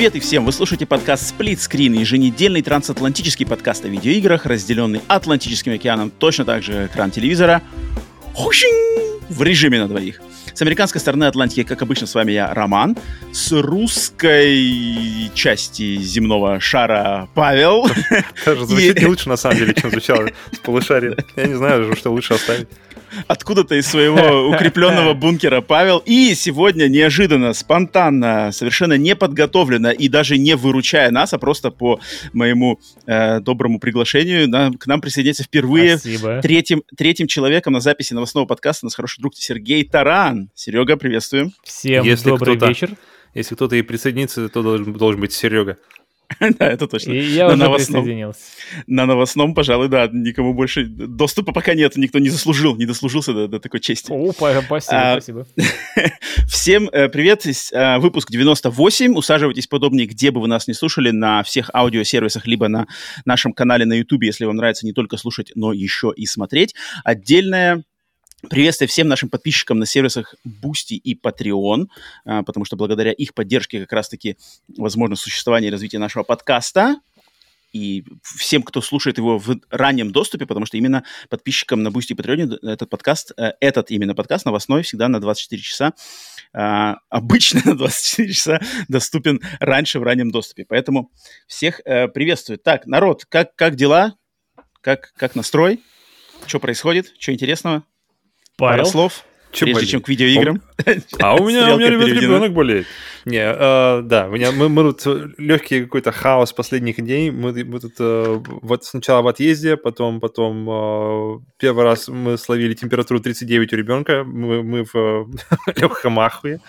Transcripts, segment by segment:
Привет и всем! Вы слушаете подкаст Split Screen, еженедельный трансатлантический подкаст о видеоиграх, разделенный Атлантическим океаном, точно так же экран телевизора в режиме на двоих. С американской стороны Атлантики, как обычно, с вами я, Роман. С русской части земного шара Павел. Даже звучит не лучше, на самом деле, чем звучало с полушария. Я не знаю, что лучше оставить откуда-то из своего укрепленного бункера Павел. И сегодня неожиданно, спонтанно, совершенно неподготовленно и даже не выручая нас, а просто по моему э, доброму приглашению на, к нам присоединяется впервые третьим, третьим человеком на записи новостного подкаста наш хороший друг Сергей Таран. Серега, приветствуем. Всем Если добрый вечер. Если кто-то и присоединится, то должен, должен быть Серега. Да, это точно. И я на уже новостном, присоединился. На новостном, пожалуй, да, никому больше доступа пока нет, никто не заслужил, не дослужился до, до такой чести. О, спасибо, а, спасибо. Всем э, привет, а, выпуск 98, усаживайтесь подобнее, где бы вы нас не слушали, на всех аудиосервисах, либо на нашем канале на YouTube, если вам нравится не только слушать, но еще и смотреть. Отдельная Приветствие всем нашим подписчикам на сервисах Boosty и Patreon, а, потому что благодаря их поддержке как раз-таки возможно существование и развитие нашего подкаста. И всем, кто слушает его в раннем доступе, потому что именно подписчикам на Boosty и Patreon этот подкаст, э, этот именно подкаст новостной всегда на 24 часа, а, обычно на 24 часа доступен раньше в раннем доступе. Поэтому всех э, приветствую. Так, народ, как, как дела? Как, как настрой? Что происходит? Что интересного? Павел. Пара слов, Че прежде болеет? чем к видеоиграм. А у меня, у меня ребенок болеет. Не, э, да, у меня, мы, мы тут легкий какой-то хаос последних дней. Мы, мы тут э, вот сначала в отъезде, потом, потом э, первый раз мы словили температуру 39 у ребенка. Мы, мы в э, легком ахуе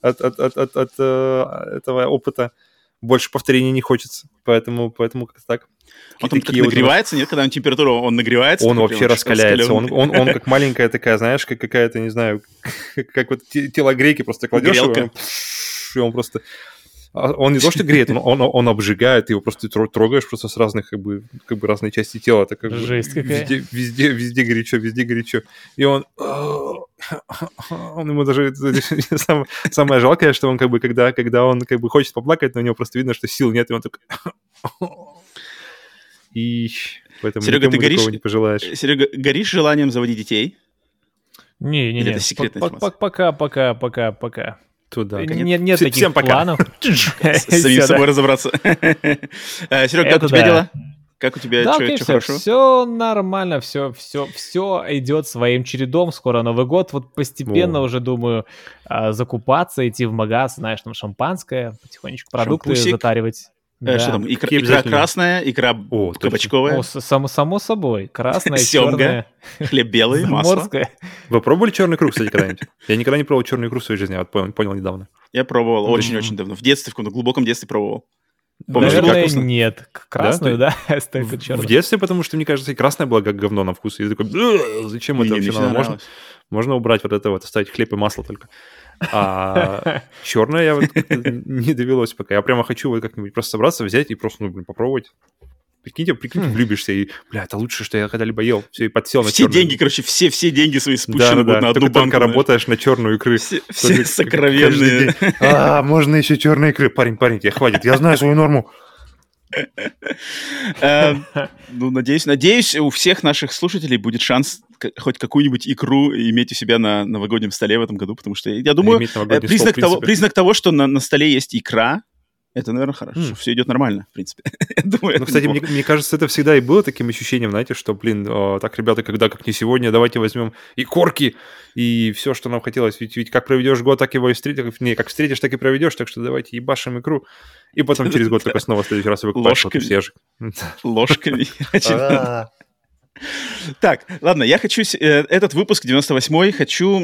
от, от, от, от, от э, этого опыта больше повторений не хочется. Поэтому, поэтому как-то так. Он там как нагревается, нет, когда он температура, он нагревается? Он вообще раскаляется. Он, он, он как маленькая такая, знаешь, как какая-то, не знаю, как вот телогрейки просто кладешь его, и он просто он не то что греет, он, он, он обжигает, ты его просто трогаешь просто с разных, как бы, как бы разные части тела. Это как Жесть бы, какая. Везде, везде, везде горячо, везде горячо. И он... Он ему даже... Самое, самое жалкое, что он как бы, когда, когда он как бы хочет поплакать, но у него просто видно, что сил нет, и он такой... И поэтому Серега, ты горишь, не пожелаешь. Серега, горишь желанием заводить детей? Не, не, не. Это секретная Пока, пока, пока, пока туда. Нет, нет таких Всем пока. планов. Самим собой разобраться. Серега, как у тебя дела? Как у тебя? Да, что, конечно, хорошо? все нормально, все, все, все идет своим чередом. Скоро Новый год, вот постепенно О. уже думаю а, закупаться, идти в магаз, знаешь, там шампанское, потихонечку продукты Шампусик. затаривать. Э, да. Что там, икра, икра красная, икра О, кабачковая? О, само, само собой, красная, черная. хлеб белый, масло. Вы пробовали черный круг, кстати, когда-нибудь? Я никогда не пробовал черный круг в своей жизни, я вот понял, понял недавно. Я пробовал очень-очень давно. В детстве, в каком-то глубоком детстве пробовал. Помнишь, Наверное, нет. Красную, да? да? В детстве, потому что, мне кажется, и красная была как говно на вкус. И такой, зачем это вообще надо? Можно, можно убрать вот это вот, оставить хлеб и масло только. А черное я вот не довелось пока. Я прямо хочу вот как-нибудь просто собраться, взять и просто, ну, блин, попробовать. Прикиньте, прикиньте, хм. влюбишься и, бля, это лучшее, что я когда-либо ел. Все, и подсел на Все черную. деньги, короче, все, все деньги свои спущены да, да, на одну только, банку. Только работаешь на черную икры. Все, все сокровенные. А, можно еще черные икры. Парень, парень, тебе хватит. Я знаю свою норму. Эм, ну, надеюсь, надеюсь, у всех наших слушателей будет шанс хоть какую-нибудь икру иметь у себя на новогоднем столе в этом году, потому что я думаю, э, признак того, признак того, что на, на столе есть икра, это, наверное, хорошо. Mm. Все идет нормально, в принципе. Думаю, ну, кстати, мне, мне кажется, это всегда и было таким ощущением, знаете, что, блин, о, так, ребята, когда как не сегодня, давайте возьмем и корки, и все, что нам хотелось. Ведь, ведь как проведешь год, так его и встретишь. Не, как встретишь, так и проведешь. Так что давайте ебашим икру. И потом через год только снова в следующий раз выкупаешь же. Ложками. Так, ладно, я хочу э, этот выпуск 98-й хочу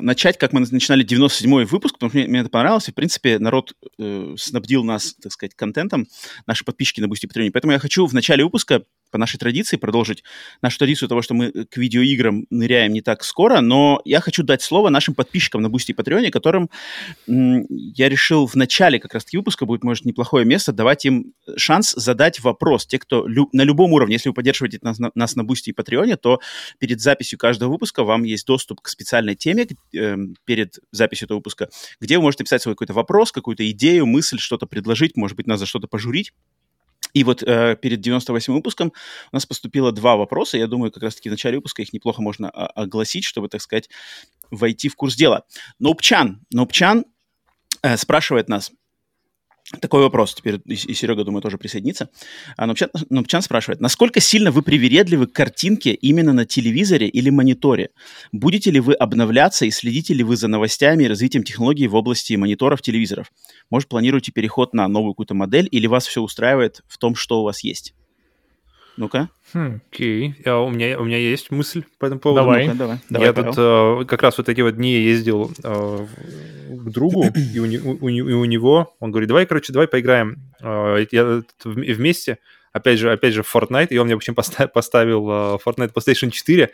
начать, как мы начинали 97-й выпуск, потому что мне, это понравилось, и, в принципе, народ э, снабдил нас, так сказать, контентом, наши подписчики на Boosty Patreon. Поэтому я хочу в начале выпуска по нашей традиции продолжить нашу традицию того, что мы к видеоиграм ныряем не так скоро, но я хочу дать слово нашим подписчикам на Boosty и Patreon е, которым я решил в начале как раз-таки выпуска будет, может, неплохое место, давать им шанс задать вопрос. Те, кто лю- на любом уровне, если вы поддерживаете нас, на, нас на Boosty и Patreon е, то перед записью каждого выпуска вам есть доступ к специальной теме э, перед записью этого выпуска, где вы можете писать свой какой-то вопрос, какую-то идею, мысль, что-то предложить, может быть, нас за что-то пожурить. И вот э, перед 98-м выпуском у нас поступило два вопроса. Я думаю, как раз-таки в начале выпуска их неплохо можно огласить, чтобы, так сказать, войти в курс дела. Ноупчан, Ноупчан э, спрашивает нас, такой вопрос, теперь и, Серега, думаю, тоже присоединится. А Нупчан, Нупчан спрашивает, насколько сильно вы привередливы к картинке именно на телевизоре или мониторе? Будете ли вы обновляться и следите ли вы за новостями и развитием технологий в области мониторов, телевизоров? Может, планируете переход на новую какую-то модель или вас все устраивает в том, что у вас есть? Ну-ка. Хм, окей. А у, меня, у меня есть мысль по этому поводу. Давай. Ну давай, давай. Я тут uh, как раз вот эти вот дни ездил uh, к другу, и у, у, и у него, он говорит, давай, короче, давай поиграем uh, я, вместе. Опять же, опять же, Fortnite, и он мне, в общем, поставил, поставил uh, Fortnite PlayStation 4,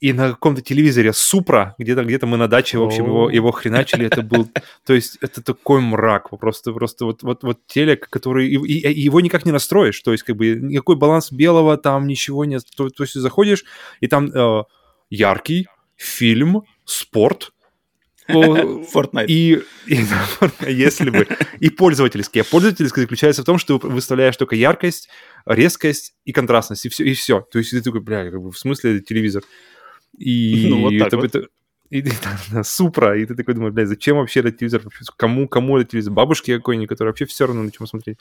и на каком-то телевизоре Супра, где-то где мы на даче, в общем, его, его хреначили, это был, то есть это такой мрак, просто, просто вот, вот, вот телек, который, и, и, его никак не настроишь, то есть как бы никакой баланс белого, там ничего нет, то, то есть заходишь, и там э, яркий фильм, спорт, Fortnite. И, и если бы. И пользовательский. А пользовательский заключается в том, что ты выставляешь только яркость, резкость и контрастность, и все. И все. То есть ты такой, бля, как бы в смысле телевизор? И ну, вот это, вот. это и, и, Супра, и ты такой думаешь, блядь, зачем вообще этот телевизор? Кому, кому этот телевизор? Бабушке какой-нибудь, которая вообще все равно на чем смотреть.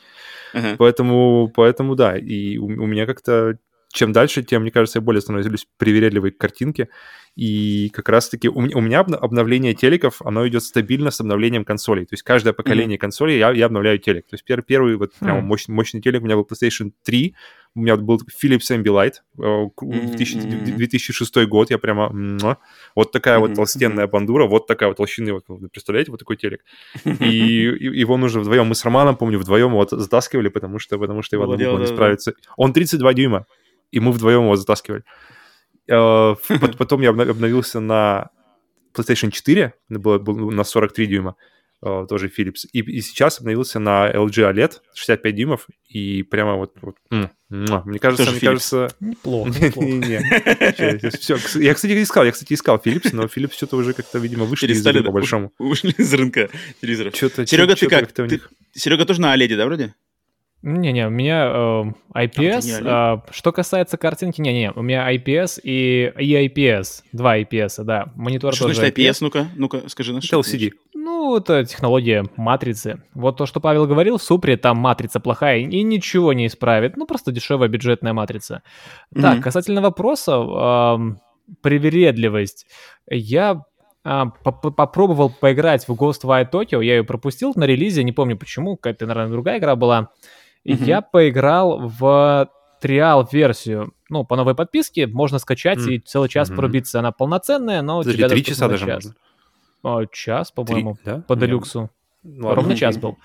Uh-huh. Поэтому, поэтому, да, и у, у меня как-то чем дальше, тем, мне кажется, я более становлюсь привередливой к картинке. И как раз-таки у, у меня обновление телеков, оно идет стабильно с обновлением консолей. То есть каждое поколение mm-hmm. консолей я, я обновляю телек. То есть пер, первый вот прям mm-hmm. мощный, мощный телек у меня был PlayStation 3, у меня был Philips Ambilight, э, 2000, mm-hmm. 2006 год, я прямо... Вот такая вот толстенная бандура, вот такая вот толщины, вот, представляете, вот такой телек. И, и его нужно вдвоем, мы с Романом, помню, вдвоем вот затаскивали, потому что, потому что его не справиться. Он 32 дюйма, и мы вдвоем его затаскивали. Э, потом я обновился на PlayStation 4, было, было на 43 дюйма, э, тоже Philips. И, и сейчас обновился на LG OLED 65 дюймов, и прямо вот, вот мне кажется, мне кажется... Неплохо, неплохо. Я, кстати, искал, я, кстати, искал Philips, но Philips что-то уже как-то, видимо, вышли из рынка по-большому. Ушли из рынка телевизоров. Серега, ты как? Серега тоже на OLED, да, вроде? Не-не, у меня э, IPS. А, что касается картинки, не-не, у меня IPS и, и IPS. Два IPS, да. Монитор что тоже значит IPS? IPS? Ну-ка, ну-ка, скажи на что. LCD. Ну, это технология матрицы. Вот то, что Павел говорил, в Супре там матрица плохая и ничего не исправит. Ну, просто дешевая бюджетная матрица. Mm-hmm. Так, касательно вопроса, э, привередливость. Я а, попробовал поиграть в Ghostwire Tokyo, я ее пропустил на релизе, не помню почему, какая-то, наверное, другая игра была. И mm-hmm. я поиграл в триал-версию. Ну, по новой подписке можно скачать mm-hmm. и целый час mm-hmm. пробиться. Она полноценная, но Подожди, тебя три часа даже час. можно? О, час, по-моему, да? по делюксу. Ну, Ровно час был.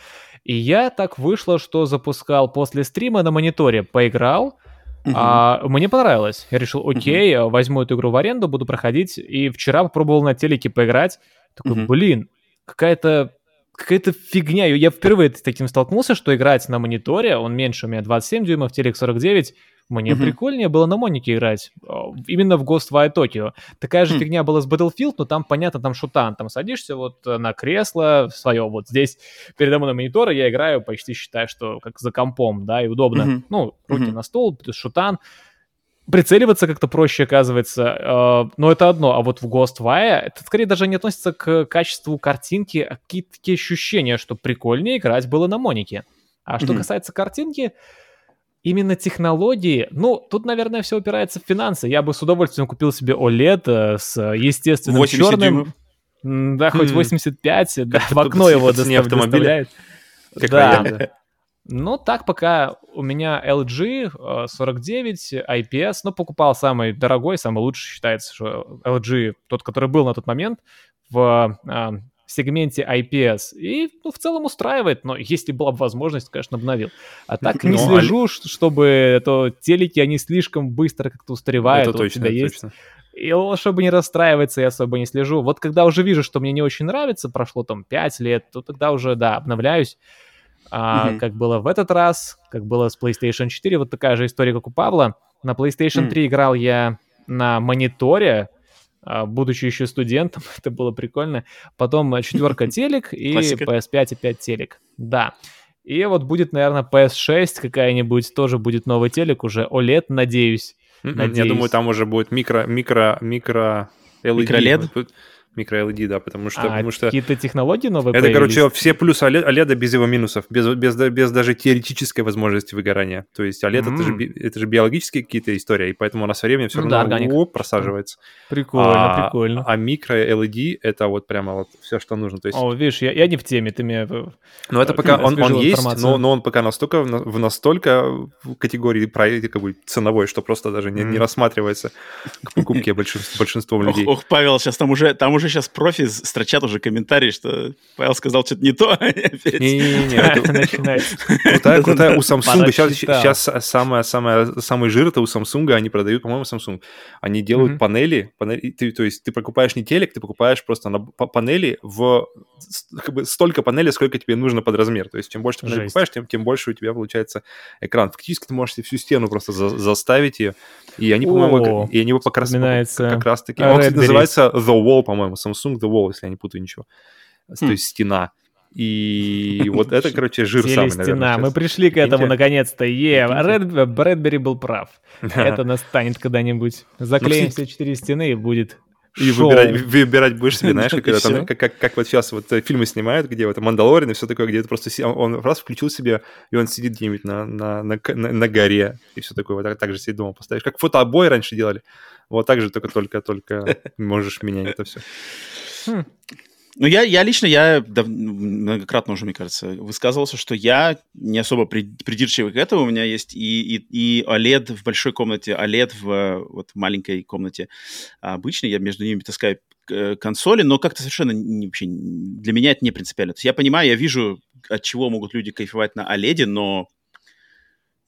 И я так вышло, что запускал после стрима на мониторе, поиграл, uh-huh. а мне понравилось. Я решил, окей, uh-huh. возьму эту игру в аренду, буду проходить. И вчера попробовал на телеке поиграть. Такой, uh-huh. блин, какая-то какая-то фигня. Я впервые с таким столкнулся, что играть на мониторе, он меньше у меня 27 дюймов, телек 49, мне mm-hmm. прикольнее было на монике играть. А, именно в Ghostwire Tokyo. Такая же mm-hmm. фигня была с Battlefield, но там, понятно, там шутан. Там садишься вот э, на кресло свое, вот здесь передо мной на мониторе, я играю почти считаю, что как за компом, да, и удобно. Mm-hmm. Ну, руки mm-hmm. на стол, шутан прицеливаться как-то проще оказывается, э, но это одно. А вот в Ghostwire это скорее даже не относится к качеству картинки, а какие-то такие ощущения, что прикольнее играть было на Монике. А что mm-hmm. касается картинки, именно технологии, ну, тут, наверное, все упирается в финансы. Я бы с удовольствием купил себе OLED э, с естественным 80 черным. Дюймов. Да, хоть 85, хм. да, в окно его доставляет. Да. Но так пока у меня LG 49 IPS, но покупал самый дорогой, самый лучший считается, что LG, тот, который был на тот момент, в, а, в сегменте IPS. И ну, в целом устраивает, но если была бы возможность, конечно, обновил. А так не ну, слежу, чтобы это телеки, они слишком быстро как-то устаревают. Это точно, это есть. точно. И чтобы не расстраиваться, я особо не слежу. Вот когда уже вижу, что мне не очень нравится, прошло там 5 лет, то тогда уже, да, обновляюсь. А, mm-hmm. Как было в этот раз, как было с PlayStation 4, вот такая же история, как у Павла. На PlayStation mm. 3 играл я на мониторе, а, будучи еще студентом, это было прикольно. Потом четверка телек и PS5 опять телек. Да. И вот будет, наверное, PS6 какая-нибудь, тоже будет новый телек уже, OLED, надеюсь. Надеюсь. Я думаю, там уже будет микро, микро, микро LED. Микро LED? микро-LED, да, потому что... А, потому что какие-то технологии новые Это, появились? короче, все плюсы OLED без его минусов, без, без, без даже теоретической возможности выгорания. То есть OLED mm. это, же, это же биологические какие-то истории, и поэтому она со временем все ну, равно да, оп, просаживается. Прикольно, а, прикольно. А микро-LED это вот прямо вот все, что нужно. То есть... О, видишь, я, я не в теме, ты меня... Ну, это пока он, он есть, но, но он пока настолько в настолько в категории как бы ценовой, что просто даже не, не рассматривается к покупке большинством, большинством людей. Ох, Павел, сейчас там уже, там уже сейчас профи строчат уже комментарии, что Павел сказал что-то не то. Не-не-не, начинается. Крутая, крутая у Samsung. Сейчас самый жир это у Samsung, они продают, по-моему, Samsung. Они делают панели, ты, то есть ты покупаешь не телек, ты покупаешь просто на панели в столько панелей, сколько тебе нужно под размер. То есть чем больше ты покупаешь, тем, тем больше у тебя получается экран. Фактически ты можешь всю стену просто за, заставить ее. И они, по-моему, и они как раз, как раз таки... Он, кстати, называется The Wall, по-моему, Samsung The Wall, если я не путаю ничего. То хм. есть стена. И вот это, короче, жир самый, наверное. стена. Мы пришли к этому наконец-то. Е, Брэдбери был прав. Это настанет когда-нибудь. Заклеим все четыре стены и будет и выбирать, выбирать будешь себе, знаешь, как, там, как, как, как вот сейчас вот э, фильмы снимают, где вот Мандалорин и все такое, где это просто он раз включил себе, и он сидит где-нибудь на, на, на, на, на горе, и все такое, вот так, так же себе дома поставишь. Как фотообои раньше делали. Вот так же только, только, только можешь менять это все. Хм. Ну, я, я лично, я многократно уже, мне кажется, высказывался, что я не особо придирчивый к этому. У меня есть и, и, и OLED в большой комнате, OLED в вот, маленькой комнате обычной. Я между ними таскаю э, консоли, но как-то совершенно не, вообще для меня это не принципиально. То есть я понимаю, я вижу, от чего могут люди кайфовать на OLED, но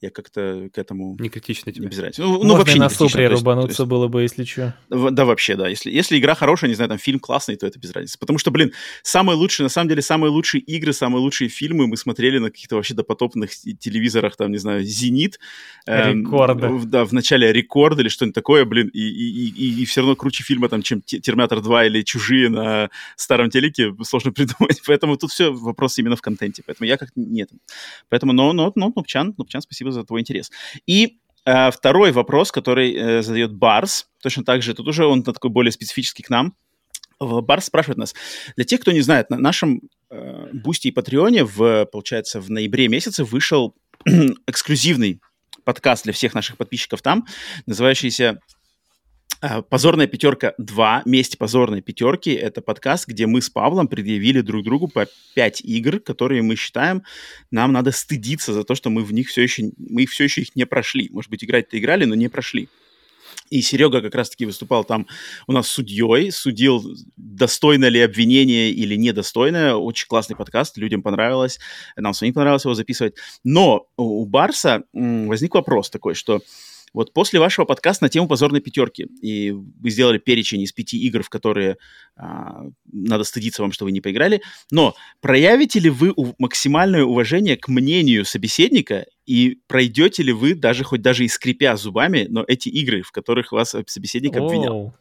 я как-то к этому... Не критично тебе. Не без разницы. Ну, ну вообще на супре рубануться есть, было бы, если что. Да, вообще, да. Если, если игра хорошая, не знаю, там фильм классный, то это без разницы. Потому что, блин, самые лучшие, на самом деле, самые лучшие игры, самые лучшие фильмы мы смотрели на каких-то вообще допотопных телевизорах, там, не знаю, «Зенит». Эм, Рекорды. Да, в начале «Рекорд» или что-нибудь такое, блин, и, и, и, и все равно круче фильма, там, чем «Терминатор 2» или «Чужие» на старом телеке сложно придумать. Поэтому тут все вопрос именно в контенте. Поэтому я как-то нет. Поэтому, но, но, но, Нупчан, Нупчан, спасибо за твой интерес. И э, второй вопрос, который э, задает Барс, точно так же, тут уже он такой более специфический к нам. Барс спрашивает нас, для тех, кто не знает, на нашем э, Boosty и Patreon е, в, получается, в ноябре месяце вышел эксклюзивный подкаст для всех наших подписчиков там, называющийся Позорная пятерка 2, месть позорной пятерки, это подкаст, где мы с Павлом предъявили друг другу по 5 игр, которые мы считаем, нам надо стыдиться за то, что мы в них все еще, мы все еще их не прошли. Может быть, играть-то играли, но не прошли. И Серега как раз-таки выступал там у нас судьей, судил, достойно ли обвинение или недостойное. Очень классный подкаст, людям понравилось, нам самим понравилось его записывать. Но у Барса возник вопрос такой, что вот после вашего подкаста на тему позорной пятерки, и вы сделали перечень из пяти игр, в которые а, надо стыдиться вам, что вы не поиграли, но проявите ли вы максимальное уважение к мнению собеседника и пройдете ли вы, даже хоть даже и скрипя зубами, но эти игры, в которых вас собеседник обвинял?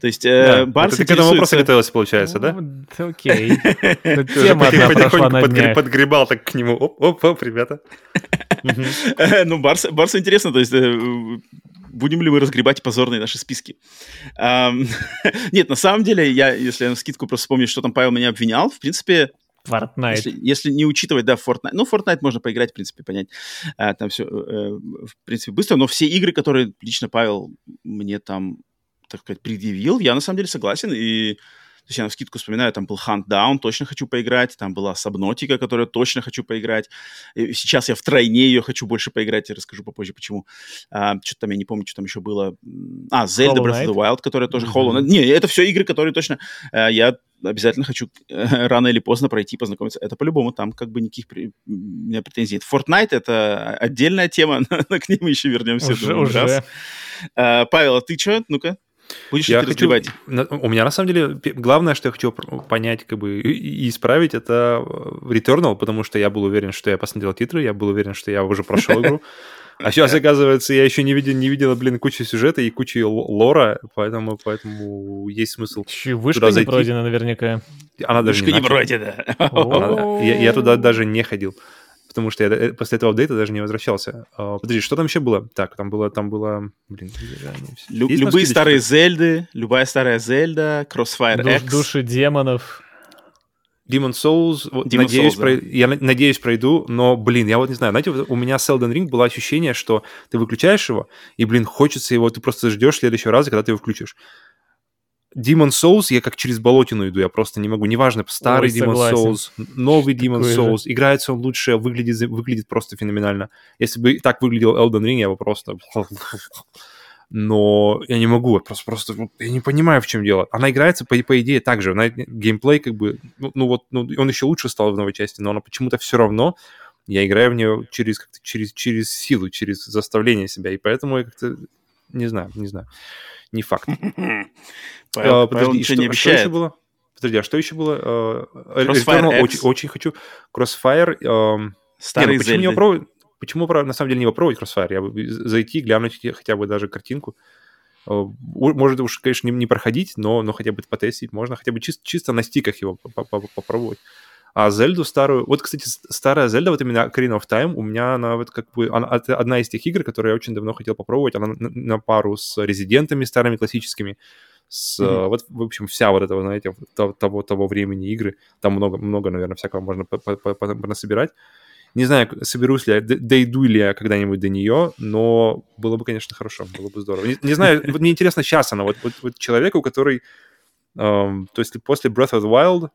То есть э, да. Барс Ты к этому вопросу готовился, получается, да? Окей. Тема одна прошла на днях. Подгребал так к нему. Оп-оп-оп, ребята. Ну, Барс интересно, то есть э, будем ли мы разгребать позорные наши списки. Нет, на самом деле, я, если я на скидку просто вспомню, что там Павел меня обвинял, в принципе, Fortnite. Если, если не учитывать, да, Fortnite. Ну, Fortnite можно поиграть, в принципе, понять. А, там все, э, в принципе, быстро. Но все игры, которые лично Павел мне там так сказать, предъявил, я на самом деле согласен, и То есть я на скидку вспоминаю, там был Hunt Down, точно хочу поиграть, там была Сабнотика, которую точно хочу поиграть. И сейчас я втройне ее хочу больше поиграть, я расскажу попозже, почему. А, что-то там, я не помню, что там еще было. А, Zelda Breath of the Wild, которая тоже mm-hmm. Hollow Knight. Не, это все игры, которые точно... А, я обязательно хочу э, рано или поздно пройти, познакомиться. Это по-любому, там как бы никаких при... у меня претензий нет. Fortnite — это отдельная тема, но к ним мы еще вернемся. Уже, уже. Раз. А, Павел, а ты что? Ну-ка. Будешь я хочу, разбивать? У меня на самом деле главное, что я хочу понять как бы и исправить, это э, Returnal, потому что я был уверен, что я посмотрел титры, я был уверен, что я уже прошел игру. А сейчас, оказывается, я еще не видел, не видела, блин, кучу сюжета и кучу лора, поэтому, поэтому есть смысл Вышка не зайти. пройдена наверняка. Она даже Вышка не, не пройдена. Я, я туда даже не ходил потому что я э, после этого апдейта даже не возвращался. Uh, подожди, что там еще было? Так, там было, там было, блин, Лю- любые старые Зельды, любая старая Зельда, Crossfire Душ, X. Души демонов. Demon Souls, вот, Demon надеюсь, Souls, про... да. я надеюсь пройду, но, блин, я вот не знаю, знаете, у меня с Elden Ring было ощущение, что ты выключаешь его, и, блин, хочется его, ты просто ждешь следующего раза, когда ты его включишь. Demon Souls я как через болотину иду, я просто не могу. Неважно, старый Ой, Demon согласен. Souls, новый Demon Такой Souls, же. играется он лучше, выглядит, выглядит просто феноменально. Если бы так выглядел Elden Ring, я бы просто... Но я не могу, просто, просто я не понимаю, в чем дело. Она играется, по, по идее, так же. Она, геймплей как бы, ну, ну вот, ну, он еще лучше стал в новой части, но она почему-то все равно я играю в нее через, как-то через, через силу, через заставление себя, и поэтому я как-то не знаю, не знаю не факт. Павел, а, подожди, что, не что еще было? Подожди, а что еще было? Uh, Returnal очень, очень хочу. Crossfire. Старый не, ну, почему, не попробовать, почему на самом деле не попробовать Crossfire? Я бы зайти, глянуть хотя бы даже картинку. Может уж, конечно, не, не проходить, но, но хотя бы потестить можно, хотя бы чисто, чисто на стиках его попробовать. А Зельду старую... Вот, кстати, старая Зельда, вот именно Ocarina of Time, у меня она вот как бы... Она, это одна из тех игр, которые я очень давно хотел попробовать. Она на, на пару с резидентами старыми классическими. С, mm-hmm. Вот, в общем, вся вот этого, знаете, того, того времени игры. Там много, много наверное, всякого можно насобирать. Не знаю, соберусь ли я, дойду ли я когда-нибудь до нее, но было бы, конечно, хорошо, было бы здорово. Не, не знаю, вот мне интересно сейчас она, вот, вот, вот человеку, который... Эм, то есть после Breath of the Wild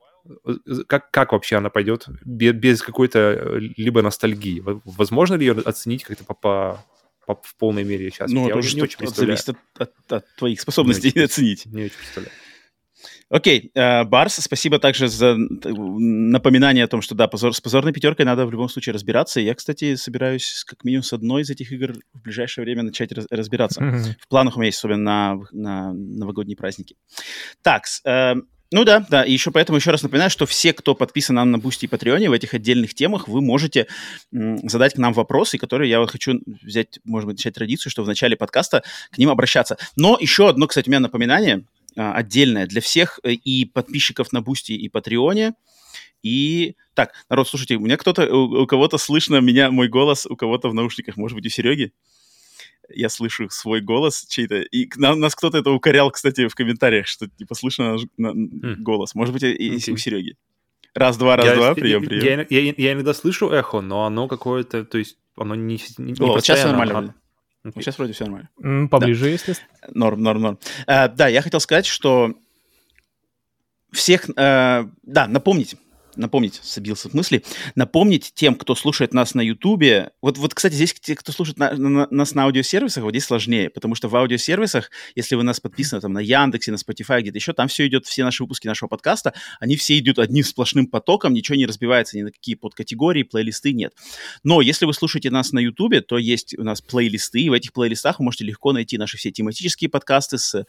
как, как вообще она пойдет без, без какой-то э, либо ностальгии? Возможно ли ее оценить как-то по, по, по, в полной мере сейчас? Ну, это уже не очень представляю. зависит от, от, от твоих способностей не оценить. Не очень представляю. Окей, okay. uh, Барс, спасибо также за напоминание о том, что да, позор, с позорной пятеркой надо в любом случае разбираться. Я, кстати, собираюсь как минимум с одной из этих игр в ближайшее время начать раз, разбираться. Mm-hmm. В планах у меня есть, особенно на, на новогодние праздники. Так, uh, ну да, да, и еще поэтому еще раз напоминаю, что все, кто подписан нам на Boosty и Patreon е в этих отдельных темах, вы можете задать к нам вопросы, которые я вот хочу взять, может быть, начать традицию, что в начале подкаста к ним обращаться. Но еще одно, кстати, у меня напоминание а, отдельное для всех э, и подписчиков на Boosty и Patreon е, и так, народ, слушайте, у меня кто-то, у, у кого-то слышно меня, мой голос, у кого-то в наушниках, может быть, у Сереги? Я слышу свой голос чей-то. И на, нас кто-то это укорял, кстати, в комментариях, что типа слышно наш на, mm. голос. Может быть, и, okay. у Сереги. Раз, два, раз, я, два, прием, прием. Я, я, я иногда слышу эхо, но оно какое-то, то есть оно не, не, не О, вот сейчас нормально. Оно... Okay. Сейчас вроде все нормально. Mm, поближе, да. если... Норм, норм, норм. Uh, да, я хотел сказать, что всех... Uh, да, напомнить, напомнить, собился в мысли, напомнить тем, кто слушает нас на Ютубе, вот, вот, кстати, здесь те, кто слушает на, на, нас на аудиосервисах, вот здесь сложнее, потому что в аудиосервисах, если вы нас подписаны там на Яндексе, на Spotify, где-то еще, там все идет, все наши выпуски нашего подкаста, они все идут одним сплошным потоком, ничего не разбивается ни на какие подкатегории, плейлисты нет. Но если вы слушаете нас на Ютубе, то есть у нас плейлисты, и в этих плейлистах вы можете легко найти наши все тематические подкасты с,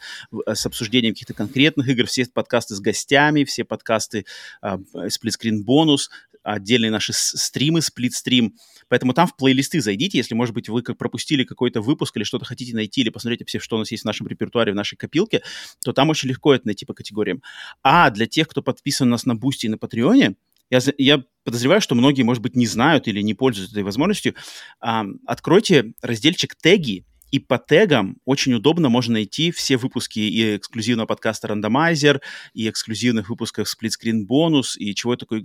с обсуждением каких-то конкретных игр, все подкасты с гостями, все подкасты э, с Splitscreen Bonus, отдельные наши стримы, Split-Stream. Поэтому там в плейлисты зайдите, если, может быть, вы как пропустили какой-то выпуск или что-то хотите найти, или посмотреть все, что у нас есть в нашем репертуаре, в нашей копилке, то там очень легко это найти по категориям. А для тех, кто подписан у нас на Boosty и на Patreon е, я, я подозреваю, что многие, может быть, не знают или не пользуются этой возможностью. А, откройте разделчик «Теги», и по тегам очень удобно можно найти все выпуски и эксклюзивного подкаста «Рандомайзер», и эксклюзивных выпусков «Сплитскрин бонус», и чего такое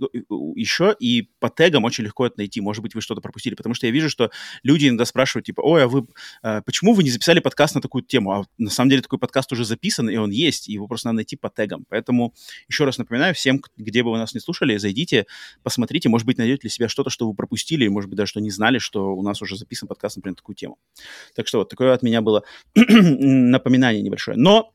еще. И по тегам очень легко это найти. Может быть, вы что-то пропустили. Потому что я вижу, что люди иногда спрашивают, типа, ой, а вы... А, почему вы не записали подкаст на такую тему? А на самом деле такой подкаст уже записан, и он есть, и его просто надо найти по тегам. Поэтому еще раз напоминаю всем, где бы вы нас не слушали, зайдите, посмотрите, может быть, найдете для себя что-то, что вы пропустили, и, может быть, даже что не знали, что у нас уже записан подкаст, например, на такую тему. Так что вот, такое от меня было напоминание небольшое. Но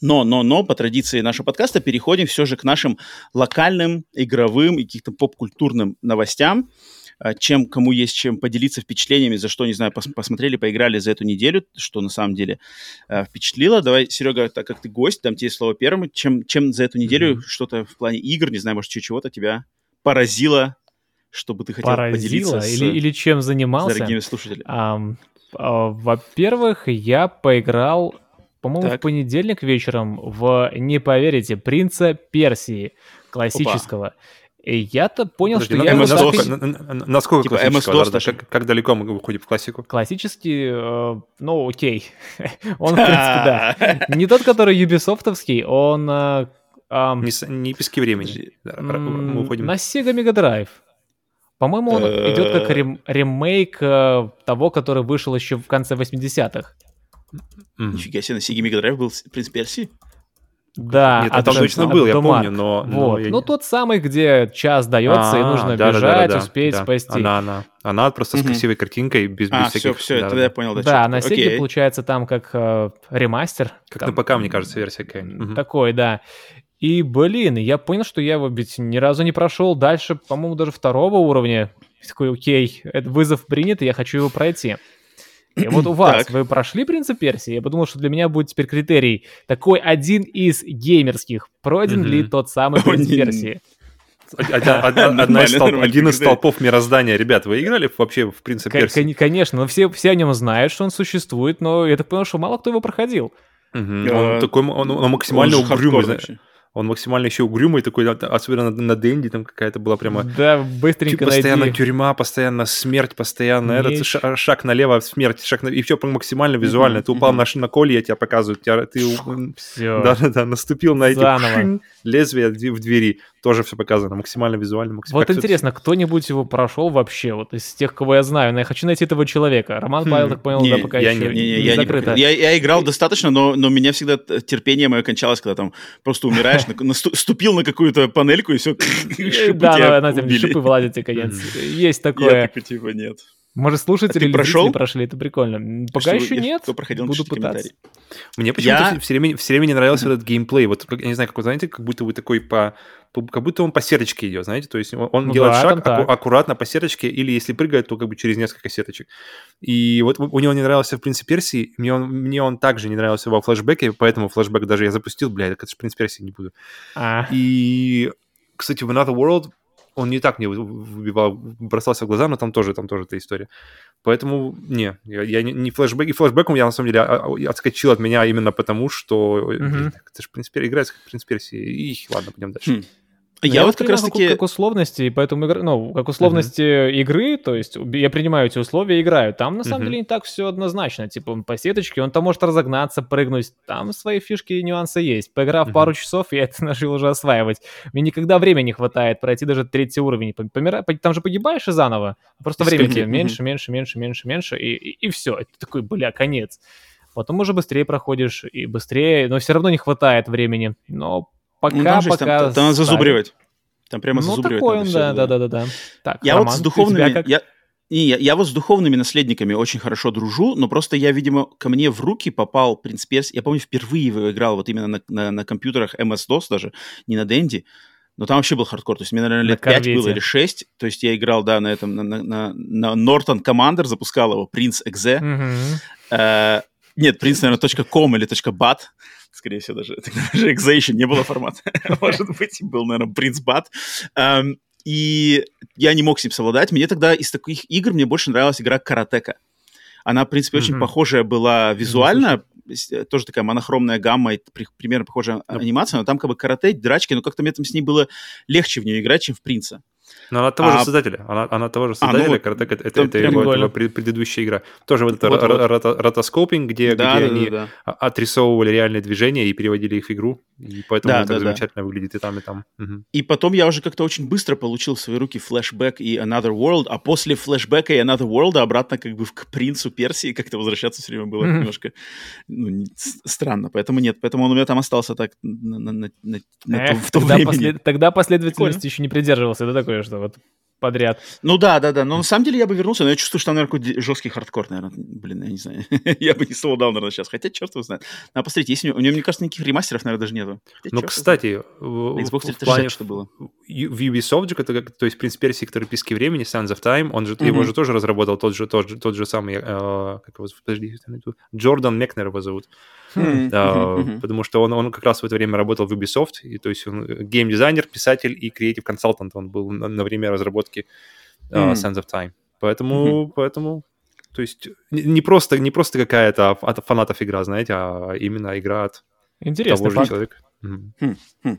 но, но, но, по традиции нашего подкаста переходим все же к нашим локальным, игровым и каких-то поп-культурным новостям. А, чем, кому есть чем поделиться впечатлениями, за что, не знаю, пос посмотрели, поиграли за эту неделю, что на самом деле э, впечатлило. Давай, Серега, так как ты гость, дам тебе слово первым. Чем, чем за эту неделю mm-hmm. что-то в плане игр, не знаю, может, чего-то тебя поразило, чтобы ты хотел поделиться с, или, или чем занимался? дорогими слушателями. Um, во-первых, я поиграл по-моему, так. в понедельник вечером в, не поверите, «Принца Персии» классического. Опа. И я-то понял, Подожди, что я... ms так... Насколько типа классического? MS-DOS, как, как далеко мы выходим в классику? Классический, э, ну, окей. он, в принципе, да. Не тот, который юбисофтовский, он... Э, э, не, не пески времени. Да, мы уходим. На Sega Mega Drive. По-моему, он идет как рем- ремейк э, того, который вышел еще в конце 80-х. Mm-hmm. Нифига себе, на Sega Mega Drive был «Принц Персии»? Да, Нет, а там точно был, я помню, но... Вот. но я... Ну, тот самый, где час дается, и а, нужно бежать, успеть спасти. Она, она. Она просто с красивой картинкой, без, а, всяких... все, все, тогда я понял. Да, на Sega получается там как э, ремастер. Как на ПК, мне кажется, версия какая Такой, да. И, блин, я понял, что я его ведь ни разу не прошел дальше, по-моему, даже второго уровня. Такой, окей, это вызов принят, и я хочу его пройти. И вот у вас, вы прошли «Принца Персии»? Я подумал, что для меня будет теперь критерий такой один из геймерских. Пройден ли тот самый «Принц Персии»? Одна из столп, один из столпов мироздания. Ребят, вы играли вообще в «Принца Персии»? Конечно, но все, все о нем знают, что он существует, но я так понял, что мало кто его проходил. Он такой, он максимально угрюмый. Он максимально еще угрюмый такой, особенно на, на Дэнди там какая-то была прямо... Да, быстренько Постоянно найди. тюрьма, постоянно смерть, постоянно Меч. этот шаг, шаг налево, смерть, шаг на... И все максимально визуально. Mm-hmm. Ты упал mm-hmm. на, на коле, я тебя показываю. Тебя, ты все. Да, да, да, наступил на эти лезвия в двери тоже все показано, максимально визуально. Максимально... Вот интересно, кто-нибудь его прошел вообще, вот из тех, кого я знаю, но я хочу найти этого человека. Роман хм, Павел, так понял, да, пока еще не, не, не, я закрыто. Не, я, я играл достаточно, но, но меня всегда терпение мое кончалось, когда там просто умираешь, наступил на какую-то панельку и все, Да, на шипы вылазят, конец. Есть такое. Я типа нет. Может, слушатели а прошел? прошли, это прикольно. Пока что, еще нет, кто проходил, буду пытаться. Мне почему-то я... все, время, все время не нравился этот геймплей. Вот, я не знаю, как вы знаете, как будто вы такой по... Как будто он по сеточке идет, знаете? То есть он ну делает да, шаг аку- аккуратно по сеточке, или если прыгает, то как бы через несколько сеточек. И вот у него не нравился в «Принце Персии», мне он, мне он также не нравился во флешбеке, поэтому флешбэк даже я запустил, блядь, это же «Принц Персии» не буду. А. И, кстати, в Another World он не так мне выбивал, бросался в глаза, но там тоже, там тоже эта история. Поэтому, не, я, я не, не флешбэк, и флешбэком я, на самом деле, а, а, отскочил от меня именно потому, что, mm-hmm. блин, это же, принципе, играется как «Принц Персии». И ладно, пойдем дальше. Mm. Я, я вот как раз таки... Как условности, поэтому, ну, как условности uh-huh. игры, то есть я принимаю эти условия и играю. Там, на самом uh-huh. деле, не так все однозначно. Типа, по сеточке он там может разогнаться, прыгнуть. Там свои фишки и нюансы есть. Поиграв uh-huh. пару часов, я это начал уже осваивать. Мне никогда времени не хватает пройти даже третий уровень. Помира... Там же погибаешь и заново. Просто времени тебе меньше, меньше, меньше, меньше, меньше, и, и, и все. И ты такой, бля, конец. Потом уже быстрее проходишь и быстрее, но все равно не хватает времени. Но Пока, ну, там же, пока... Там, там зазубривать. Там прямо ну, зазубривать такой он, да, да, да, да, да. Так, я Роман, вот с духовными... Как... Я... Не, я, я вот с духовными наследниками очень хорошо дружу, но просто я, видимо, ко мне в руки попал «Принц Персии». Я помню, впервые его играл вот именно на, на, на компьютерах MS-DOS даже, не на Денди. Но там вообще был хардкор. То есть мне, наверное, лет на 5 было или 6. То есть я играл, да, на этом, на, на, на Norton Commander, запускал его, Prince Exe. Mm-hmm. Э, нет, Prince, наверное, .com или .bat скорее всего, даже, тогда даже Exa не было формата. Может быть, был, наверное, Принц Бат. Эм, и я не мог с ним совладать. Мне тогда из таких игр мне больше нравилась игра Каратека. Она, в принципе, очень похожая была визуально, э, тоже такая монохромная гамма, и примерно похожая анимация, но там как бы карате, драчки, но как-то мне там с ней было легче в нее играть, чем в Принца. Но она того а... же создателя. Она, она того же создателя. А, ну, Каратек, это, это, это его, его предыдущая игра. Тоже вот это вот, рото, ротоскопинг, где, да, где да, они да, да. отрисовывали реальные движения и переводили их в игру. И поэтому да, это да, замечательно да. выглядит и там, и там. Угу. И потом я уже как-то очень быстро получил в свои руки флешбэк и Another World, а после флешбэка и Another World обратно как бы к принцу Персии как-то возвращаться все время было mm-hmm. немножко ну, странно. Поэтому нет, поэтому он у меня там остался так на, на, на, на Эх, в то тогда, послед... тогда последовательности еще не придерживался, да, такое, что вот подряд. Ну да, да, да. Но на самом деле я бы вернулся, но я чувствую, что там, наверное, какой жесткий хардкор, наверное. Блин, я не знаю. я бы не слоудал, наверное, сейчас. Хотя, черт его знает. А посмотрите, если у него, мне кажется, никаких ремастеров, наверное, даже нету. Хотя, ну, кстати, в, Xbox 360 что было. В Ubisoft же, это, то есть «Принц Персии, который «Пески времени», Sands of Time, он же, mm-hmm. его же тоже разработал тот же, тот же, тот же самый, э, как его, подожди, Джордан Мекнер его зовут. Mm-hmm. Uh, потому что он, он как раз в это время работал в Ubisoft, и то есть он геймдизайнер, писатель и креатив консультант, он был на, на время разработки uh, Sense of Time. Поэтому, mm-hmm. поэтому, то есть не просто, не просто какая-то от фанатов игра, знаете, а именно игра от Интересный того факт. же человека. Mm-hmm. Хм,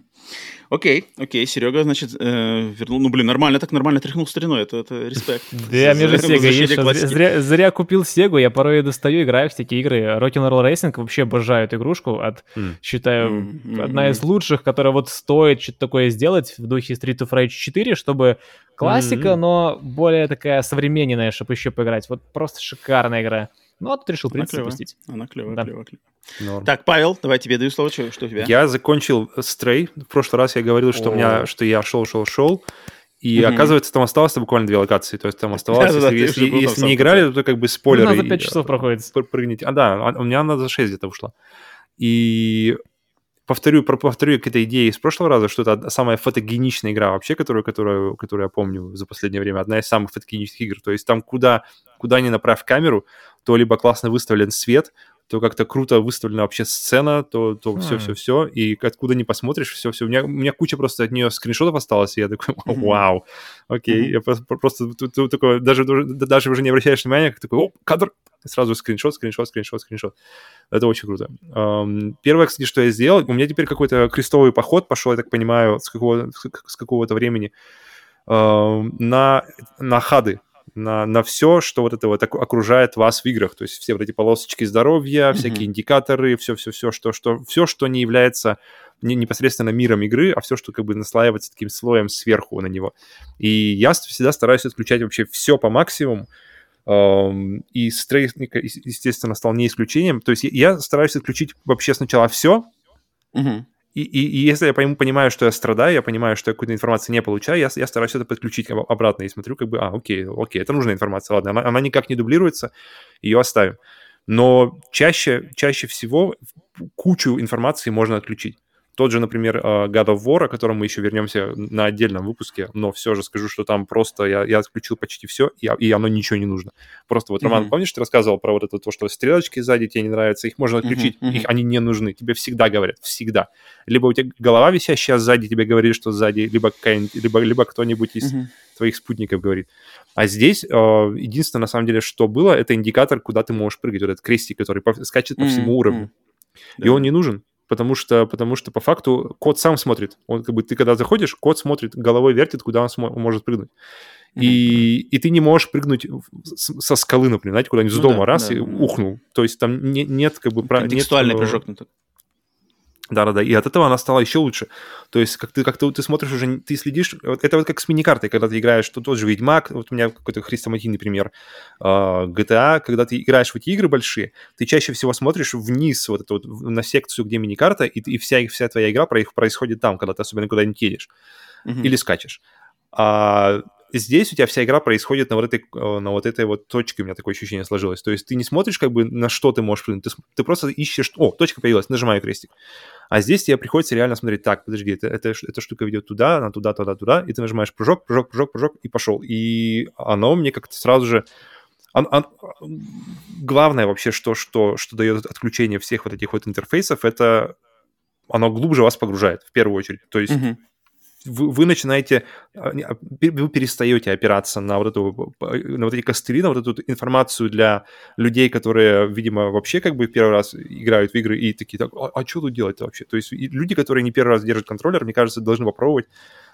Окей, окей, Серега, значит, э, вернул. Ну, блин, нормально, так нормально тряхнул стариной, это, это респект. Да я между Сега зря, купил Сегу, я порой достаю, играю в такие игры. Rock'n'Roll Racing вообще обожаю эту игрушку, от, считаю, одна из лучших, которая вот стоит что-то такое сделать в духе Street of Rage 4, чтобы классика, но более такая современная, чтобы еще поиграть. Вот просто шикарная игра. Ну, а тут решил, в принципе, запустить. Она клевая, да. клевая, клевая. Так, Павел, давай тебе даю слово, что, что у тебя? Я закончил Stray. В прошлый раз я говорил, что, у меня, что я шел, шел, шел. И mm-hmm. оказывается, там осталось буквально две локации. То есть там оставалось, да, если, да, если, если не играли, то как бы спойлеры. Ну, за 5 часов проходит. Прыгните. А, да, у меня она за 6 где-то ушла. И повторю, повторю к этой идее из прошлого раза, что это самая фотогеничная игра вообще, которую, которую, которую я помню за последнее время. Одна из самых фотогеничных игр. То есть там куда, куда ни направь камеру, то либо классно выставлен свет, то как-то круто выставлена вообще сцена, то, то все-все-все, и откуда не посмотришь, все-все. У меня, у меня куча просто от нее скриншотов осталось, и я такой, вау, окей, я просто, просто такой, даже, даже уже не обращаешь внимания, как такой, о, кадр, сразу скриншот, скриншот, скриншот, скриншот. Это очень круто. Первое, кстати, что я сделал, у меня теперь какой-то крестовый поход пошел, я так понимаю, с, какого, с какого-то времени, на, на хады на, на все, что вот это вот окружает вас в играх. То есть все вот эти полосочки здоровья, mm-hmm. всякие индикаторы, все-все-все, что, что, все, что не является не, непосредственно миром игры, а все, что как бы наслаивается таким слоем сверху на него. И я всегда стараюсь отключать вообще все по максимуму. И стрейс, естественно, стал не исключением. То есть я стараюсь отключить вообще сначала все, mm-hmm. И, и, если я пойму, понимаю, что я страдаю, я понимаю, что я какую-то информацию не получаю, я, я стараюсь это подключить обратно и смотрю, как бы, а, окей, окей, это нужная информация, ладно, она, она никак не дублируется, ее оставим. Но чаще, чаще всего кучу информации можно отключить. Тот же, например, э, God of War, о котором мы еще вернемся на отдельном выпуске, но все же скажу, что там просто я, я отключил почти все, и, и оно ничего не нужно. Просто вот, Роман, mm-hmm. помнишь, ты рассказывал про вот это то, что стрелочки сзади тебе не нравятся, их можно отключить, mm-hmm. их, они не нужны, тебе всегда говорят, всегда. Либо у тебя голова висящая сзади тебе говорит, что сзади, либо, либо, либо кто-нибудь из mm-hmm. твоих спутников говорит. А здесь э, единственное, на самом деле, что было, это индикатор, куда ты можешь прыгать, вот этот крестик, который по, скачет по mm-hmm. всему уровню. И он не нужен потому что, потому что по факту код сам смотрит. Он как бы ты когда заходишь, код смотрит, головой вертит, куда он см- может прыгнуть. Mm-hmm. И, и ты не можешь прыгнуть со скалы, например, знаете, куда-нибудь с ну, дома, да, раз, да, и ухнул. То есть там не, нет как бы... Контекстуальный нет, прыжок. Да-да-да, и от этого она стала еще лучше. То есть, как ты, как ты, ты смотришь уже, ты следишь, это вот как с мини-картой, когда ты играешь, что тот же Ведьмак, вот у меня какой-то хрестоматийный пример, GTA, когда ты играешь в эти игры большие, ты чаще всего смотришь вниз, вот это вот, на секцию, где мини-карта, и, и вся, вся твоя игра происходит там, когда ты особенно куда-нибудь едешь mm-hmm. или скачешь. А здесь у тебя вся игра происходит на вот этой, э, на вот этой вот точке, у меня такое ощущение сложилось. То есть ты не смотришь, как бы, на что ты можешь ты, ты просто ищешь... О, точка появилась, нажимаю крестик. А здесь тебе приходится реально смотреть, так, подожди, это, это, эта штука ведет туда, она туда, туда, туда, и ты нажимаешь прыжок, прыжок, прыжок, прыжок, и пошел. И оно мне как-то сразу же... Он, он, главное вообще, что, что, что дает отключение всех вот этих вот интерфейсов, это оно глубже вас погружает, в первую очередь. То есть mm-hmm вы, вы начинаете, а, а, вы перестаете опираться на вот, эту, на вот эти костыли, на вот эту информацию для людей, которые, видимо, вообще как бы первый раз играют в игры и такие, так, а, а что тут делать вообще? То есть люди, которые не первый раз держат контроллер, мне кажется, должны попробовать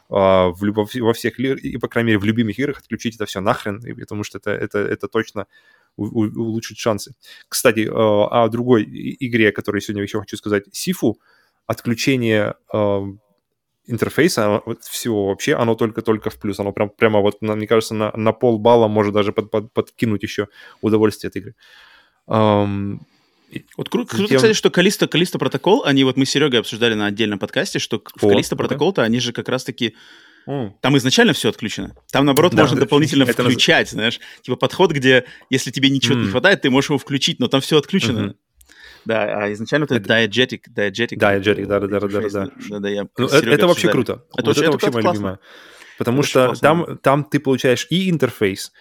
в любо, во всех, и, по крайней мере, в любимых играх отключить это все нахрен, потому что это, это, это точно улучшит шансы. Кстати, о другой игре, о которой сегодня еще хочу сказать, Сифу, отключение интерфейса всего вообще, оно только-только в плюс. Оно прям, прямо вот, мне кажется, на, на полбалла может даже под, под, подкинуть еще удовольствие от игры. Um, вот круто, круто, кстати, что Калиста, Калиста протокол, они вот мы с Серегой обсуждали на отдельном подкасте, что в Калиста протокол-то они же как раз-таки Mm. Там изначально все отключено. Там, наоборот, да, можно дополнительно это включать, это... знаешь. Типа подход, где, если тебе ничего mm. не хватает, ты можешь его включить, но там все отключено. Mm-hmm. Да, а изначально это diegetic, diegetic. Diegetic, да, да, да, да, да. да, да я ну, это, это вообще круто. Это, вот это вообще моя любимая. Потому что там, там ты получаешь и интерфейс,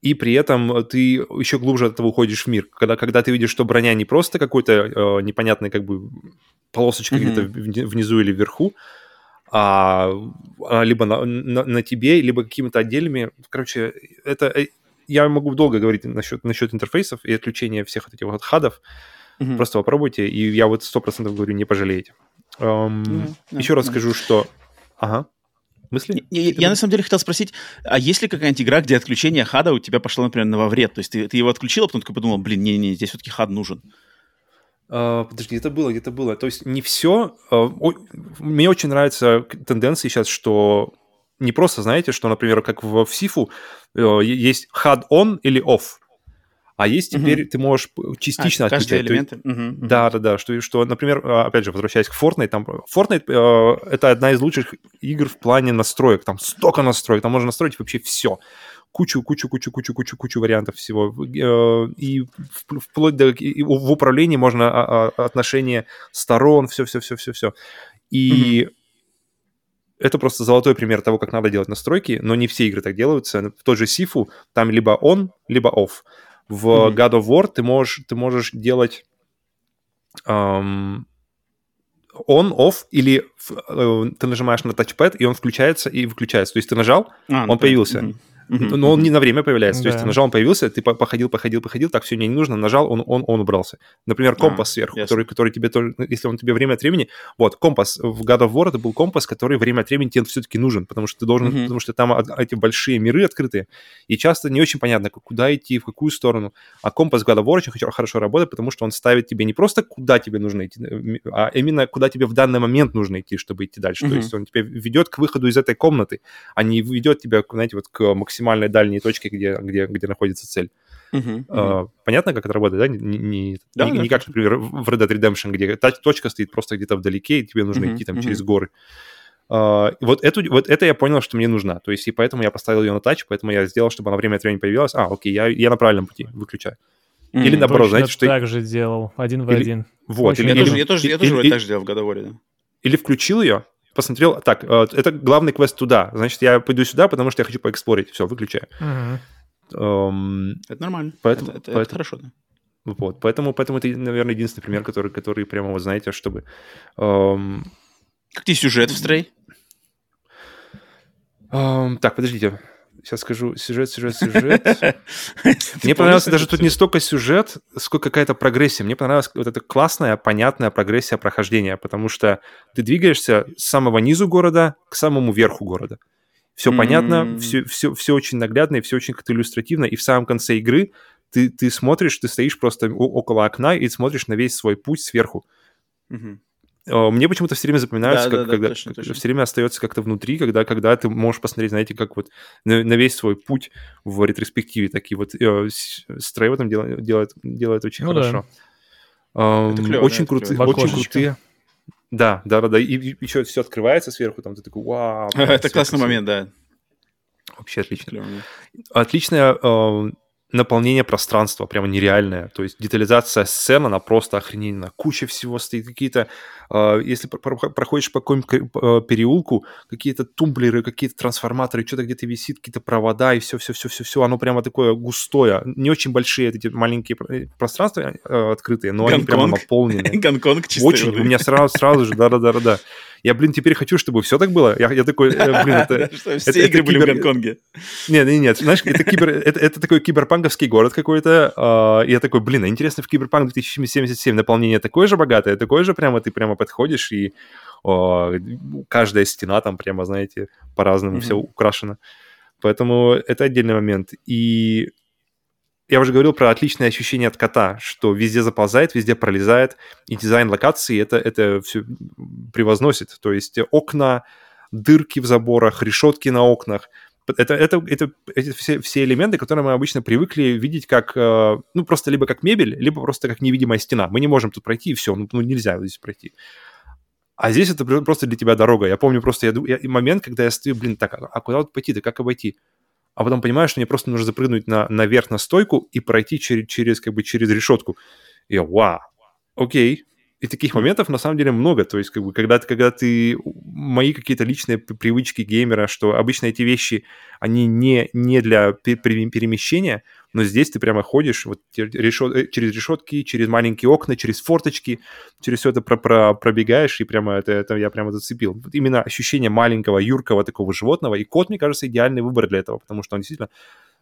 и при этом ты еще глубже от этого уходишь в мир. Когда, когда ты видишь, что броня не просто какой-то э, непонятной как бы полосочка mm-hmm. где-то внизу или вверху, а, а либо на, на, на тебе, либо какими-то отдельными. Короче, это э, я могу долго говорить насчет, насчет интерфейсов и отключения всех вот этих вот хадов. Mm-hmm. Просто попробуйте, и я вот сто процентов говорю, не пожалеете. Um, mm-hmm. Еще раз скажу, что... Ага. Мысли? Я, я, я на самом деле хотел спросить, а есть ли какая-нибудь игра, где отключение хада у тебя пошло, например, на во вред? То есть ты, ты его отключил, а потом такой подумал, блин, не-не, здесь все-таки хад нужен. Uh, подожди, это было, где-то было. То есть не все. Uh, о, мне очень нравятся тенденции сейчас, что не просто, знаете, что, например, как в, в Сифу uh, есть hard on или off. А есть теперь, угу. ты можешь частично а, отключать. элементы. Есть, угу. Да, да, да. Что, что, например, а, опять же, возвращаясь к Fortnite, там Fortnite э, это одна из лучших игр в плане настроек. Там столько настроек, там можно настроить вообще все. Кучу, кучу, кучу, кучу, кучу, кучу вариантов всего. Э, и вплоть до и в управлении можно а, а, отношения сторон, все, все, все, все, все. И угу это просто золотой пример того, как надо делать настройки, но не все игры так делаются. В тот же Сифу там либо он, либо off. В mm-hmm. God of War ты можешь, ты можешь делать um, on, off, или uh, ты нажимаешь на тачпэд, и он включается и выключается. То есть ты нажал, а, он ну, появился. Mm-hmm. Mm-hmm. Но он не на время появляется. То есть ты нажал, он появился, ты походил, походил, походил, так все мне не нужно, нажал, он, он, он убрался. Например, а, компас сверху, который, который тебе тоже, ну, если он тебе время от времени... Вот, компас в God of War это был компас, который время от времени тебе все-таки нужен, потому что ты должен, mm-hmm. потому что там эти большие миры открытые, и часто не очень понятно, куда идти, в какую сторону. А компас в God of War очень хорошо работает, потому что он ставит тебе не просто куда тебе нужно идти, а именно куда тебе в данный момент нужно идти, чтобы идти дальше. Mm-hmm. То есть он тебя ведет к выходу из этой комнаты, а не ведет тебя, знаете, вот к максимальной дальней точке, где, где, где находится цель. Uh-huh, uh-huh. понятно, как это работает, да? Не, не, да, не, да, не как, например, в Red Dead Redemption, где та точка стоит просто где-то вдалеке, и тебе нужно uh-huh, идти там uh-huh. через горы. Uh, вот, эту, вот это я понял, что мне нужна. То есть, и поэтому я поставил ее на тач, поэтому я сделал, чтобы она время от времени появилась. А, окей, я, я на правильном пути, выключаю. Mm, или наоборот, Точно знаете, что... так же делал, один в или... один. Вот, или, я, или... Тоже, я тоже, я тоже или, так же делал в годоворе. Да. Или включил ее, посмотрел, так, э, это главный квест туда, значит, я пойду сюда, потому что я хочу поэксплорить. Все, выключаю. Uh-huh. Um, это нормально. Поэтому, это, это, поэтому, это хорошо, да. Вот, поэтому, поэтому это, наверное, единственный пример, который, который прямо, вот знаете, чтобы... Um, как тебе сюжет в Стрей? Um, так, подождите. Сейчас скажу сюжет, сюжет, сюжет. Мне понравился даже тут не столько сюжет, сколько какая-то прогрессия. Мне понравилась вот эта классная, понятная прогрессия прохождения, потому что ты двигаешься с самого низу города к самому верху города. Все понятно, все, все, все очень наглядно и все очень как-то иллюстративно. И в самом конце игры ты, ты смотришь, ты стоишь просто около окна и смотришь на весь свой путь сверху. Мне почему-то все время запоминается, да, как, да, когда точно, точно. все время остается как-то внутри, когда, когда ты можешь посмотреть, знаете, как вот на, на весь свой путь в ретроспективе такие вот э, Стрей в этом делает, делает, делает очень ну, хорошо. Да. Эм, клево, очень да, крутые, очень крутые. Да, да, да, да. И, и еще все открывается сверху, там ты такой, вау. Это классный момент, да. Вообще отлично. Отличная э, наполнение пространства прямо нереальное. То есть детализация сцен, она просто охренительна. Куча всего стоит, какие-то... Э, если проходишь по какому-нибудь переулку, какие-то тумблеры, какие-то трансформаторы, что-то где-то висит, какие-то провода, и все-все-все-все-все, оно прямо такое густое. Не очень большие эти маленькие пространства э, открытые, но Гонконг. они прямо наполнены. Гонконг чисто. Очень, у меня сразу, сразу же, да-да-да-да. Я, блин, теперь хочу, чтобы все так было. Я, я такой, э, блин, это... Все игры были в Гонконге. Нет, нет, нет. Знаешь, это, кибер, это, такой киберпанковский город какой-то. Uh, я такой, блин, а интересно, в Киберпанк 2077 наполнение такое же богатое, такое же прямо, ты прямо подходишь и каждая стена там прямо, знаете, по-разному все украшено. Поэтому это отдельный момент. И я уже говорил про отличное ощущение от кота, что везде заползает, везде пролезает, и дизайн локации это, это все превозносит. То есть окна, дырки в заборах, решетки на окнах. Это, это, это, это все, все элементы, которые мы обычно привыкли видеть как, э, ну, просто либо как мебель, либо просто как невидимая стена. Мы не можем тут пройти, и все, ну, ну нельзя здесь пройти. А здесь это просто для тебя дорога. Я помню просто я, я, момент, когда я стою, блин, так, а куда вот пойти-то, как обойти? А потом понимаю, что мне просто нужно запрыгнуть на, наверх на стойку и пройти через, через, как бы, через решетку. И я, вау, окей, и таких моментов на самом деле много. То есть, как бы, когда, когда ты... Мои какие-то личные привычки геймера, что обычно эти вещи, они не, не для перемещения, но здесь ты прямо ходишь вот решет, э, через решетки, через маленькие окна, через форточки, через все это про про пробегаешь, и прямо это, это я прямо зацепил. Вот именно ощущение маленького, юркого такого животного. И кот, мне кажется, идеальный выбор для этого, потому что он действительно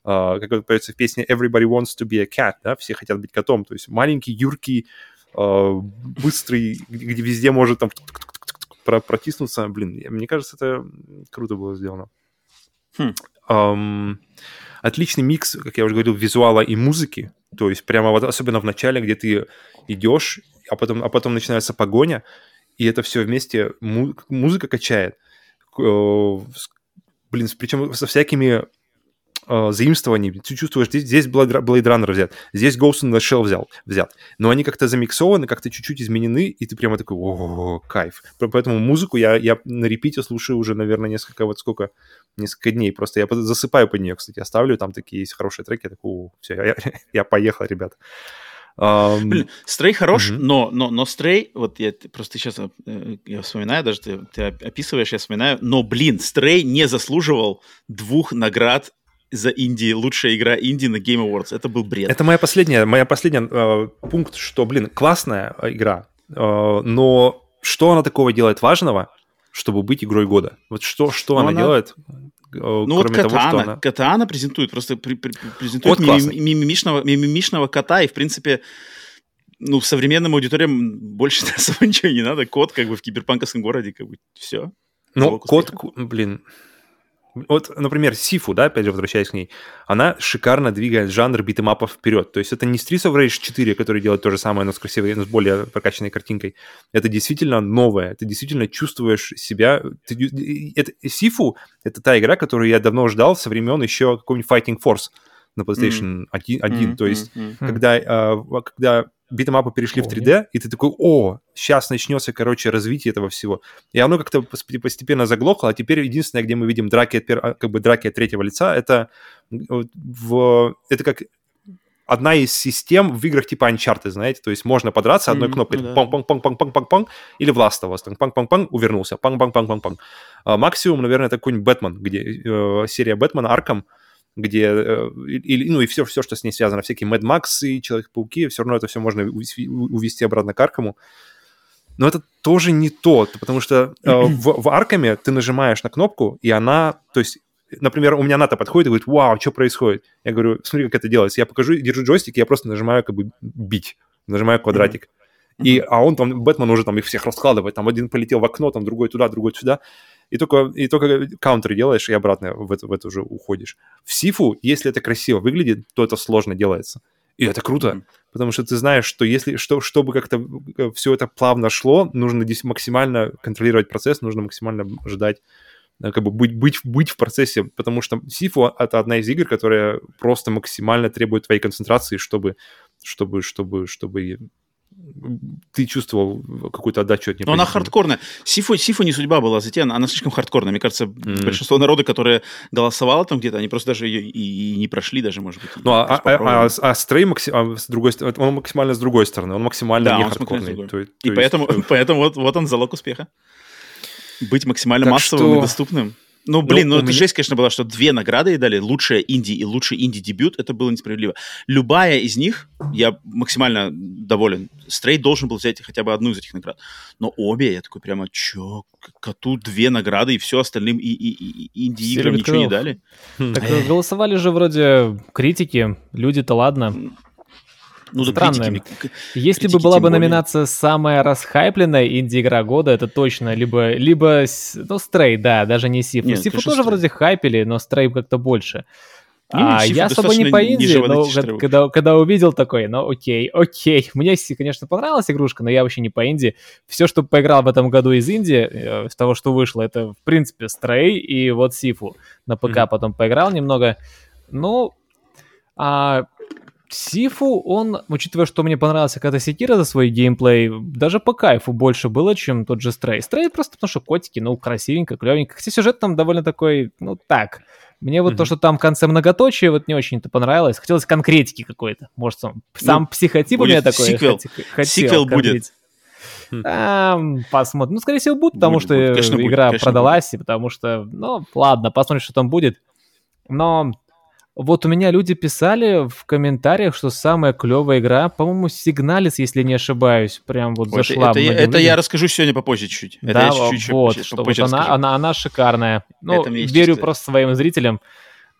Uh, как поется в песне «Everybody wants to be a cat», да, все хотят быть котом, то есть маленький, юркий, uh, быстрый, где везде может там протиснуться, блин, мне кажется, это круто было сделано. Хм. Um, отличный микс, как я уже говорил, визуала и музыки. То есть прямо вот особенно в начале, где ты идешь, а потом, а потом начинается погоня, и это все вместе му- музыка качает. Блин, причем со всякими э, заимствований. Ты чувствуешь, здесь, здесь Blade, Runner взят, здесь Ghost in the Shell взял, взят. Но они как-то замиксованы, как-то чуть-чуть изменены, и ты прямо такой, о, кайф. Поэтому музыку я, я на репите слушаю уже, наверное, несколько, вот сколько, несколько дней. Просто я засыпаю под нее, кстати. Оставлю, там такие есть хорошие треки. Я такой, о, все, я, я поехал, ребят. Um... Блин, Стрей хорош, mm-hmm. но, но, но Стрей, вот я просто сейчас э, я вспоминаю, даже ты, ты описываешь, я вспоминаю, но, блин, Стрей не заслуживал двух наград за инди, лучшая игра инди на Game Awards. Это был бред. Это моя последняя, моя последняя э, пункт, что, блин, классная э, игра, э, но что она такого делает важного, чтобы быть игрой года? Вот что, что она, она делает? Э, ну вот Катана, того, что она... Катана презентует, просто при, при, презентует вот мимимишного, мимимишного кота, и, в принципе, ну, современным аудиториям больше особо ничего не надо. Кот как бы в киберпанковском городе, как бы, все. Ну, кот, блин, вот, например, Сифу, да, опять же, возвращаясь к ней, она шикарно двигает жанр битэмапов вперед. То есть это не Streets of Rage 4, который делает то же самое, но с красивой, но с более прокачанной картинкой. Это действительно новое. Ты действительно чувствуешь себя... Ты, это, Сифу — это та игра, которую я давно ждал со времен еще какого-нибудь Fighting Force на PlayStation mm. 1. 1. Mm, то есть, mm, mm. когда, э, когда битэмапы перешли в 3D, и ты такой, о, сейчас начнется, короче, развитие этого всего. И оно как-то постепенно заглохло, а теперь единственное, где мы видим драки от, а, как бы драки от третьего лица, это, в, это как одна из систем в играх типа Uncharted, знаете, то есть можно подраться одной mm-hmm, кнопкой, да. панг панг панг панг панг панг панг или в Last of Us, панг панг панг увернулся, панг панг панг панг панг. Максимум, наверное, это какой-нибудь Бэтмен, где э, серия Бэтмена Arkham, где, э, или, ну и все, все, что с ней связано, всякие Mad Max и Человек-пауки, все равно это все можно увести обратно к Arkham у. Но это тоже не то, потому что э, в, в Аркаме ты нажимаешь на кнопку, и она, то есть, например, у меня Ната подходит и говорит, вау, что происходит? Я говорю, смотри, как это делается. Я покажу, держу джойстик, я просто нажимаю как бы бить, нажимаю квадратик. Mm-hmm. И, а он там, Бэтмен уже там их всех раскладывает, там один полетел в окно, там другой туда, другой сюда и только, и только каунтер делаешь, и обратно в это, в это уже уходишь. В Сифу, если это красиво выглядит, то это сложно делается. И это круто, mm-hmm. потому что ты знаешь, что если что, чтобы как-то э, все это плавно шло, нужно здесь максимально контролировать процесс, нужно максимально ждать, э, как бы быть, быть, быть в процессе, потому что Сифу — это одна из игр, которая просто максимально требует твоей концентрации, чтобы, чтобы, чтобы, чтобы ты чувствовал какую-то отдачу от нее. Но она хардкорная. Сифу, Сифу не судьба была затеяна, она слишком хардкорная. Мне кажется, mm-hmm. большинство народа, которое голосовало там где-то, они просто даже ее и, и не прошли даже, может быть. Ну, а, а, а, а Стрей макси... а, с другой он максимально с другой стороны, он максимально да, не он хардкорный. То, и то поэтому, есть... поэтому вот, вот он залог успеха. Быть максимально так массовым что... и доступным. Ну, блин, ну, ну это меня... жесть, конечно, была, что две награды ей дали, лучшая инди и лучший инди-дебют, это было несправедливо. Любая из них, я максимально доволен. Стрейт должен был взять хотя бы одну из этих наград. Но обе, я такой прямо, чё, коту две награды, и все остальным и, и, и инди-играм ничего не дали. Так голосовали же вроде критики, люди-то ладно. Ну, странная. Если бы была бы более... номинация самая расхайпленная инди-игра года, это точно либо, либо ну, Стрей, да, даже не Сифу. Нет, Сифу тоже Stray. вроде хайпели, но Стрей как-то больше. Не, а я особо не по инди, но когда, когда увидел такой, ну окей, окей. Мне, конечно, понравилась игрушка, но я вообще не по инди. Все, что поиграл в этом году из инди, э, того, что вышло, это, в принципе, Стрей и вот Сифу. На ПК mm-hmm. потом поиграл немного. Ну, а Сифу, он, учитывая, что мне понравился когда Секира за свой геймплей, даже по кайфу больше было, чем тот же Стрей. Стрей просто потому, что котики, ну, красивенько, клевенько. Хотя сюжет там довольно такой, ну, так. Мне вот mm-hmm. то, что там в конце многоточие, вот не очень-то понравилось. Хотелось конкретики какой-то. Может, сам, сам ну, психотип у меня такой. Сиквел, хотел, сиквел будет. А, посмотрим. Ну, скорее всего, будет, потому будет, что будет. Конечно, игра будет, продалась, будет. и потому что, ну, ладно, посмотрим, что там будет. Но вот у меня люди писали в комментариях, что самая клевая игра, по-моему, Сигналис, если не ошибаюсь, прям вот Ой, зашла. Это, это, это я расскажу сегодня попозже чуть-чуть. Да, это чуть-чуть вот, что попозже вот она, она, она шикарная. Ну, верю просто своим зрителям,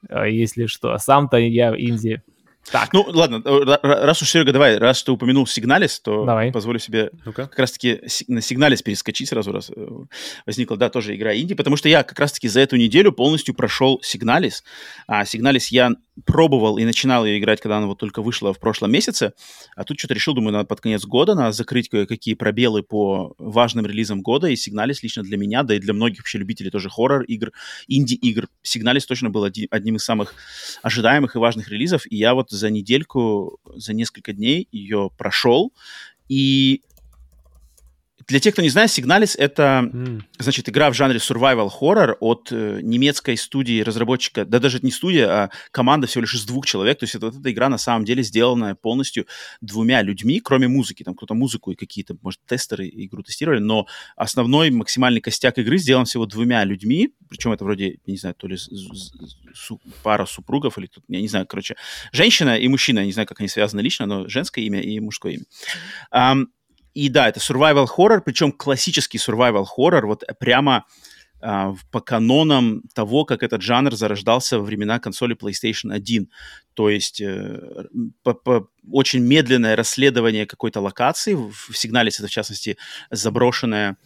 э, если что. Сам-то я инди так. Ну, ладно, э, раз уж, Серега, давай, раз ты упомянул Сигналис, то давай. позволю себе ну как раз-таки на Сигналис перескочить сразу, раз э, возникла, да, тоже игра инди, потому что я как раз-таки за эту неделю полностью прошел Сигналис. А Сигналис я пробовал и начинал ее играть, когда она вот только вышла в прошлом месяце, а тут что-то решил, думаю, надо под конец года, надо закрыть кое-какие пробелы по важным релизам года, и Сигналис лично для меня, да и для многих вообще любителей тоже хоррор-игр, инди-игр, Сигналис точно был одним из самых ожидаемых и важных релизов, и я вот за недельку, за несколько дней ее прошел, и для тех, кто не знает, Signalis — это, mm. значит, игра в жанре survival horror от э, немецкой студии разработчика, да даже не студия, а команда всего лишь из двух человек. То есть это, вот эта игра на самом деле сделанная полностью двумя людьми, кроме музыки. Там кто-то музыку и какие-то, может, тестеры игру тестировали, но основной максимальный костяк игры сделан всего двумя людьми, причем это вроде, не знаю, то ли су пара супругов или тут, я не знаю, короче, женщина и мужчина, я не знаю, как они связаны лично, но женское имя и мужское имя. Um, и да, это survival horror, причем классический survival horror, вот прямо э, по канонам того, как этот жанр зарождался во времена консоли PlayStation 1. То есть э, по, по, очень медленное расследование какой-то локации, в, сигнале это в частности заброшенная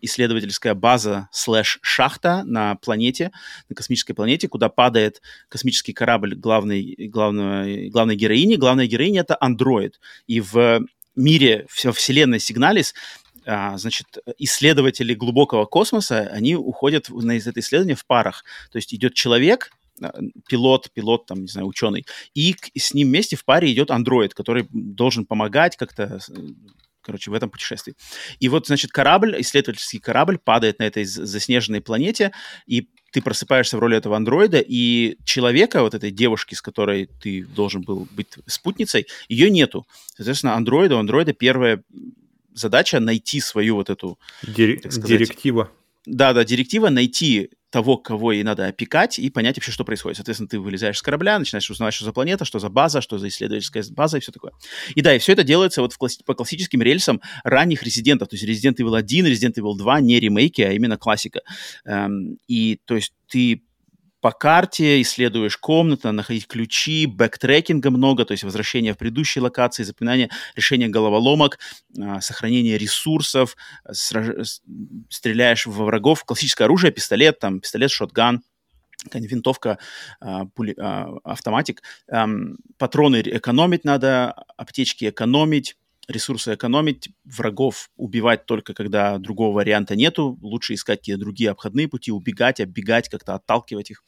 исследовательская база слэш шахта на планете, на космической планете, куда падает космический корабль главной, главной, главной героини. Главная героиня — это андроид. И в мире, во вселенной Сигналис, а, значит, исследователи глубокого космоса, они уходят на это исследование в парах. То есть идет человек, а, пилот, пилот, там, не знаю, ученый, и с ним вместе в паре идет андроид, который должен помогать как-то короче, в этом путешествии. И вот, значит, корабль, исследовательский корабль падает на этой заснеженной планете, и ты просыпаешься в роли этого андроида, и человека, вот этой девушки, с которой ты должен был быть спутницей, ее нету. Соответственно, андроида, у андроида первая задача найти свою вот эту... Дир... Директива. Да, да, директива найти того, кого ей надо опекать, и понять вообще, что происходит. Соответственно, ты вылезаешь с корабля, начинаешь узнавать, что за планета, что за база, что за исследовательская база и все такое. И да, и все это делается вот в класс... по классическим рельсам ранних резидентов. То есть Resident Evil 1, Resident Evil 2, не ремейки, а именно классика. Эм, и то есть ты по карте, исследуешь комнату, находить ключи, backtracking а много, то есть возвращение в предыдущие локации, запоминание, решение головоломок, а, сохранение ресурсов, сраж... стреляешь во врагов, классическое оружие, пистолет, там, пистолет, shotgun, винтовка, а, пули, а, автоматик. Патроны экономить надо, аптечки экономить, ресурсы экономить, врагов убивать только когда другого варианта нету, лучше искать какие-то другие обходные пути, убегать, оббегать, как-то отталкивать их.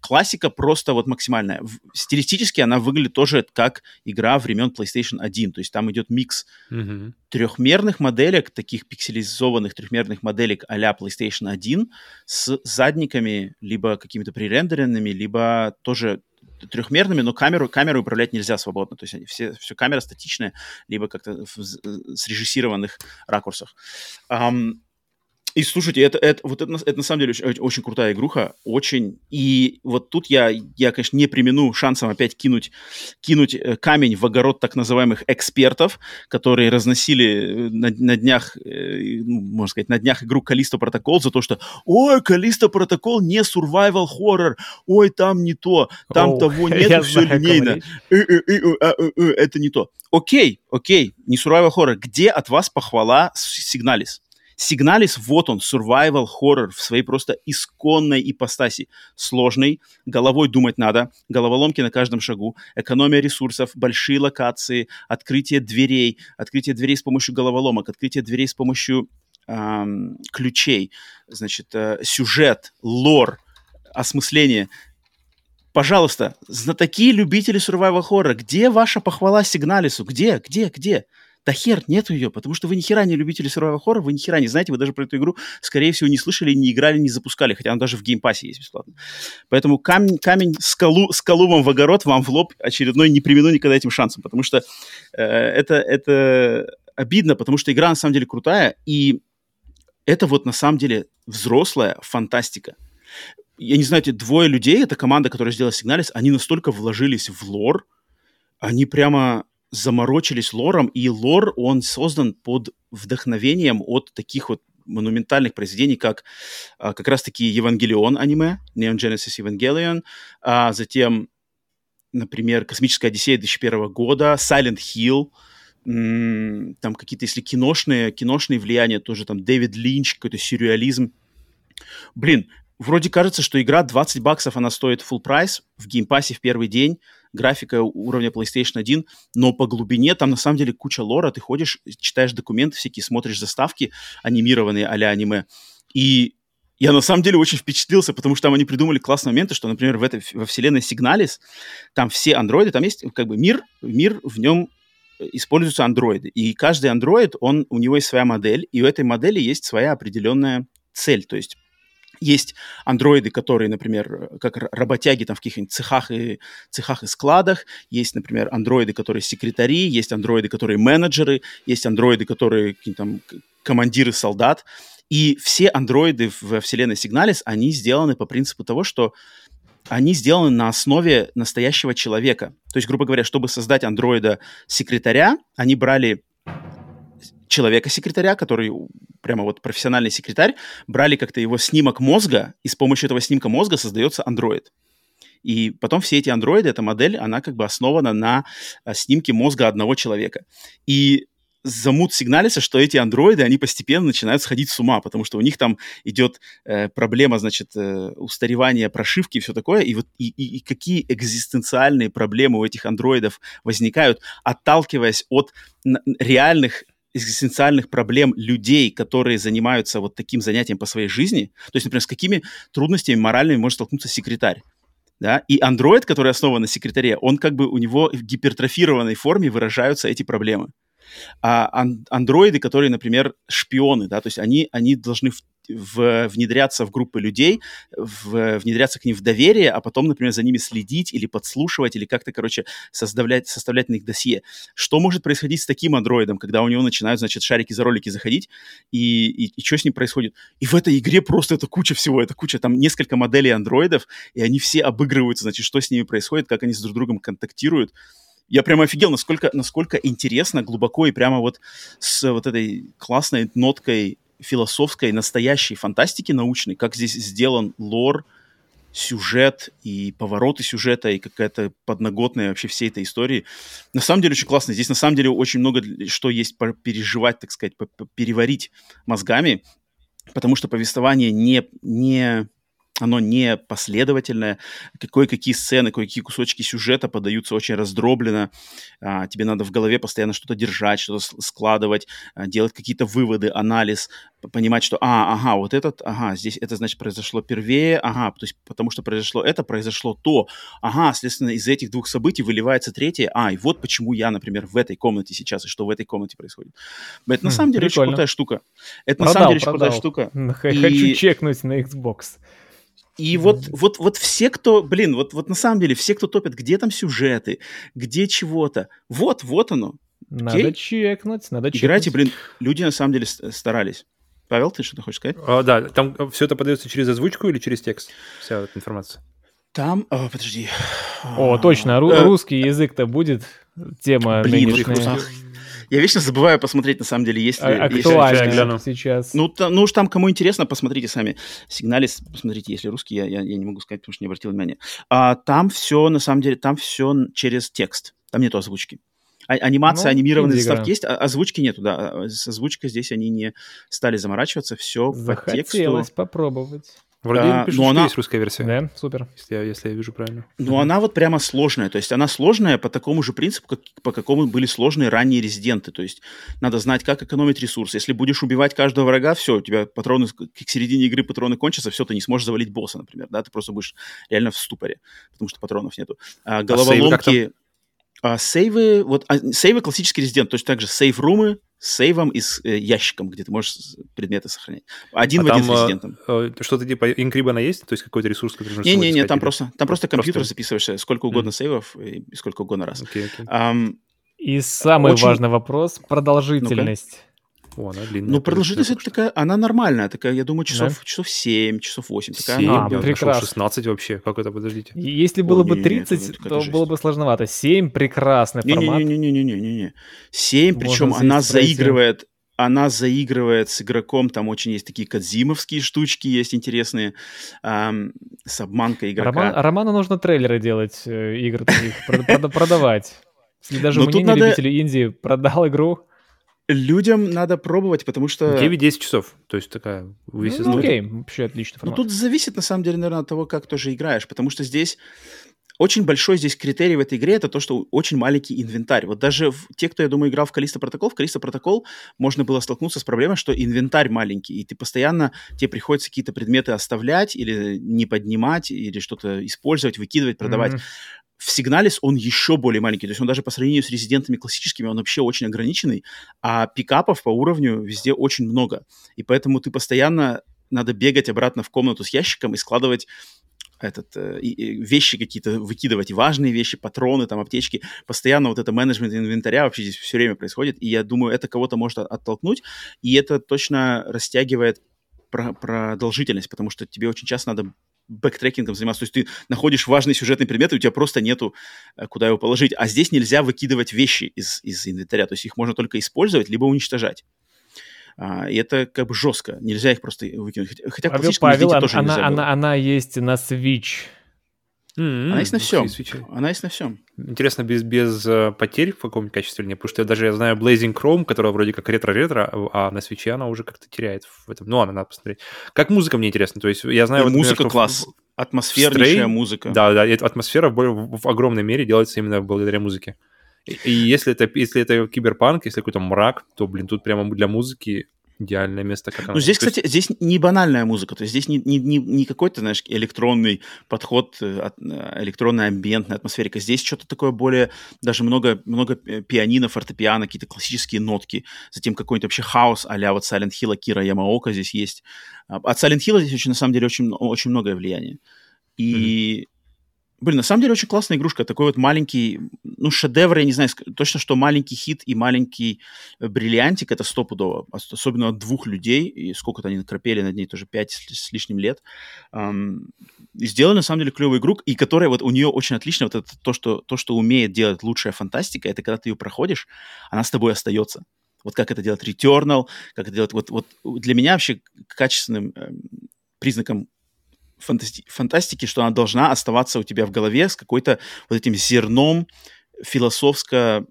Классика просто вот максимальная. Стилистически она выглядит тоже как игра времен PlayStation 1, то есть там идет микс mm-hmm. трехмерных моделек, таких пикселизованных трехмерных моделек а PlayStation 1 с задниками, либо какими-то пререндеренными, либо тоже трехмерными, но камеру, камеру управлять нельзя свободно. То есть они все, все камера статичная, либо как-то в срежиссированных ракурсах. Um, И слушайте, это, это, вот это, это на самом деле очень, очень крутая игруха, очень. И вот тут я, я, конечно, не примену шансом опять кинуть, кинуть э, камень в огород так называемых экспертов, которые разносили э, на, на днях, э, ну, можно сказать, на днях игру Калисто Протокол за то, что «Ой, Калисто Протокол не survival horror, ой, там не то, там oh, того нет, все линейно, а, это не то». Окей, окей, не survival horror, где от вас похвала Сигналис? Сигналис, вот он, survival horror в своей просто исконной ипостаси. Сложный, головой думать надо, головоломки на каждом шагу, экономия ресурсов, большие локации, открытие дверей, открытие дверей с помощью головоломок, открытие дверей с помощью эм, ключей, значит, э, сюжет, лор, осмысление. Пожалуйста, знатоки любители survival horror, где ваша похвала Signalis у? Где, где, где? Да хер, нету ее, потому что вы ни хера не любители survival horror, вы ни хера не знаете, вы даже про эту игру, скорее всего, не слышали, не играли, не запускали, хотя она даже в Game Pass е есть бесплатно. Поэтому камень, камень скалу, скалу вам в огород, вам в лоб очередной, не примену никогда этим шансом, потому что э, это, это обидно, потому что игра на самом деле крутая, и это вот на самом деле взрослая фантастика. Я не знаю, эти двое людей, это команда, которая сделала Сигналис, они настолько вложились в лор, они прямо заморочились лором, и лор, он создан под вдохновением от таких вот монументальных произведений, как а, как раз-таки Евангелион аниме, Neon Genesis Evangelion, а затем, например, Космическая Одиссея 2001 года, Silent Hill, там какие-то, если киношные, киношные влияния, тоже там Дэвид Линч, какой-то сюрреализм. Блин, вроде кажется, что игра 20 баксов, она стоит full price в Game Pass'е в первый день, графика уровня PlayStation 1, но по глубине там на самом деле куча лора, ты ходишь, читаешь документы всякие, смотришь заставки анимированные аниме, и я на самом деле очень впечатлился, потому что там они придумали классные моменты, что, например, в этой, во вселенной Сигналис, там все андроиды, там есть как бы мир, мир в нем используются андроиды. И каждый андроид, он, у него есть своя модель, и у этой модели есть своя определенная цель. То есть есть андроиды, которые, например, как работяги там в каких-нибудь цехах и, цехах и складах. Есть, например, андроиды, которые секретари, есть андроиды, которые менеджеры, есть андроиды, которые там командиры солдат. И все андроиды в вселенной Сигналис, они сделаны по принципу того, что они сделаны на основе настоящего человека. То есть, грубо говоря, чтобы создать андроида-секретаря, они брали человека-секретаря, который прямо вот профессиональный секретарь, брали как-то его снимок мозга, и с помощью этого снимка мозга создается андроид. И потом все эти андроиды, эта модель, она как бы основана на а, снимке мозга одного человека. И замут сигналится, что эти андроиды, они постепенно начинают сходить с ума, потому что у них там идет э, проблема, значит, э, устаревания прошивки и все такое, и вот и, и, и какие экзистенциальные проблемы у этих андроидов возникают, отталкиваясь от реальных экзистенциальных проблем людей, которые занимаются вот таким занятием по своей жизни, то есть, например, с какими трудностями моральными может столкнуться секретарь, да, и андроид, который основан на секретаре, он как бы у него в гипертрофированной форме выражаются эти проблемы. А ан- андроиды, которые, например, шпионы, да, то есть они, они должны в, внедряться в группы людей, в, внедряться к ним в доверие, а потом, например, за ними следить или подслушивать, или как-то, короче, составлять, составлять на них досье. Что может происходить с таким андроидом, когда у него начинают, значит, шарики за ролики заходить, и, и, и что с ним происходит? И в этой игре просто это куча всего, это куча, там несколько моделей андроидов, и они все обыгрываются, значит, что с ними происходит, как они с друг другом контактируют я прямо офигел, насколько, насколько интересно, глубоко и прямо вот с вот этой классной ноткой философской, настоящей фантастики научной, как здесь сделан лор, сюжет и повороты сюжета и какая-то подноготная вообще всей этой истории. На самом деле очень классно. Здесь на самом деле очень много что есть переживать, так сказать, переварить мозгами, потому что повествование не, не оно не последовательное, кое-какие сцены, кое-какие кусочки сюжета подаются очень раздробленно, а, тебе надо в голове постоянно что-то держать, что-то складывать, а, делать какие-то выводы, анализ, понимать, что, а, ага, вот этот, ага, здесь это, значит, произошло первее, ага, то есть потому что произошло это, произошло то, ага, следственно, из этих двух событий выливается третье, а, и вот почему я, например, в этой комнате сейчас, и что в этой комнате происходит. Это на самом деле очень крутая штука. Это продал, на самом деле очень крутая штука. Хочу и... чекнуть на Xbox. И вот, вот, вот все, кто, блин, вот, вот на самом деле, все, кто топят, где там сюжеты, где чего-то, вот, вот оно. Надо Окей? чекнуть, надо чекнуть. Играйте, блин, люди на самом деле старались. Павел, ты что-то хочешь сказать? А, да, там все это подается через озвучку или через текст, вся эта информация? Там, о, подожди. О, точно, ру- э, русский язык-то будет тема Блин, нынешняя. Я вечно забываю посмотреть, на самом деле, есть ли... А, актуально сейчас. Ну, та, ну уж там, кому интересно, посмотрите сами. Сигналис, посмотрите, если русский, я, я, я не могу сказать, потому что не обратил внимания. А, там все, на самом деле, там все через текст. Там нету озвучки. А, анимация, ну, анимированные заставки есть, а озвучки нету, да. А, с озвучкой здесь они не стали заморачиваться, все по тексту. Захотелось попробовать. Вроде а, пишут, но она... есть русская версия. Да, супер. Если я, если я вижу правильно. Но она вот прямо сложная. То есть она сложная по такому же принципу, как, по какому были сложные ранние резиденты. То есть надо знать, как экономить ресурсы. Если будешь убивать каждого врага, все, у тебя патроны, к середине игры патроны кончатся, все, ты не сможешь завалить босса, например, да, ты просто будешь реально в ступоре, потому что патронов нету. А, головоломки... А, сейвы, вот а, сейвы классический резидент, точно так же сейв-румы, с сейвом и с э, ящиком, где ты можешь предметы сохранять. Один а в один с резидентом. Э, что-то типа инкрибана есть? То есть какой-то ресурс, который нужно Не-не-не, там просто, там просто компьютер просто... записываешь сколько угодно mm. сейвов и сколько угодно раз. Okay, okay. Um, и самый очень... важный вопрос – продолжительность. ну о, она длинная. Ну, продолжительность это такая, она нормальная, такая, я думаю, часов, да? часов 7, часов 8. Такая 7? А, я прекрасно. 16 вообще, как это, подождите. Если было О, бы 30, то было бы сложновато. 7 прекрасный не, формат. Не-не-не-не-не-не. 7, причем она заигрывает, она заигрывает с игроком, там очень есть такие кадзимовские штучки, есть интересные, эм, с обманкой игрока. Роман, Роману нужно трейлеры делать, э, игр таких, продавать. Если даже мне не любители Индии продал игру, людям надо пробовать, потому что... 9-10 часов, то есть такая увесистая. Ну, окей, вообще отлично. Ну, тут зависит, на самом деле, наверное, от того, как тоже играешь, потому что здесь очень большой здесь критерий в этой игре это то, что очень маленький инвентарь. Вот даже в, те, кто, я думаю, играл в Калиста Протокол, в Калиста Протокол можно было столкнуться с проблемой, что инвентарь маленький, и ты постоянно, тебе приходится какие-то предметы оставлять или не поднимать, или что-то использовать, выкидывать, продавать. Mm-hmm в Сигналис он еще более маленький, то есть он даже по сравнению с резидентами классическими, он вообще очень ограниченный, а пикапов по уровню везде очень много, и поэтому ты постоянно надо бегать обратно в комнату с ящиком и складывать этот, э, вещи какие-то выкидывать, важные вещи, патроны, там, аптечки. Постоянно вот это менеджмент инвентаря вообще здесь все время происходит, и я думаю, это кого-то может оттолкнуть, и это точно растягивает продолжительность, потому что тебе очень часто надо бэктрекингом заниматься. То есть ты находишь важный сюжетный предмет, и у тебя просто нету, э, куда его положить. А здесь нельзя выкидывать вещи из, из инвентаря. То есть их можно только использовать, либо уничтожать. А, и это как бы жестко. Нельзя их просто выкинуть. Хотя Павел, Павел, она, тоже она, она, она есть на Switch. Mm-hmm. Она есть на всем. Она есть на всем. Интересно, без, без uh, потерь в каком качестве или нет? Потому что я даже я знаю Blazing Chrome, которая вроде как ретро-ретро, а на свече она уже как-то теряет в этом. Ну, она надо посмотреть. Как музыка мне интересно. То есть я знаю... вот, музыка например, класс. В, Атмосфернейшая в музыка. Да, да, атмосфера в, в, в огромной мере делается именно благодаря музыке. И, и если это, если это киберпанк, если какой-то мрак, то, блин, тут прямо для музыки идеальное место. Как ну, здесь, кстати, есть... здесь не банальная музыка, то есть здесь не, не, не, не какой-то, знаешь, электронный подход, э, э, электронная амбиентная атмосферика. Здесь что-то такое более, даже много, много пианино, фортепиано, какие-то классические нотки, затем какой-нибудь вообще хаос а вот Silent Hill, Кира Ямаока здесь есть. А, от Silent Hill здесь очень, на самом деле, очень, очень многое влияние. И mm-hmm. Блин, на самом деле очень классная игрушка. Такой вот маленький, ну, шедевр, я не знаю, точно, что маленький хит и маленький э, бриллиантик, это стопудово. Особенно от двух людей, и сколько-то они накропели над ней, тоже пять с, лишним лет. Um, сделали, на самом деле, клевую игру, и которая вот у нее очень отлично, вот это то, что, то, что умеет делать лучшая фантастика, это когда ты ее проходишь, она с тобой остается. Вот как это делать Returnal, как это делать... Вот, вот для меня вообще качественным э, признаком фантасти- фантастики, что она должна оставаться у тебя в голове с какой-то вот этим зерном философско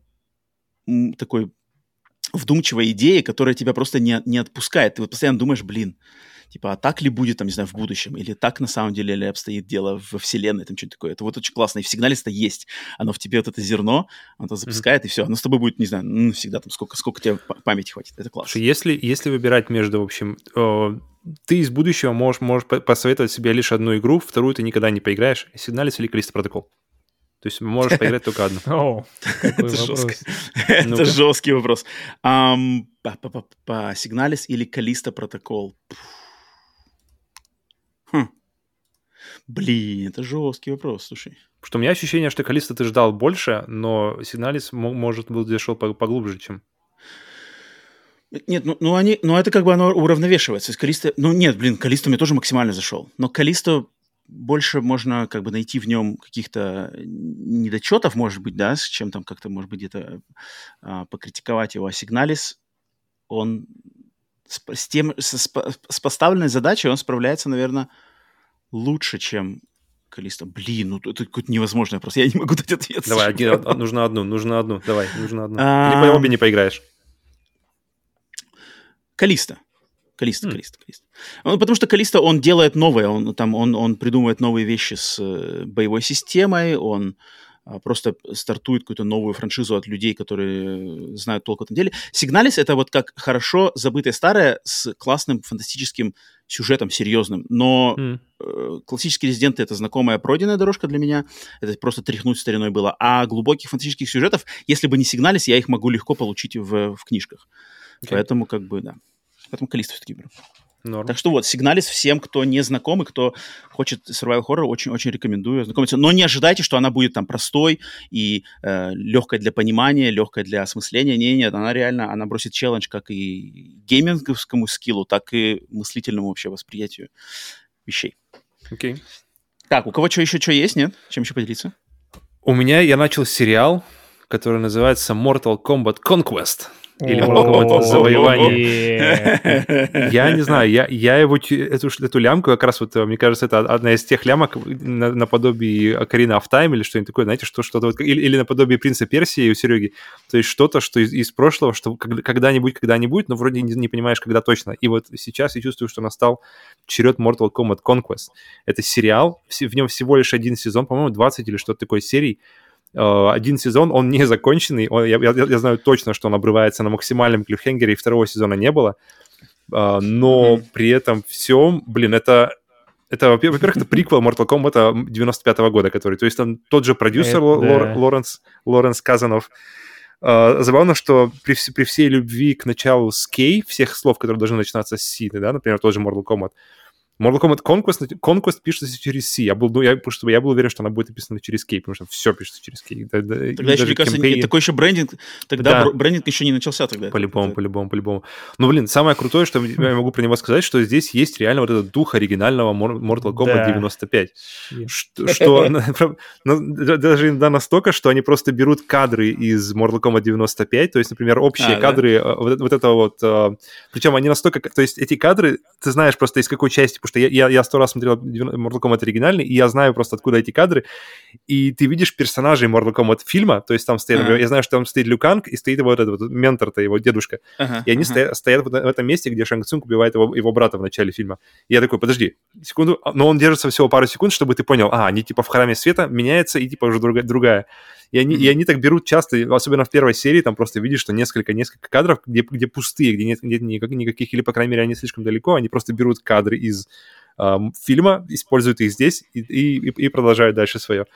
такой вдумчивой идеи, которая тебя просто не, не отпускает. Ты вот постоянно думаешь, блин, типа, а так ли будет, там, не знаю, в будущем, или так на самом деле ли обстоит дело во вселенной, там, что-то такое. Это вот очень классно. И в сигнале это есть. Оно в тебе вот это зерно, оно то запускает, mm-hmm. и все. Оно с тобой будет, не знаю, ну, всегда там, сколько, сколько тебе памяти хватит. Это классно. Если, если выбирать между, в общем, э, ты из будущего можешь, можешь посоветовать себе лишь одну игру, вторую ты никогда не поиграешь. Сигналис или Калиста Протокол? То есть можешь поиграть только одну. О, это жестко. Это жесткий вопрос. Сигналис или Калисто Протокол? Хм. Блин, это жесткий вопрос, слушай. Что у меня ощущение, что Калиста ты ждал больше, но Сигналис может был зашел поглубже, чем Нет, ну, ну, они, ну это как бы оно уравновешивается. То есть Калиста... Ну нет, блин, Калиста мне тоже максимально зашел. Но Калисто больше можно как бы найти в нем каких-то недочетов, может быть, да, с чем там как-то, может быть, где-то а, покритиковать его. А Сигналис, он с, с, тем, с, с поставленной задачей он справляется, наверное, лучше, чем Калиста. Блин, ну это какой-то невозможный вопрос. Я не могу дать ответ. Давай, один, нужно одну, нужно одну. Давай, нужно одну. А... Или по обе не поиграешь. Калиста. Калиста, mm. Калиста, Калиста. Ну, потому что Калиста, он делает новое, он, там, он, он придумывает новые вещи с э, боевой системой, он а, просто стартует какую-то новую франшизу от людей, которые знают толк в этом деле. Сигналис — это вот как хорошо забытое старое с классным фантастическим сюжетом, серьезным. Но mm. э, классические резиденты — это знакомая пройденная дорожка для меня. Это просто тряхнуть стариной было. А глубоких фантастических сюжетов, если бы не Сигналис, я их могу легко получить в, в книжках. Okay. Поэтому как бы, да. Поэтому Калиста все-таки беру. Норм. Так что вот, сигналис всем, кто не знаком и кто хочет survival horror, очень-очень рекомендую ознакомиться. Но не ожидайте, что она будет там простой и э, легкой для понимания, легкой для осмысления. Не, нет, она реально, она бросит челлендж как и гейминговскому скиллу, так и мыслительному вообще восприятию вещей. Окей. Okay. Так, у кого что еще что есть, нет? Чем еще поделиться? У меня я начал сериал, который называется Mortal Kombat Conquest. Или какого-то завоевания. Я не знаю, я, я его, эту, эту лямку, как раз вот, мне кажется, это одна из тех лямок наподобие Карина of Time или что-нибудь такое, знаете, что, что-то вот, или, или наподобие Принца Персии у Сереги. То есть что-то, что из, из прошлого, что когда-нибудь, когда-нибудь, но вроде не, не понимаешь, когда точно. И вот сейчас я чувствую, что настал черед Mortal Kombat Conquest. Это сериал, в нем всего лишь один сезон, по-моему, 20 или что-то такое серий, Э, один сезон, он не законченный. Он, я, я, я знаю точно, что он обрывается на максимальном клиффхенгере, и второго сезона не было. Uh, но mm-hmm. при этом всем, блин, это это, во-первых, это приквел Mortal Kombat 95 -го года, который, то есть там тот же продюсер это, Лор. Лоренс, Лоренс Казанов. Uh, забавно, что при, при всей любви к началу с Кей, всех слов, которые должны начинаться с Си, да, например, тот же Mortal Kombat, Mortal Kombat Conquest, Conquest пишется через C. Я был, ну, я, что я был уверен, что она будет написана через K, потому что все пишется через K. Да, да, тогда еще, мне кажется, кемпей... такой еще брендинг, тогда да. брендинг еще не начался тогда. По-любому, по-любому, по-любому. Ну, блин, самое крутое, что я могу про него сказать, что здесь есть реально вот этот дух оригинального Mortal Kombat да. 95. Что, что ну, даже иногда настолько, что они просто берут кадры из Mortal Kombat 95, то есть, например, общие а, кадры да? вот, вот этого вот... А, Причем они настолько... То есть эти кадры, ты знаешь просто из какой части потому что я, я, я сто раз смотрел Mortal Kombat оригинальный, и я знаю просто, откуда эти кадры, и ты видишь персонажей Mortal Kombat фильма, то есть там стоит, uh-huh. я знаю, что там стоит Люканг, и стоит вот этот вот ментор-то, его дедушка, uh-huh. и они uh-huh. стоят, стоят в, в этом месте, где Шанг Цунг убивает его, его брата в начале фильма. И я такой, подожди, секунду, но он держится всего пару секунд, чтобы ты понял, а, они типа в храме света меняется, и типа уже другая. другая. И они, mm-hmm. и они так берут часто, особенно в первой серии, там просто видишь, что несколько-несколько кадров, где, где пустые, где нет, нет никак, никаких, или, по крайней мере, они слишком далеко, они просто берут кадры из э, фильма, используют их здесь и, и, и продолжают дальше свое.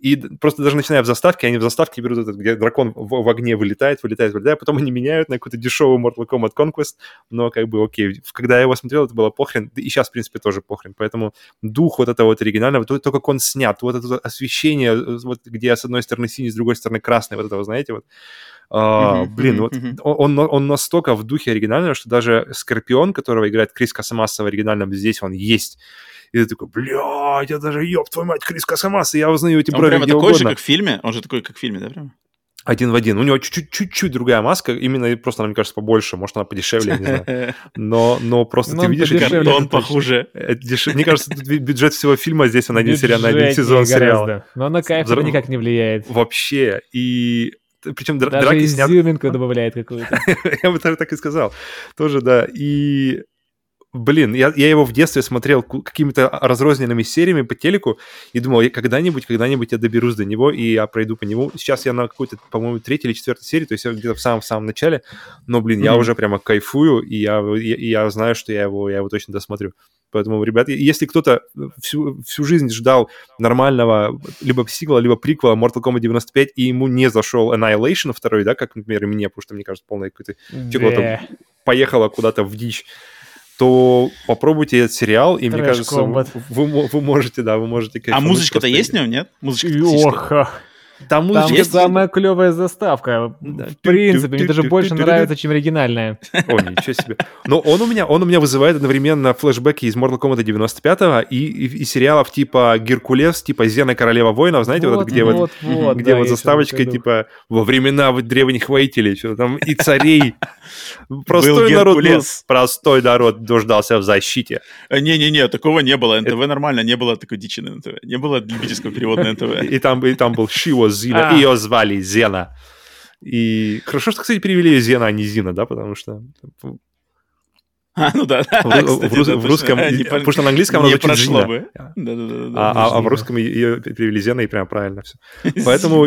И просто даже начиная в заставке, они в заставке берут этот, где дракон в, в огне вылетает, вылетает, вылетает, потом они меняют на какой-то дешевый Mortal Kombat Conquest, но как бы окей. Когда я его смотрел, это было похрен, и сейчас, в принципе, тоже похрен. Поэтому дух вот этого вот оригинального, то, то как он снят, вот это освещение, вот где с одной стороны синий, с другой стороны красный, вот этого, знаете, вот. Uh, mm-hmm, блин, mm-hmm. вот он, он настолько в духе оригинального, что даже Скорпион, которого играет Крис Косомаса в оригинальном, здесь он есть. И ты такой, блядь, я даже, ёб твою мать, Крис Косомас, и я узнаю эти брови Он прямо такой угодно. же, как в фильме? Он же такой, как в фильме, да, прям? Один в один. У него чуть-чуть другая маска, именно просто, она, мне кажется, побольше, может, она подешевле, не знаю. Но, но просто но ты видишь... Картон похуже. Деш... Мне кажется, бюджет всего фильма здесь, он один, сериал, на один сезон сериала. Но на кайф никак не влияет. Вообще. И причем Даже драки изюминку добавляет какую-то. Я бы так и сказал. Тоже, да. И блин, я, я его в детстве смотрел какими-то разрозненными сериями по телеку и думал, я когда-нибудь, когда-нибудь я доберусь до него, и я пройду по нему. Сейчас я на какой-то, по-моему, третьей или четвертой серии, то есть где-то в самом-самом начале, но, блин, mm-hmm. я уже прямо кайфую, и я, я, я знаю, что я его, я его точно досмотрю. Поэтому, ребят, если кто-то всю, всю жизнь ждал нормального либо сиквела, либо приквела Mortal Kombat 95, и ему не зашел Annihilation второй, да, как, например, и мне, потому что, мне кажется, полное какое-то... Yeah. поехало куда-то в дичь то попробуйте этот сериал, и Трэш мне кажется, вы, вы, вы можете, да, вы можете... А музычка-то есть в нем, нет? Музычка Ох, Там, музычка... Там самая клевая заставка. В принципе, мне даже больше нравится, чем оригинальная. О, ничего себе. Но он у меня, он у меня вызывает одновременно флешбеки из Mortal Kombat 95-го и, и, и сериалов типа Геркулес, типа Зена Королева воинов, знаете, вот, вот где вот, вот, где да, вот заставочка типа во времена древних воителей, что там и царей. Простой народ, простой народ дождался в защите. Не-не-не, такого не было. НТВ нормально, не было такой дичи на НТВ. Не было любительского перевода на НТВ. И там, и там был Шио Зина, ее звали Зена. И хорошо, что, кстати, перевели ее Зена, а не Зина, да, потому что а, ну да. В, русском, потому что на английском она звучит Зина. Бы. Да, да, да, а, а в русском ее перевели Зена, и прям правильно все. Поэтому,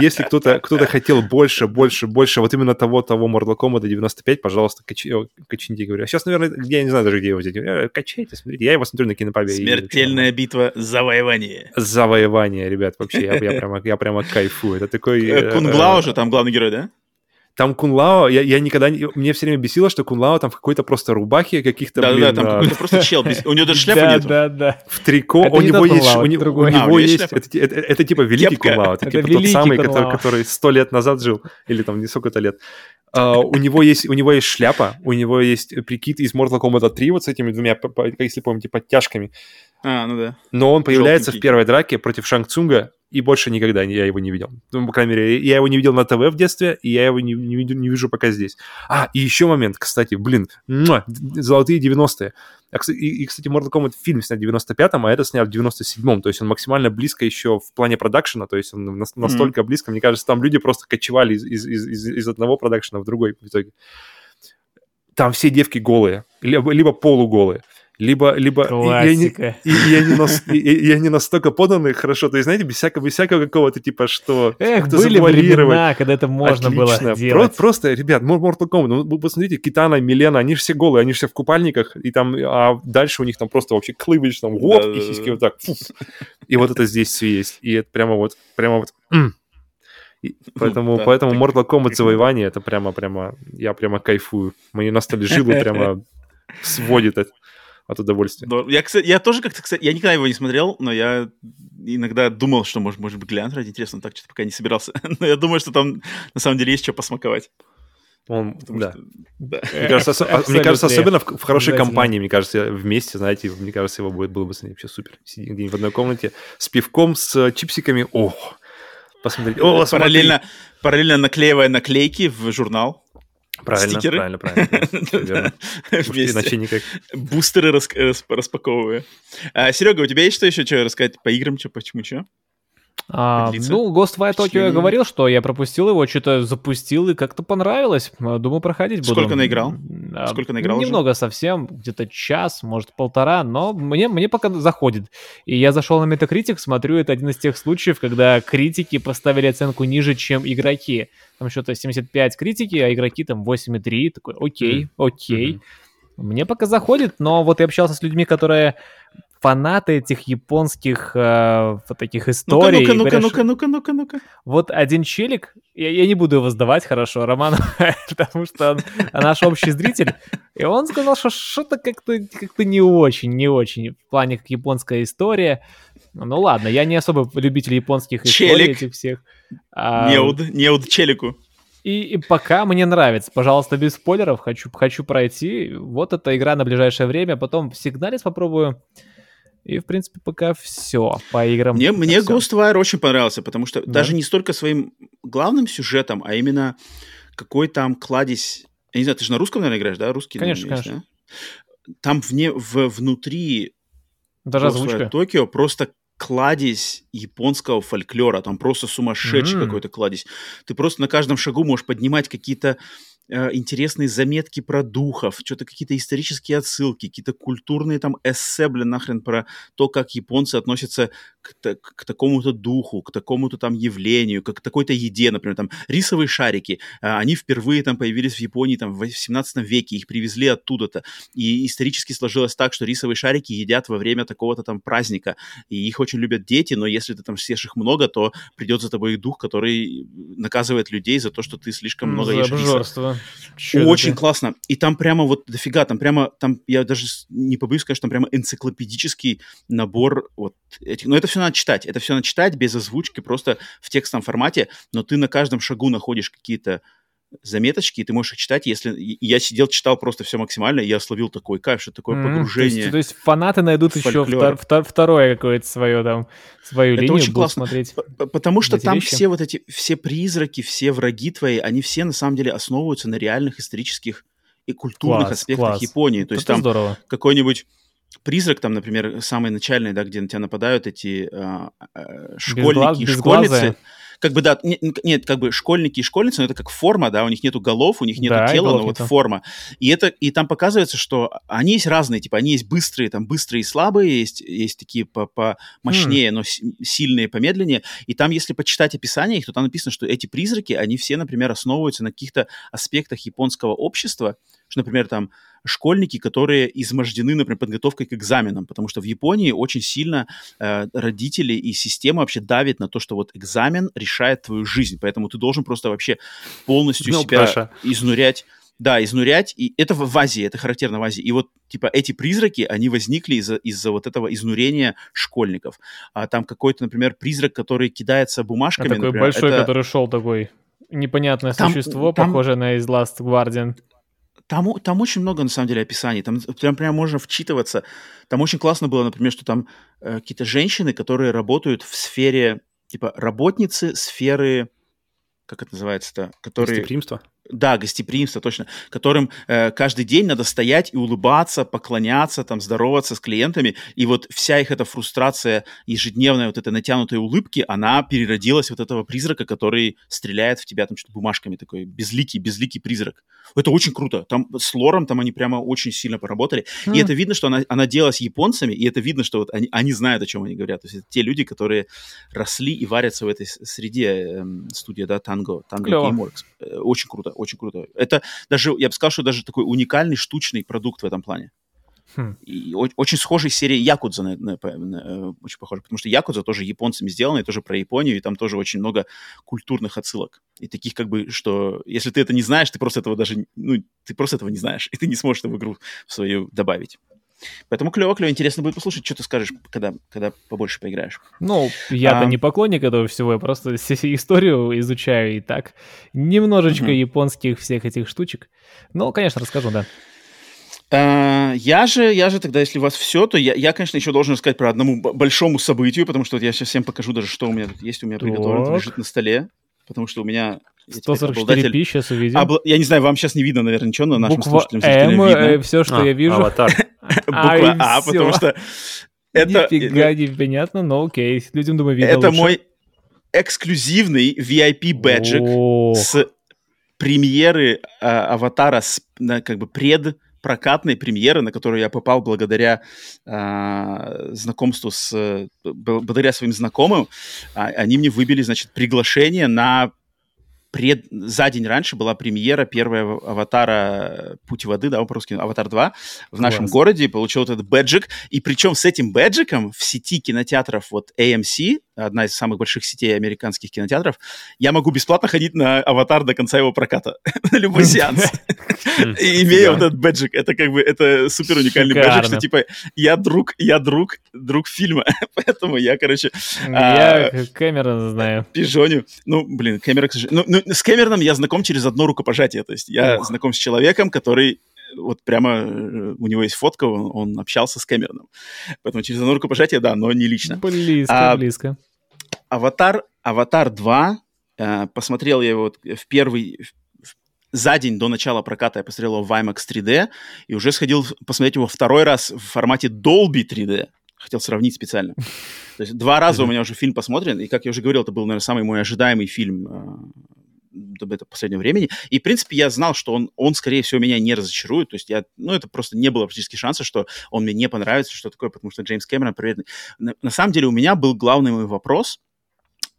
если кто-то кто хотел больше, больше, больше вот именно того, того Mortal Kombat 95, пожалуйста, качните, говорю. А сейчас, наверное, я не знаю даже, где его взять. Э, качайте, смотрите. Я его смотрю на кинопабе. Смертельная битва завоевание. Завоевание, ребят, вообще, я, я, прямо, я прямо кайфую. Это такой... Э, Кунглау же там главный герой, да? Там Кунлао, я, я никогда не... Мне все время бесило, что Кунлао там в какой-то просто рубахе каких-то, да, блин... Да, там а... какой-то просто чел, у него даже шляпы нет. Да, да, В трико, у него есть... У него есть... Это типа великий Кунлао, это типа тот самый, который сто лет назад жил, или там не сколько-то лет. Uh, у него есть у него есть шляпа, у него есть прикид из Mortal Kombat 3 вот с этими двумя, если помните, подтяжками. А, ну да. Но он появляется Желтенький. в первой драке против Шанг Цунга, и больше никогда я его не видел. Ну, по крайней мере, я его не видел на ТВ в детстве, и я его не, не, не вижу пока здесь. А, и еще момент, кстати, блин, муа, золотые 90-е. И, и, кстати, Mortal Kombat фильм снят в 95-м, а это снят в 97-м, то есть он максимально близко еще в плане продакшена, то есть он настолько mm-hmm. близко, мне кажется, там люди просто кочевали из, из, из, из одного продакшена в другой в итоге. Там все девки голые, либо, либо полуголые либо, либо я не, я, не нас, я не настолько поданный хорошо, то есть, знаете, без всякого, без всякого какого-то типа, что Эх, были времена, когда это можно Отлично. было делать. Про, просто, ребят, Mortal Kombat, ну, вы посмотрите, Китана, Милена, они же все голые, они же все в купальниках, и там, а дальше у них там просто вообще клывыч, там, вот, да, и сиськи вот так, фу. и вот это здесь все есть, и это прямо вот, прямо вот, и поэтому, да, поэтому Mortal Kombat завоевание, это прямо, прямо, я прямо кайфую. Мои ностальжилы прямо сводит это от удовольствия. Я, кстати, я тоже как-то, кстати, я никогда его не смотрел, но я иногда думал, что, может, может быть, глянуть ради интересно, так что-то пока не собирался. но я думаю, что там на самом деле есть что посмаковать. Он, да. Что, да. Мне кажется, ос- мне кажется особенно в, в хорошей компании, мне кажется, вместе, знаете, мне кажется, его будет, было бы с ним вообще супер. Сидеть где-нибудь в одной комнате с пивком, с чипсиками. О, посмотрите. О, параллельно, параллельно наклеивая наклейки в журнал. Правильно, Стикеры? правильно, правильно. Иначе никак. Бустеры распаковывая. А, Серега, у тебя есть что еще что рассказать по играм, что, почему, что? А, ну, Ghostwire Tokyo я говорил, что я пропустил его, что-то запустил и как-то понравилось. Думаю, проходить буду. Сколько наиграл? А, Сколько наиграл Немного уже? совсем, где-то час, может, полтора, но мне, мне пока заходит. И я зашел на Metacritic, смотрю, это один из тех случаев, когда критики поставили оценку ниже, чем игроки. Там что-то 75 критики, а игроки там 8,3. Такой, окей, окей. Mm-hmm. Мне пока заходит, но вот я общался с людьми, которые фанаты этих японских э, вот таких историй. Ну-ка, ну-ка, ну-ка, ну-ка, ну-ка, ну-ка. Вот один челик, я, я не буду его сдавать хорошо, Роман, потому что он наш общий зритель, и он сказал, что что-то как-то как не очень, не очень в плане как японская история. Ну ладно, я не особо любитель японских историй этих всех. А... Неуд, неуд челику. И, и пока мне нравится. Пожалуйста, без спойлеров. Хочу, хочу пройти. Вот эта игра на ближайшее время. Потом сигналец попробую. И, в принципе, пока все по играм. Мне, мне Ghostwire очень понравился, потому что да. даже не столько своим главным сюжетом, а именно какой там кладезь... Я не знаю, ты же на русском, наверное, играешь, да? Русский, конечно, наверное, конечно. да? Там вне, в, внутри даже озвучка. Токио просто кладезь японского фольклора. Там просто сумасшедший mm-hmm. какой-то кладезь. Ты просто на каждом шагу можешь поднимать какие-то Э, интересные заметки про духов, что-то какие-то исторические отсылки, какие-то культурные там эссе, блин, нахрен про то, как японцы относятся к, к, к такому-то духу, к такому-то там явлению, как к такой-то еде, например, там рисовые шарики, а, они впервые там появились в Японии там в 17 веке, их привезли оттуда-то, и исторически сложилось так, что рисовые шарики едят во время такого-то там праздника, и их очень любят дети, но если ты там съешь их много, то придет за тобой дух, который наказывает людей за то, что ты слишком много за ешь обжорство. Чё Очень это? классно. И там прямо вот дофига, там прямо, там, я даже не побоюсь сказать, что там прямо энциклопедический набор вот этих. Но это все надо читать. Это все надо читать без озвучки, просто в текстовом формате. Но ты на каждом шагу находишь какие-то заметочки, и ты можешь их читать, если... Я сидел, читал просто все максимально, и я словил такой кайф, что такое mm-hmm. погружение. То есть, то есть фанаты найдут еще втор, втор, второе какое-то свое там, свою Это линию, очень классно, смотреть. Потому что там вещи. все вот эти, все призраки, все враги твои, они все на самом деле основываются на реальных исторических и культурных класс, аспектах класс. Японии. То Это есть там здорово. какой-нибудь призрак, там, например, самый начальный, да, где на тебя нападают эти э, э, школьники и школьницы как бы, да, нет, нет, как бы школьники и школьницы, но это как форма, да, у них нету голов, у них нету да, тела, но вот форма. И это, и там показывается, что они есть разные, типа, они есть быстрые, там, быстрые и слабые, есть, есть такие помощнее, mm. но сильные, помедленнее. И там, если почитать описание их, то там написано, что эти призраки, они все, например, основываются на каких-то аспектах японского общества, что, например, там школьники, которые измождены, например, подготовкой к экзаменам, потому что в Японии очень сильно э, родители и система вообще давит на то, что вот экзамен решает твою жизнь, поэтому ты должен просто вообще полностью ну, себя Паша. изнурять. Да, изнурять, и это в, в Азии, это характерно в Азии. И вот, типа, эти призраки, они возникли из-за из вот этого изнурения школьников. А там какой-то, например, призрак, который кидается бумажками. А такой например, большой, это... который шел такой непонятное там, существо, там... похожее на из Last Guardian. Там, там очень много, на самом деле, описаний. Там прям, прям можно вчитываться. Там очень классно было, например, что там э, какие-то женщины, которые работают в сфере, типа, работницы сферы, как это называется-то? Которые... Гостеприимство? Да, гостеприимство, точно. Которым э, каждый день надо стоять и улыбаться, поклоняться, там, здороваться с клиентами. И вот вся их эта фрустрация, ежедневная вот эта натянутая улыбки, она переродилась вот этого призрака, который стреляет в тебя там что-то бумажками, такой безликий, безликий призрак. Это очень круто. Там с лором там они прямо очень сильно поработали. Mm. И это видно, что она, она делалась японцами, и это видно, что вот они, они знают, о чем они говорят. То есть это те люди, которые росли и варятся в этой среде э, студии, да, Tango, Tango Gameworks. Э, очень круто очень круто. Это даже, я бы сказал, что даже такой уникальный штучный продукт в этом плане. Хм. И очень схожий с серией Якудза, на, на, на, на, э, очень похоже, потому что Якудза тоже японцами сделана, и тоже про Японию, и там тоже очень много культурных отсылок. И таких как бы, что если ты это не знаешь, ты просто этого даже, ну, ты просто этого не знаешь, и ты не сможешь это в игру в свою добавить. Поэтому клево, клево. Интересно будет послушать, что ты скажешь, когда, когда побольше поиграешь. Ну, я-то а... не поклонник этого всего, я просто историю изучаю и так. Немножечко uh-huh. японских всех этих штучек. Ну, конечно, расскажу, да. Uh, я же, я же тогда, если у вас все, то я, я, конечно, еще должен рассказать про одному большому событию, потому что вот я сейчас всем покажу даже, что у меня тут есть, у меня приготовлено, лежит на столе, потому что у меня 144 обладатель... пи сейчас увидим. Обла... Я не знаю, вам сейчас не видно, наверное, ничего, но нашим Буква слушателям М, видно. Э, все, что а, я вижу. Аватар. Буква А, потому что это... Нифига непонятно, но окей. Людям, думаю, видно Это мой эксклюзивный VIP-бэджик с премьеры а, Аватара, с, как бы пред прокатной премьеры, на которую я попал благодаря э, знакомству с... благодаря своим знакомым. А, они мне выбили, значит, приглашение на пред... за день раньше была премьера первого аватара «Путь воды», да, по-русски «Аватар 2» в нашем Класс. городе, получил этот бэджик, и причем с этим бэджиком в сети кинотеатров вот AMC, одна из самых больших сетей американских кинотеатров, я могу бесплатно ходить на «Аватар» до конца его проката, на любой сеанс, имея вот этот бэджик. Это как бы, это супер уникальный бэджик, что типа я друг, я друг, друг фильма, поэтому я, короче... Я а, Кэмерона знаю. Пижоню. Ну, блин, Кэмерон, к сожалению... Ну, ну, с Кэмероном я знаком через одно рукопожатие, то есть я знаком с человеком, который вот прямо э, у него есть фотка, он, он общался с Кэмероном. Поэтому через одно рукопожатие, да, но не лично. Близко, а, близко. Аватар, Аватар 2, э, посмотрел я его вот в первый, за день до начала проката я посмотрел его в IMAX 3D, и уже сходил посмотреть его второй раз в формате Dolby 3D. Хотел сравнить специально. То есть два раза у меня уже фильм посмотрен, и, как я уже говорил, это был, наверное, самый мой ожидаемый фильм э, до последнего времени. И, в принципе, я знал, что он, он, скорее всего, меня не разочарует. То есть я, ну, это просто не было практически шанса, что он мне не понравится, что такое, потому что Джеймс Кэмерон приветный. На, на самом деле у меня был главный мой вопрос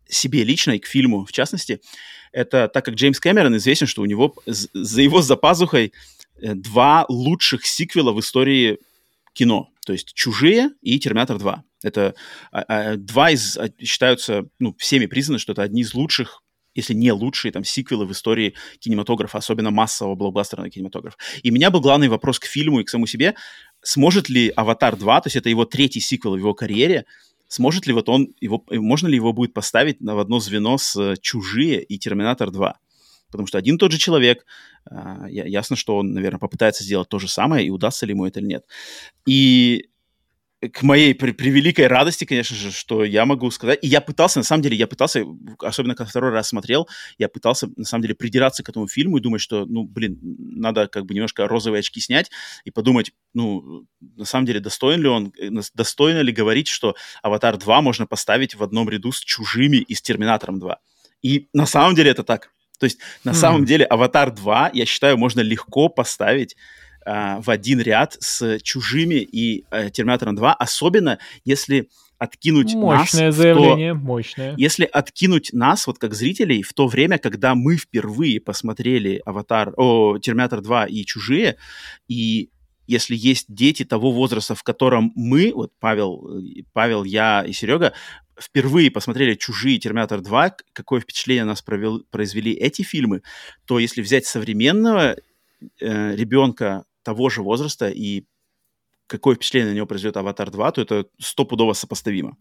себе лично и к фильму, в частности, это так как Джеймс Кэмерон известен, что у него за его запазухой э, два лучших сиквела в истории кино. То есть «Чужие» и «Терминатор 2». Это а, а, два из, а, считаются, ну, всеми признаны, что это одни из лучших если не лучшие там сиквелы в истории кинематографа, особенно массового блокбастерного кинематографа. И у меня был главный вопрос к фильму и к самому себе, сможет ли «Аватар 2», то есть это его третий сиквел в его карьере, сможет ли вот он, его, можно ли его будет поставить в одно звено с «Чужие» и «Терминатор 2»? Потому что один и тот же человек, э, ясно, что он, наверное, попытается сделать то же самое, и удастся ли ему это или нет. И к моей при, превеликой радости, конечно же, что я могу сказать, и я пытался, на самом деле, я пытался, особенно когда второй раз смотрел, я пытался, на самом деле, придираться к этому фильму и думать, что, ну, блин, надо как бы немножко розовые очки снять и подумать, ну, на самом деле, достоин ли он, э, достойно ли говорить, что «Аватар 2» можно поставить в одном ряду с «Чужими» и с «Терминатором 2». И на самом деле это так. То есть, на mm-hmm. самом деле, «Аватар 2», я считаю, можно легко поставить а, в один ряд с «Чужими» и э, «Терминатором 2», особенно если откинуть мощное нас... заявление, то, мощное. Если откинуть нас, вот как зрителей, в то время, когда мы впервые посмотрели «Аватар», о, «Терминатор 2» и «Чужие», и если есть дети того возраста, в котором мы, вот Павел, э, Павел, я и Серега, впервые посмотрели «Чужие», «Терминатор 2», какое впечатление нас провел, произвели эти фильмы, то если взять современного э, ребенка того же возраста и какое впечатление на него произведет «Аватар 2», то это стопудово сопоставимо.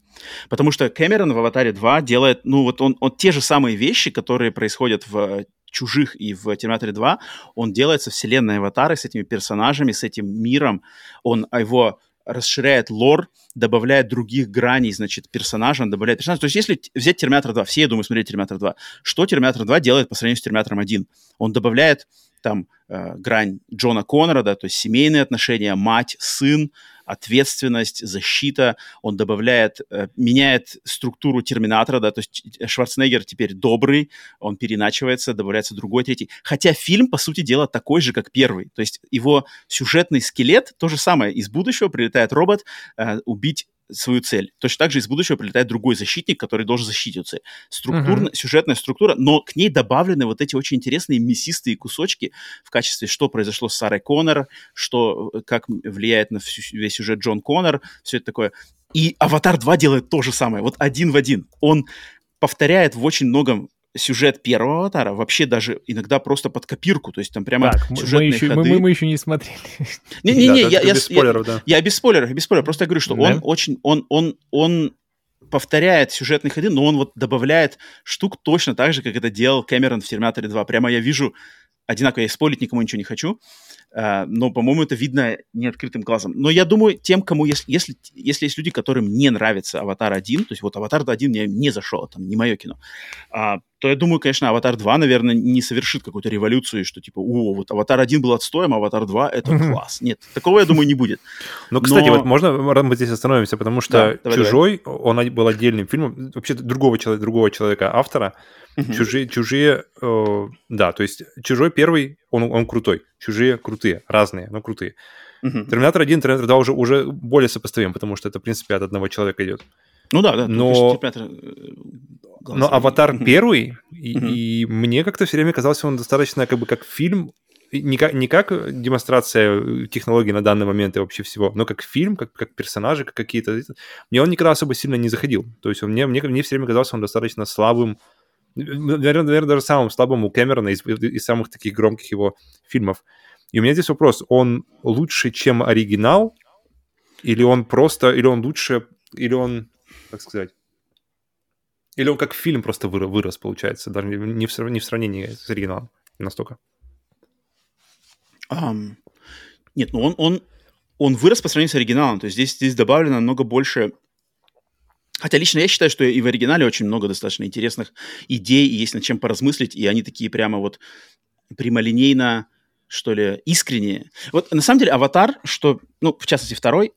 Потому что Кэмерон в «Аватаре 2» делает, ну вот он, он те же самые вещи, которые происходят в «Чужих» и в «Терминаторе 2», он делает со вселенной «Аватары», с этими персонажами, с этим миром. Он его расширяет лор, добавляет других граней, значит, персонажам, добавляет персонажей. То есть если взять «Терминатор 2», все, я думаю, смотрели «Терминатор 2», что «Терминатор 2» делает по сравнению с «Терминатором 1»? Он добавляет там э, грань Джона Коннора, да, то есть семейные отношения, мать, сын, ответственность, защита. Он добавляет, э, меняет структуру Терминатора, да, то есть Шварценеггер теперь добрый, он переначивается, добавляется другой, третий. Хотя фильм, по сути дела, такой же, как первый. То есть его сюжетный скелет, то же самое. Из будущего прилетает робот э, убить свою цель. Точно так же из будущего прилетает другой защитник, который должен защитить эту цель. Структурно, uh-huh. сюжетная структура, но к ней добавлены вот эти очень интересные мясистые кусочки в качестве, что произошло с Сарой Коннор, что, э, как влияет на всю, весь сюжет Джон Коннор, все это такое. И «Аватар 2» делает то же самое, вот один в один. Он повторяет в очень многом сюжет первого аватара вообще даже иногда просто под копирку, то есть там прямо так, сюжетные мы еще, ходы. Мы, мы еще не смотрели. Не-не-не, я, я, без спойлеров, да. Я без спойлеров, без спойлеров, просто я говорю, что он очень, он, он, он повторяет сюжетные ходы, но он вот добавляет штук точно так же, как это делал Кэмерон в «Терминаторе 2». Прямо я вижу одинаково, я спорить никому ничего не хочу, Uh, но, по-моему, это видно неоткрытым глазом. Но я думаю, тем, кому, если, если, если есть люди, которым не нравится «Аватар 1», то есть вот «Аватар 1» мне не зашел, там, не мое кино, uh, то я думаю, конечно, «Аватар 2», наверное, не совершит какую-то революцию, что типа, о, вот «Аватар 1» был отстоем, а «Аватар 2» — это класс. Нет, такого, я думаю, не будет. Ну, кстати, вот можно мы здесь остановимся, потому что «Чужой», он был отдельным фильмом, вообще другого человека, другого человека, автора, Чужие, чужие, э, да, то есть чужой первый, он, он крутой, чужие крутые, разные, но крутые. Терминатор 1, Терминатор 2 уже, уже более сопоставим, потому что это, в принципе, от одного человека идет. Ну да, да. Но, э, но Аватар первый, и, и мне как-то все время казался он достаточно как бы как фильм, не как, не как демонстрация технологий на данный момент и вообще всего, но как фильм, как, как персонажи, как какие-то... Мне он никогда особо сильно не заходил. То есть он, мне, мне, мне все время казался он достаточно слабым, наверное, наверное, даже самым слабым у Кэмерона из, из самых таких громких его фильмов. И у меня здесь вопрос, он лучше, чем оригинал, или он просто, или он лучше, или он, как сказать, или он как фильм просто вырос, вырос получается, даже не в, не в сравнении с оригиналом настолько? Um, нет, ну он, он, он вырос по сравнению с оригиналом, то есть здесь, здесь добавлено намного больше Хотя лично я считаю, что и в оригинале очень много достаточно интересных идей, и есть над чем поразмыслить, и они такие прямо вот прямолинейно, что ли, искренние. Вот на самом деле «Аватар», что, ну, в частности, второй,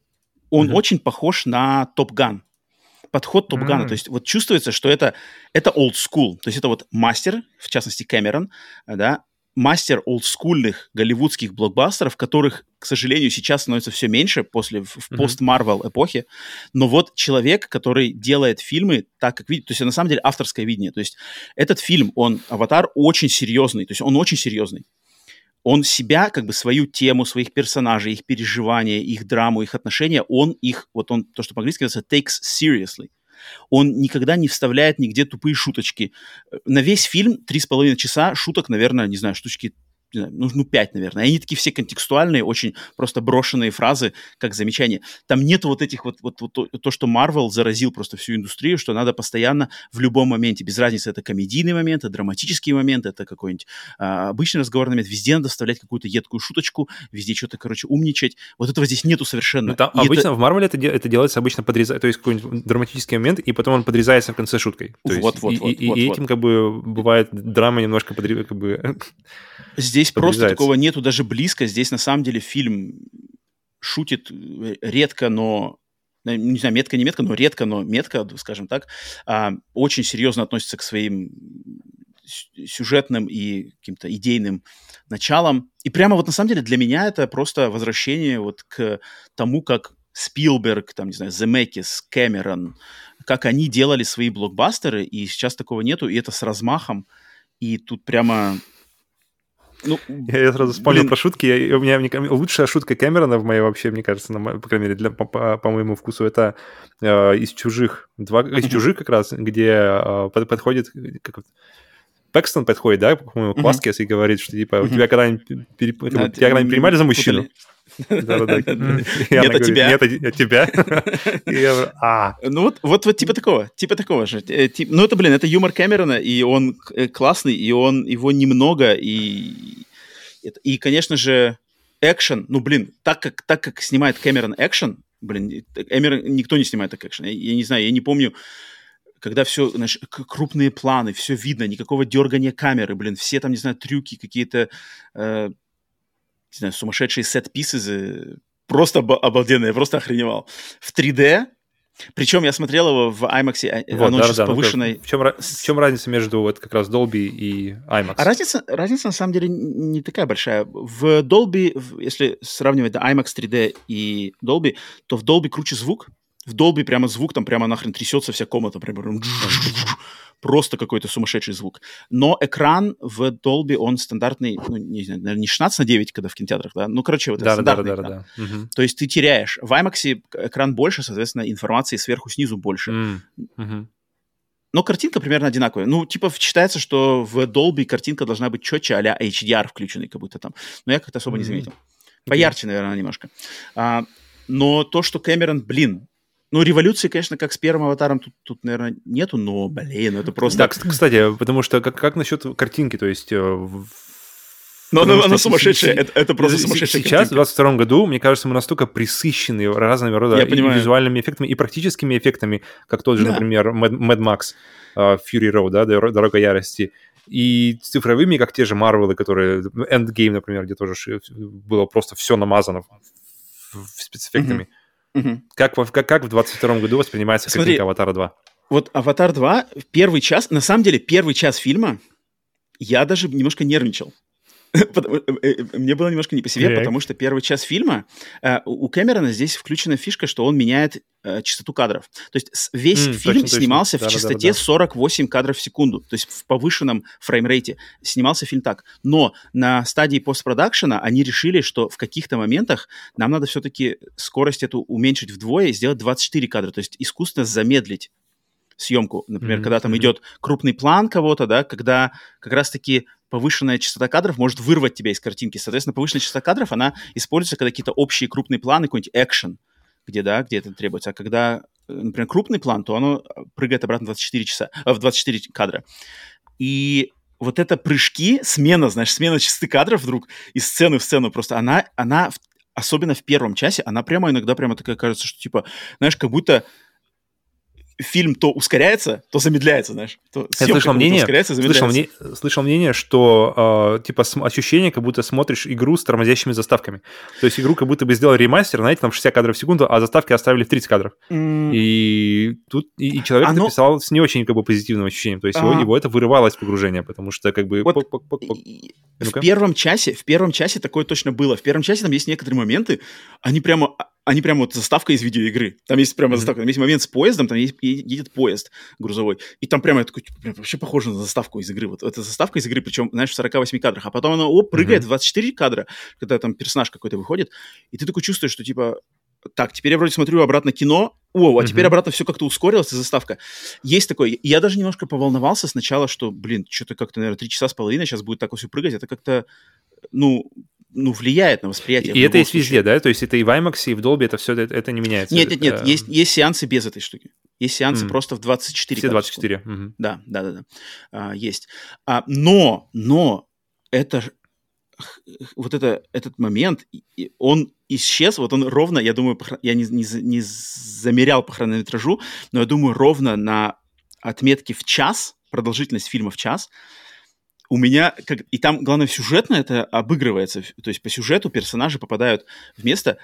он mm-hmm. очень похож на «Топ Ган». Подход Топ Гана. Mm-hmm. То есть вот чувствуется, что это, это old school. То есть это вот мастер, в частности, Кэмерон, да, мастер олдскульных голливудских блокбастеров, которых, к сожалению, сейчас становится все меньше после в, в пост-Марвел эпохи. Но вот человек, который делает фильмы так, как видит, то есть на самом деле авторское видение. То есть этот фильм, он, «Аватар», очень серьезный, то есть он очень серьезный. Он себя, как бы свою тему, своих персонажей, их переживания, их драму, их отношения, он их, вот он, то, что по-английски называется, takes seriously. Он никогда не вставляет нигде тупые шуточки. На весь фильм три с половиной часа шуток, наверное, не знаю, штучки не знаю, ну, ну, 5, наверное. Они такие все контекстуальные, очень просто брошенные фразы, как замечание. Там нет вот этих вот, вот, вот то, то, что Marvel заразил просто всю индустрию, что надо постоянно в любом моменте, без разницы, это комедийный момент, это драматический момент, это какой-нибудь а, обычный разговорный момент, везде надо вставлять какую-то едкую шуточку, везде что-то, короче, умничать. Вот этого здесь нету совершенно. Ну, там, обычно это... в Marvel это, это делается обычно подрезать, то есть какой-нибудь драматический момент, и потом он подрезается в конце шуткой. То вот, есть, вот, и, вот, и, вот, и вот. этим как бы бывает драма немножко подрезает, как бы Здесь просто такого нету даже близко. Здесь на самом деле фильм шутит э, редко, но э, не знаю, метко, не метко, но редко, но метко, скажем так, а, очень серьезно относится к своим сюжетным и каким-то идейным началам. И прямо вот на самом деле для меня это просто возвращение вот к тому, как Спилберг, там, не знаю, Земекис, Кэмерон, как они делали свои блокбастеры, и сейчас такого нету, и это с размахом, и тут прямо ну, я, я сразу вспомнил блин. про шутки. Я, у меня мне, лучшая шутка Кэмерона в моей вообще, мне кажется, на, по крайней мере, для, по, по, по моему вкусу, это э, из чужих. Два, из чужих как раз, где э, под, подходит. Как, Пэкстон подходит, да, по-моему, к Васкес и говорит, что типа, у тебя когда-нибудь, тебя когда-нибудь принимали за мужчину? Да-да-да. Нет, от тебя. Нет, от тебя. А. Ну вот, вот, вот типа такого, типа такого же. Э, ну это, блин, это юмор Кэмерона, и он э, классный, и он его немного, и и, конечно же, экшен, ну, блин, так как, так как снимает Кэмерон экшен, блин, Кэмерон, никто не снимает так экшен. Я, я не знаю, я не помню, когда все, знаешь, крупные планы, все видно, никакого дергания камеры, блин, все там, не знаю, трюки какие-то, э, не знаю, сумасшедшие сет-писы, просто обалденные, я просто охреневал. В 3D, причем я смотрел его в IMAX, а, вот, оно да, да, повышенной... Ну, в, чем, в чем разница между вот как раз Dolby и IMAX? А разница, разница на самом деле не такая большая. В Dolby, если сравнивать да, IMAX 3D и Dolby, то в Dolby круче звук, в Dolby прямо звук, там прямо нахрен трясется вся комната, прямо просто какой-то сумасшедший звук. Но экран в Dolby, он стандартный, ну, не знаю, наверное, не 16 на 9, когда в кинотеатрах, да? Ну, короче, вот да, это да, стандартный да, экран. Да, да. Угу. То есть ты теряешь. В IMAX экран больше, соответственно, информации сверху, снизу больше. Mm. Угу. Но картинка примерно одинаковая. Ну, типа, считается, что в Dolby картинка должна быть четче, а HDR включенный как будто там. Но я как-то особо mm-hmm. не заметил. Поярче, наверное, немножко. А, но то, что Кэмерон, блин, ну, революции, конечно, как с первым аватаром тут, тут наверное, нету, но, блин, это просто... Да, кстати, потому что как, как насчет картинки, то есть... Э, но она, она сумасшедшая, это, это просто сумасшедшая Сейчас, картинка. в 22 году, мне кажется, мы настолько присыщены разными рода визуальными эффектами, и практическими эффектами, как тот же, да. например, Mad, Mad Max, uh, Fury Road, да, Дорога ярости, и цифровыми, как те же Марвелы, которые... Endgame, например, где тоже было просто все намазано спецэффектами. Mm-hmm. Угу. Как, как, как в 22 году воспринимается Смотри, картинка «Аватара 2»? Вот «Аватар 2», первый час, на самом деле, первый час фильма я даже немножко нервничал. Э, э, мне было немножко не по себе, потому что первый час фильма э, у Кэмерона здесь включена фишка, что он меняет частоту кадров. То есть весь mm, фильм точно, снимался точно. в да, частоте да, да, 48 кадров в секунду, то есть в повышенном фреймрейте. Снимался фильм так. Но на стадии постпродакшена они решили, что в каких-то моментах нам надо все-таки скорость эту уменьшить вдвое и сделать 24 кадра, то есть искусственно замедлить съемку. Например, mm-hmm. когда там идет крупный план кого-то, да, когда как раз-таки повышенная частота кадров может вырвать тебя из картинки. Соответственно, повышенная частота кадров, она используется, когда какие-то общие крупные планы, какой-нибудь экшен, где, да, где это требуется. А когда, э, например, крупный план, то оно прыгает обратно в 24 часа, э, в 24 кадра. И вот это прыжки, смена, знаешь, смена частоты кадров вдруг из сцены в сцену просто, она, она особенно в первом часе, она прямо иногда прямо такая кажется, что типа, знаешь, как будто фильм то ускоряется, то замедляется, знаешь. То Я слышал мнение, ускоряется, замедляется. Слышал, мне, слышал мнение, что э, типа ощущение, как будто смотришь игру с тормозящими заставками. То есть игру как будто бы сделали ремастер, знаете, там 60 кадров в секунду, а заставки оставили в 30 кадров. Mm. И тут и, и человек Оно... написал с не очень как бы позитивным ощущением. То есть его, его это вырывало из погружения, потому что как бы... Вот в первом часе, в первом часе такое точно было. В первом часе там есть некоторые моменты, они прямо они прямо вот заставка из видеоигры. Там есть прямо mm-hmm. заставка. Там есть момент с поездом, там есть, едет поезд грузовой. И там прямо такой, типа, прям, вообще похоже на заставку из игры. Вот это заставка из игры, причем, знаешь, в 48 кадрах. А потом она, оп, прыгает mm-hmm. в 24 кадра, когда там персонаж какой-то выходит. И ты такой чувствуешь, что типа, так, теперь я вроде смотрю обратно кино, о, а теперь обратно все как-то ускорилось, заставка. Есть такое. Я даже немножко поволновался сначала, что, блин, что-то как-то, наверное, три часа с половиной сейчас будет так все прыгать. Это как-то, ну, ну, влияет на восприятие. И это есть случае. везде, да? То есть это и в IMAX, и в Dolby, это все, это, это не меняется? Нет, нет, нет, есть, есть сеансы без этой штуки. Есть сеансы mm. просто в 24 Все 24. Mm-hmm. Да, да, да, да. А, есть. А, но, но это вот это, этот момент, он исчез, вот он ровно, я думаю, я не, не, не замерял по хронометражу, но я думаю, ровно на отметке в час, продолжительность фильма в час, у меня, как, и там, главное, сюжетно это обыгрывается, то есть по сюжету персонажи попадают в место,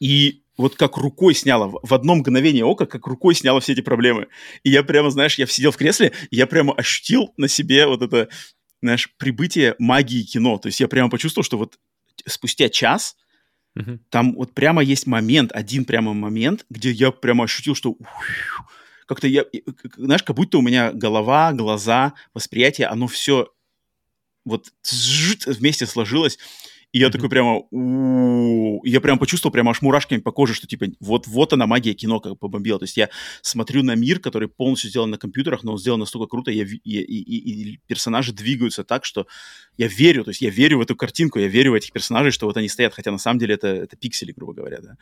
и вот как рукой сняла, в одно мгновение ока, как рукой сняла все эти проблемы. И я прямо, знаешь, я сидел в кресле, и я прямо ощутил на себе вот это знаешь, прибытие магии кино. То есть я прямо почувствовал, что вот спустя час uh-huh. там вот прямо есть момент, один прямо момент, где я прямо ощутил, что как-то я, знаешь, как будто у меня голова, глаза, восприятие, оно все вот вместе сложилось, и я mm-hmm. такой прямо, я прям почувствовал прямо аж мурашками по коже, что типа вот, вот она магия кино как побомбила. То есть я смотрю на мир, который полностью сделан на компьютерах, но он сделан настолько круто, я, и, и, и, и персонажи двигаются так, что я верю, то есть я верю в эту картинку, я верю в этих персонажей, что вот они стоят, хотя на самом деле это, это пиксели, грубо говоря, да.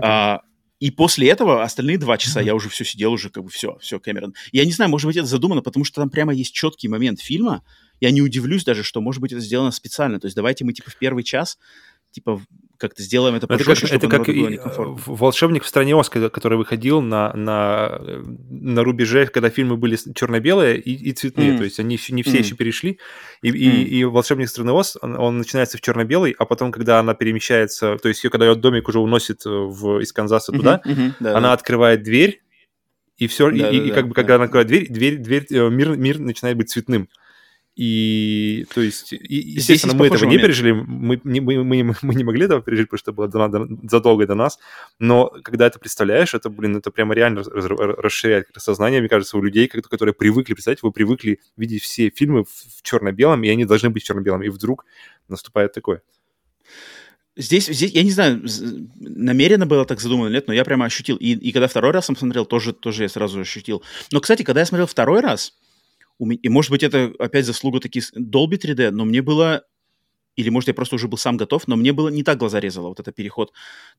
А, и после этого остальные два часа mm-hmm. я уже все сидел, уже как бы все, все, Кэмерон. Я не знаю, может быть, это задумано, потому что там прямо есть четкий момент фильма, я не удивлюсь даже, что, может быть, это сделано специально. То есть давайте мы, типа, в первый час, типа, как-то сделаем это пожестче, это как, это как и э, «Волшебник в стране Оз», который выходил на, на, на рубеже, когда фильмы были черно-белые и, и цветные, mm. то есть они не все mm. еще перешли, и, mm. и, и «Волшебник в стране Оз», он, он начинается в черно-белый, а потом, когда она перемещается, то есть ее, когда ее домик уже уносит в, из Канзаса mm-hmm, туда, mm-hmm, да, она да. открывает дверь, и все, да, и, да, и, да, и как бы, когда да. она открывает дверь, дверь, дверь, э, мир, мир начинает быть цветным. И, то есть, и, естественно, мы этого момент. не пережили, мы, не, мы, мы, мы не могли этого пережить, потому что это было до, до, задолго до нас, но когда это представляешь, это, блин, это прямо реально расширяет сознание, мне кажется, у людей, которые привыкли, представьте, вы привыкли видеть все фильмы в, в черно-белом, и они должны быть черно-белым, и вдруг наступает такое. Здесь, здесь, я не знаю, намеренно было так задумано или нет, но я прямо ощутил. И, и когда второй раз смотрел, тоже, тоже я сразу ощутил. Но, кстати, когда я смотрел второй раз, и, может быть, это опять заслуга таких Dolby 3D, но мне было или, может, я просто уже был сам готов, но мне было не так глаза резало. Вот это переход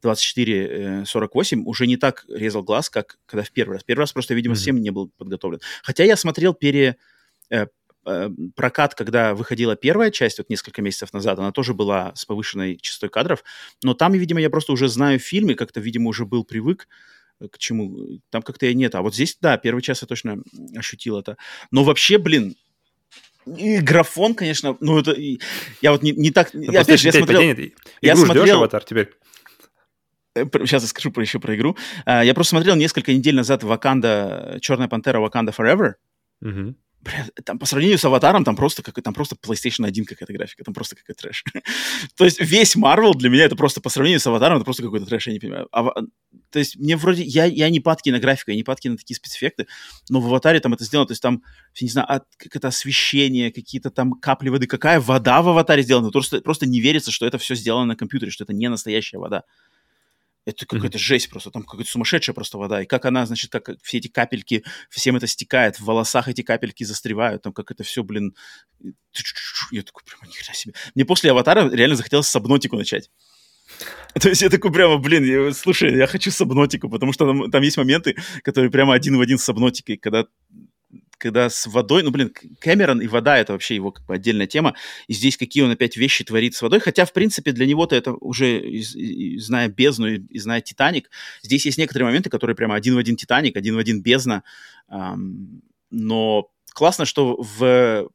24-48 э, уже не так резал глаз, как когда в первый раз. Первый раз просто, видимо, mm-hmm. совсем не был подготовлен. Хотя я смотрел пере... Э, э, прокат, когда выходила первая часть, вот несколько месяцев назад, она тоже была с повышенной частотой кадров, но там, видимо, я просто уже знаю фильм и как-то, видимо, уже был привык, к чему. Там как-то и нет. А вот здесь, да, первый час я точно ощутил это. Но вообще, блин, и графон, конечно, ну это... Я вот не, не так... Ну, опять же, я смотрел... Потянет. Я смотрел... аватар теперь? Сейчас я скажу про, еще про игру. А, я просто смотрел несколько недель назад Ваканда, Черная Пантера Ваканда Forever. Угу. Бля, там по сравнению с Аватаром, там просто, как, там просто PlayStation 1 какая-то графика, там просто какой-то трэш. То есть весь Marvel для меня это просто по сравнению с Аватаром, это просто какой-то трэш, я не понимаю. А, то есть мне вроде, я, я не падки на графику, я не падки на такие спецэффекты, но в Аватаре там это сделано, то есть там, я не знаю, от, как это освещение, какие-то там капли воды, какая вода в Аватаре сделана, просто, просто не верится, что это все сделано на компьютере, что это не настоящая вода. Это какая-то mm-hmm. жесть просто, там какая-то сумасшедшая просто вода. И как она, значит, как все эти капельки, всем это стекает, в волосах эти капельки застревают, там как это все, блин... Я такой, прямо, ни хрена себе. Мне после «Аватара» реально захотелось сабнотику начать. То есть я такой прямо, блин, я, слушай, я хочу сабнотику, потому что там, там есть моменты, которые прямо один в один с сабнотикой, когда когда с водой, ну, блин, Кэмерон и вода — это вообще его как бы отдельная тема, и здесь какие он опять вещи творит с водой, хотя, в принципе, для него-то это уже, зная бездну и, и зная Титаник, здесь есть некоторые моменты, которые прямо один в один Титаник, один в один бездна, эм, но классно, что в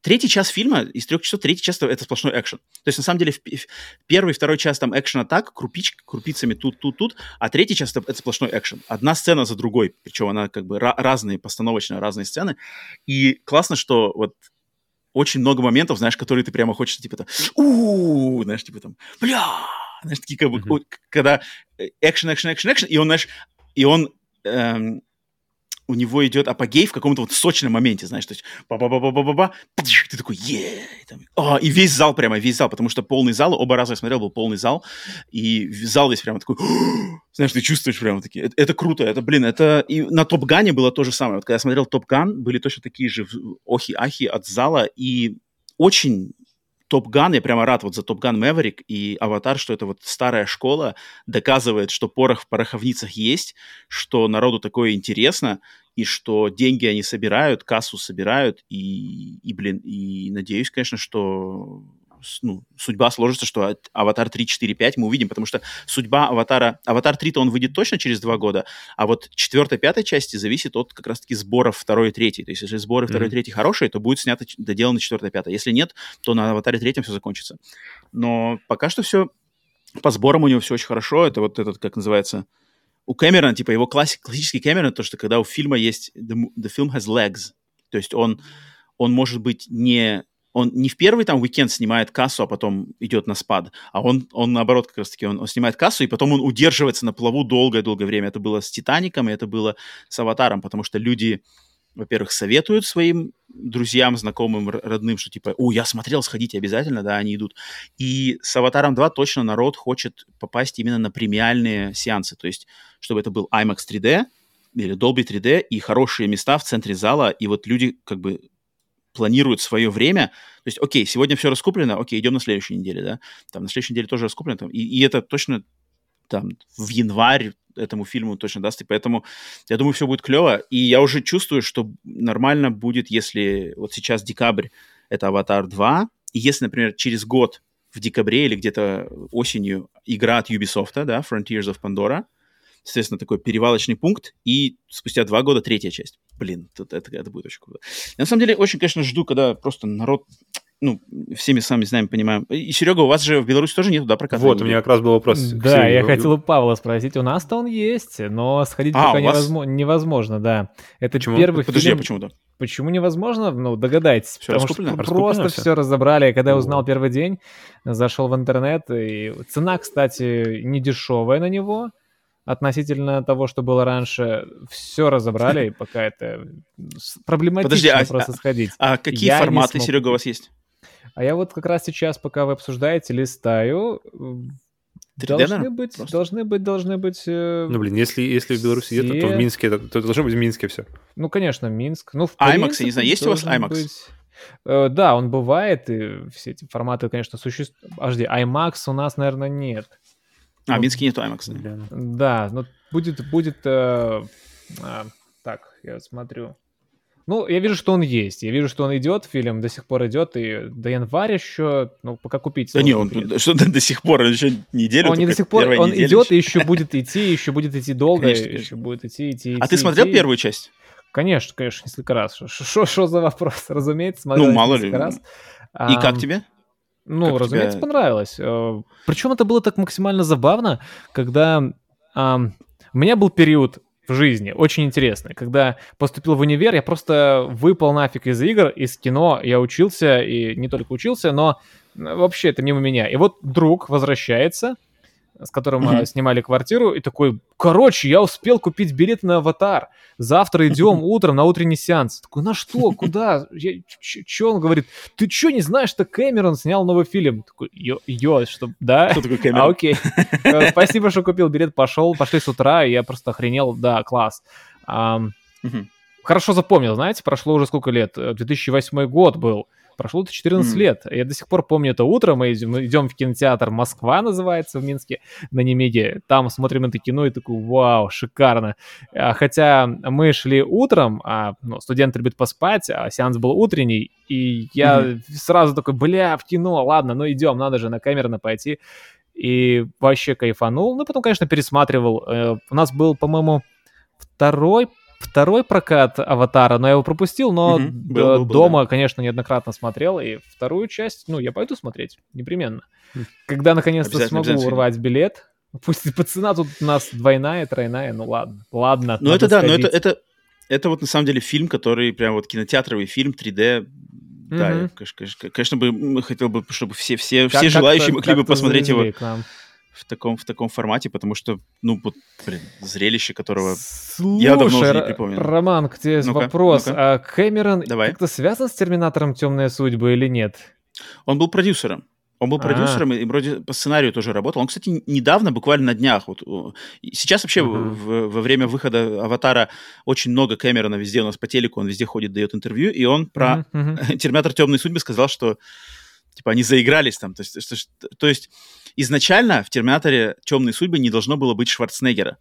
третий час фильма, из трех часов третий час это сплошной экшен. То есть, на самом деле, в, в первый, второй час там экшена так, крупич, крупицами тут, тут, тут, а третий час это, это сплошной экшен. Одна сцена за другой, причем она как бы разные, постановочно разные сцены. И классно, что вот очень много моментов, знаешь, которые ты прямо хочешь, типа, там, у знаешь, типа там, бля, знаешь, такие как бы, mm-hmm. когда экшен, экшен, экшен, экшен, и он, знаешь, и он эм, у него идет апогей в каком-то вот сочном моменте, знаешь, то есть ба-ба-ба-ба-ба-ба, ты такой, е а, и весь зал прямо, весь зал, потому что полный зал, оба раза я смотрел, был полный зал, и зал весь прямо такой, знаешь, ты чувствуешь прямо такие, это, это круто, это, блин, это, и на Топ Гане было то же самое, вот когда я смотрел Топ Ган, были точно такие же охи-ахи от зала, и очень Top Gun, я прямо рад вот за Top Gun Maverick и Аватар, что это вот старая школа доказывает, что порох в пороховницах есть, что народу такое интересно, и что деньги они собирают, кассу собирают, и, и блин, и надеюсь, конечно, что ну, судьба сложится, что Аватар 3, 4, 5 мы увидим, потому что судьба Аватара... Аватар 3-то он выйдет точно через два года, а вот четвертой, пятой части зависит от как раз-таки сборов второй и третьей. То есть если сборы второй и третьей хорошие, то будет снято, доделано четвертая, пятая. Если нет, то на Аватаре третьем все закончится. Но пока что все... По сборам у него все очень хорошо. Это вот этот, как называется... У Кэмерона, типа, его классик, классический Кэмерон, то, что когда у фильма есть... The, the film has legs. То есть он, он может быть не он не в первый там уикенд снимает кассу, а потом идет на спад, а он, он наоборот как раз-таки, он, он снимает кассу, и потом он удерживается на плаву долгое-долгое время. Это было с «Титаником», и это было с «Аватаром», потому что люди, во-первых, советуют своим друзьям, знакомым, родным, что типа, о, я смотрел, сходите обязательно, да, они идут. И с «Аватаром 2» точно народ хочет попасть именно на премиальные сеансы, то есть чтобы это был IMAX 3D, или Dolby 3D и хорошие места в центре зала, и вот люди как бы планируют свое время. То есть, окей, сегодня все раскуплено, окей, идем на следующей неделе, да. Там на следующей неделе тоже раскуплено. Там, и, и это точно там в январь этому фильму точно даст, и поэтому я думаю, все будет клево. И я уже чувствую, что нормально будет, если вот сейчас декабрь — это «Аватар 2», и если, например, через год в декабре или где-то осенью игра от Ubisoft, да, Frontiers of Pandora — соответственно, такой перевалочный пункт, и спустя два года третья часть. Блин, это, это, это будет очень круто. Я, на самом деле, очень, конечно, жду, когда просто народ ну, всеми сами знаем, понимаем. И, Серега, у вас же в Беларуси тоже нету, да, проката? Вот, у меня как раз был вопрос. Да, я хотел у Павла спросить. У нас-то он есть, но сходить а, пока невозможно, невозможно, да. Это почему? первый Подожди, фильм... а почему да? Почему невозможно? Ну, догадайтесь. Все потому раскуплено? что раскуплено просто все? все разобрали. Когда я узнал первый день, зашел в интернет, и цена, кстати, не дешевая на него относительно того, что было раньше, все разобрали, пока это проблематично Подожди, а, просто сходить. А какие Я форматы, смог Серега, у вас есть? А я вот как раз сейчас, пока вы обсуждаете, листаю. 3D, Должны быть, просто? должны быть, должны быть. э, Ну, блин, если, если в Беларуси нет, то, то в Все. Минске, это- то должно быть в Минске все. Ну, конечно, Минск. Ну, в IMAX, я не принципе, знаю, есть у вас IMAX? быть. Э, Да, он бывает, и все эти форматы, конечно, существуют. Подожди, IMAX у нас, наверное, нет. А, в Ну, Минске нету IMAX. да. Да, ну будет, будет, э, а, так, я смотрю. Ну, я вижу, что он есть. Я вижу, что он идет, фильм до сих пор идет, и до января еще, ну, пока купить. Да не, он билет. что до сих пор, он еще неделю. Он не до сих пор, он неделя идет и еще будет идти, еще будет идти долго, Конечно, еще будет идти, идти, А идти, ты смотрел идти. первую часть? Конечно, конечно, несколько раз. Что за вопрос? Разумеется, смотрел Ну, мало несколько ли. раз. И как тебе? Ну, Как разумеется, тебя- понравилось. Э, Причем это было так максимально забавно, когда ам, у меня был период в жизни. Очень интересный, когда поступил в универ, я просто выпал нафиг из игр, из кино, я учился, и не только учился, но вообще это мимо меня. И вот друг возвращается, с которым э, снимали квартиру, и такой, короче, я успел купить билет на «Аватар», завтра идем утром на утренний сеанс. Такой, на что, куда? Я- ч- Чё он говорит? Ты чё не знаешь, что Кэмерон снял новый фильм? Такой, ё, что, да? Кто такой А, Кэмерон? окей. Э, Спасибо, что купил билет, пошел, пошли с утра, и я просто охренел, да, класс. Хорошо запомнил, знаете, прошло уже сколько лет? Э, 2008 год был. Прошло это 14 Мгм. лет. Я до сих пор помню это утро. Мы идем, мы идем в кинотеатр «Москва» называется в Минске, на Немеге. Там смотрим это кино и такой, вау, шикарно. А, Хотя мы шли утром, а ну, студент любит поспать, а сеанс был утренний, и я сразу такой, бля, в кино, ладно, ну идем, надо же на Кэмерона пойти. И вообще кайфанул. Ну, потом, конечно, пересматривал. Э, У нас был, по-моему, второй второй прокат Аватара, но я его пропустил, но д- Был, был, был, дома, конечно, неоднократно смотрел, и вторую часть, ну, я пойду смотреть, непременно. Когда наконец-то смогу урвать билет, пусть по цена тут у нас двойная, тройная, ну ладно, ладно. Ну это да, но это, сходить. это, это вот на самом деле фильм, который прям вот кинотеатровый фильм 3D. Да, я, конечно, конечно, конечно бы хотел бы, чтобы все, все, Как- все желающие могли бы посмотреть его. к нам. В таком, в таком формате, потому что, ну, вот, блин, зрелище, которого Слушай, я давно уже не припомню. Роман, к тебе ну вопрос. Ну а Кэмерон Давай. как-то связан с Терминатором Темная судьба или нет? Он был продюсером. Он был продюсером и вроде по сценарию тоже работал. Он, кстати, недавно, буквально на днях, вот сейчас вообще uh-huh. в, во время выхода Аватара очень много Кэмерона везде у нас по телеку, он везде ходит, дает интервью, и он про uh-huh. Терминатор Темной судьбы сказал, что типа они заигрались там. То есть, что, то есть изначально в Терминаторе Темной судьбы не должно было быть Шварценеггера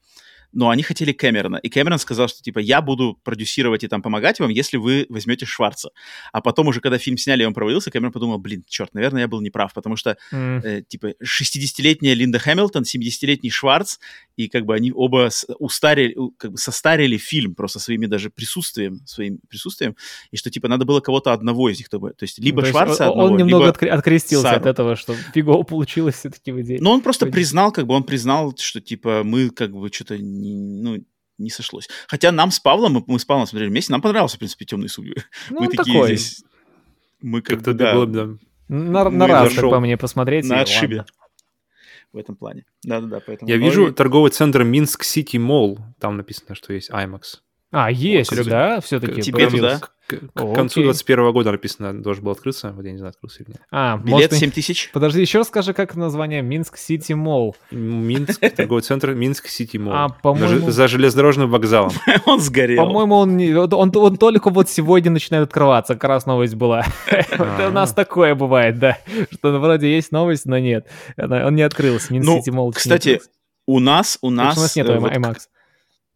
но они хотели Кэмерона. И Кэмерон сказал, что, типа, я буду продюсировать и там помогать вам, если вы возьмете Шварца. А потом уже, когда фильм сняли, и он провалился, Кэмерон подумал, блин, черт, наверное, я был неправ, потому что, mm. э, типа, 60-летняя Линда Хэмилтон, 70-летний Шварц, и как бы они оба устарили, как бы состарили фильм просто своими даже присутствием, своим присутствием, и что, типа, надо было кого-то одного из них, чтобы, то есть, либо то Шварца есть, одного, Он немного либо открестился Сару. от этого, что фигово получилось все-таки в идее. Но он просто признал, как бы, он признал, что, типа, мы, как бы, что-то не, ну, не сошлось. Хотя нам с Павлом, мы, мы с Павлом смотрели вместе, нам понравился, в принципе, «Темный судьи». Ну, мы такие такой. здесь... Мы как-то, да, да. На, на раз, как по мне, посмотреть. На отшибе. Ладно. В этом плане. Да-да-да, поэтому... Я вижу торговый центр Minsk City Mall. Там написано, что есть IMAX. А, есть, О, да, все-таки. Теперь, да? К, к концу 2021 года написано, должен был открыться. Вот я не знаю, открылся или нет. А, Билет может, 7 тысяч. Подожди, еще скажи, как название. Minsk City Mall. Минск, торговый центр Minsk City Mall. А, по-моему... За железнодорожным вокзалом. Он сгорел. По-моему, он, он, он только вот сегодня начинает открываться. Как раз новость была. У нас такое бывает, да. Что вроде есть новость, но нет. Он не открылся. Minsk City Mall. Кстати, у нас, у нас... У нас нет IMAX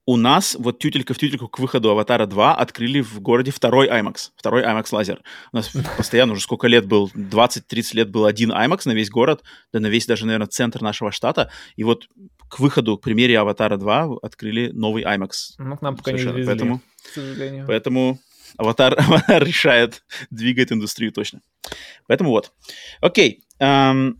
у нас вот тютелька в тютельку к выходу «Аватара 2» открыли в городе второй IMAX, второй IMAX Laser. У нас постоянно уже сколько лет был, 20-30 лет был один IMAX на весь город, да на весь даже, наверное, центр нашего штата. И вот к выходу, к премьере «Аватара 2» открыли новый IMAX. Ну, к нам пока Совершенно. не завезли, поэтому, к сожалению. Поэтому Аватар, Аватар решает, двигает индустрию точно. Поэтому вот. Окей. Эм,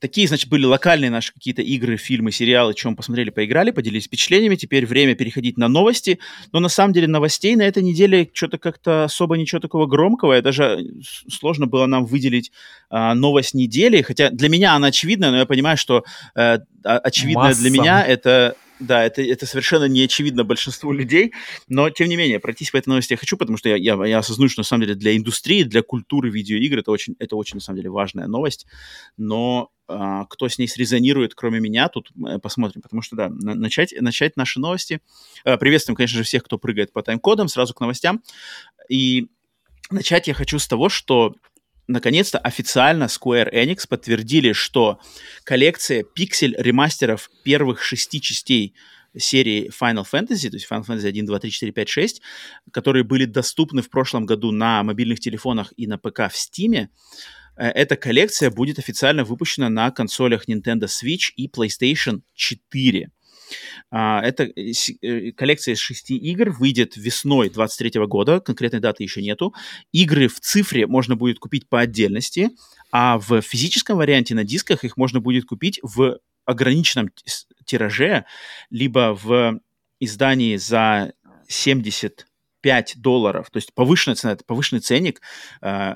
Такие, значит, были локальные наши какие-то игры, фильмы, сериалы, чем посмотрели, поиграли, поделились впечатлениями. Теперь время переходить на новости. Но на самом деле новостей на этой неделе что-то как-то особо ничего такого громкого. И даже э, сложно было нам выделить а, новость недели. Хотя для меня она очевидная, но я понимаю, что э, очевидная Масса. для меня это да, это, это совершенно не очевидно большинству людей, но, тем не менее, пройтись по этой новости я хочу, потому что я, я, я осознаю, что, на самом деле, для индустрии, для культуры видеоигр это очень, это очень, на самом деле, важная новость, но э, кто с ней срезонирует, кроме меня, тут э, посмотрим, потому что, да, на, начать, начать наши новости. Э, приветствуем, конечно же, всех, кто прыгает по тайм-кодам, сразу к новостям, и начать я хочу с того, что наконец-то официально Square Enix подтвердили, что коллекция пиксель ремастеров первых шести частей серии Final Fantasy, то есть Final Fantasy 1, 2, 3, 4, 5, 6, которые были доступны в прошлом году на мобильных телефонах и на ПК в Steam, э, эта коллекция будет официально выпущена на консолях Nintendo Switch и PlayStation 4. А, это э, э, коллекция из шести игр выйдет весной 23 года, конкретной даты еще нету. Игры в цифре можно будет купить по отдельности, а в физическом варианте на дисках их можно будет купить в ограниченном тираже, либо в издании за 70 5 долларов, то есть повышенная цена, это повышенный ценник, э,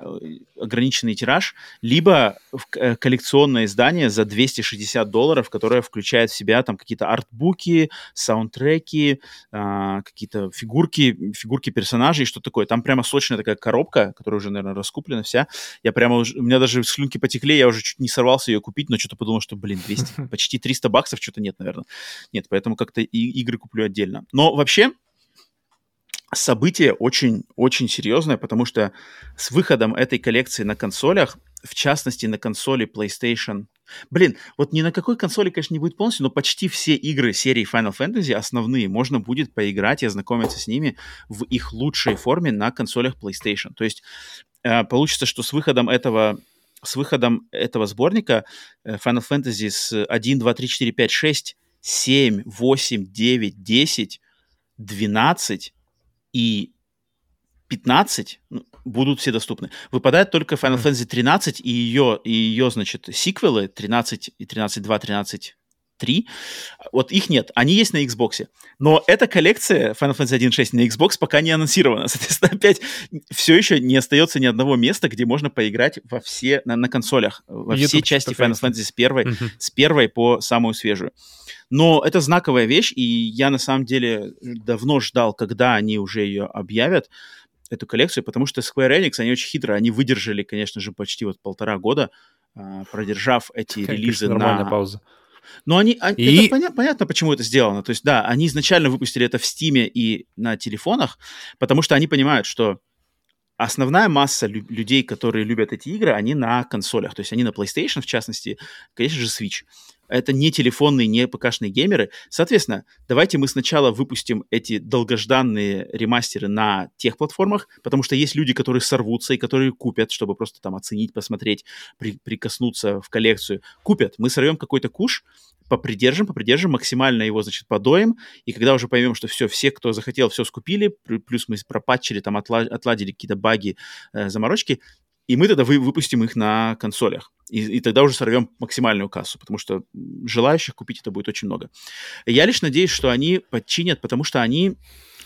ограниченный тираж, либо в, э, коллекционное издание за 260 долларов, которое включает в себя там какие-то артбуки, саундтреки, э, какие-то фигурки, фигурки персонажей, что такое. Там прямо сочная такая коробка, которая уже, наверное, раскуплена вся. Я прямо уже, у меня даже слюнки потекли, я уже чуть не сорвался ее купить, но что-то подумал, что, блин, 200, почти 300 баксов что-то нет, наверное. Нет, поэтому как-то и игры куплю отдельно. Но вообще, событие очень-очень серьезное, потому что с выходом этой коллекции на консолях, в частности на консоли PlayStation, блин, вот ни на какой консоли, конечно, не будет полностью, но почти все игры серии Final Fantasy основные можно будет поиграть и ознакомиться с ними в их лучшей форме на консолях PlayStation. То есть э, получится, что с выходом этого с выходом этого сборника э, Final Fantasy с 1, 2, 3, 4, 5, 6, 7, 8, 9, 10, 12 и 15 ну, будут все доступны. Выпадает только Final Fantasy 13 и ее, и ее, значит, сиквелы 13 и 13.2, 13 3. Вот их нет, они есть на Xbox. Но эта коллекция Final Fantasy 1.6 на Xbox пока не анонсирована. Соответственно, опять все еще не остается ни одного места, где можно поиграть во все, на, на консолях, во YouTube все части Final Fantasy с первой, uh-huh. с первой по самую свежую. Но это знаковая вещь, и я на самом деле давно ждал, когда они уже ее объявят, эту коллекцию, потому что Square Enix, они очень хитро, они выдержали, конечно же, почти вот полтора года, а, продержав эти Какая, релизы на... пауза. Но они, они и... это поня- понятно, почему это сделано. То есть, да, они изначально выпустили это в Steam и на телефонах, потому что они понимают, что основная масса лю- людей, которые любят эти игры, они на консолях. То есть они на PlayStation, в частности, конечно же, Switch это не телефонные, не ПКшные геймеры. Соответственно, давайте мы сначала выпустим эти долгожданные ремастеры на тех платформах, потому что есть люди, которые сорвутся и которые купят, чтобы просто там оценить, посмотреть, при, прикоснуться в коллекцию. Купят. Мы сорвем какой-то куш, попридержим, попридержим, максимально его, значит, подоем, и когда уже поймем, что все, все, кто захотел, все скупили, плюс мы пропатчили, там, отладили какие-то баги, э, заморочки, и мы тогда вы, выпустим их на консолях. И, и тогда уже сорвем максимальную кассу, потому что желающих купить это будет очень много. Я лишь надеюсь, что они подчинят, потому что они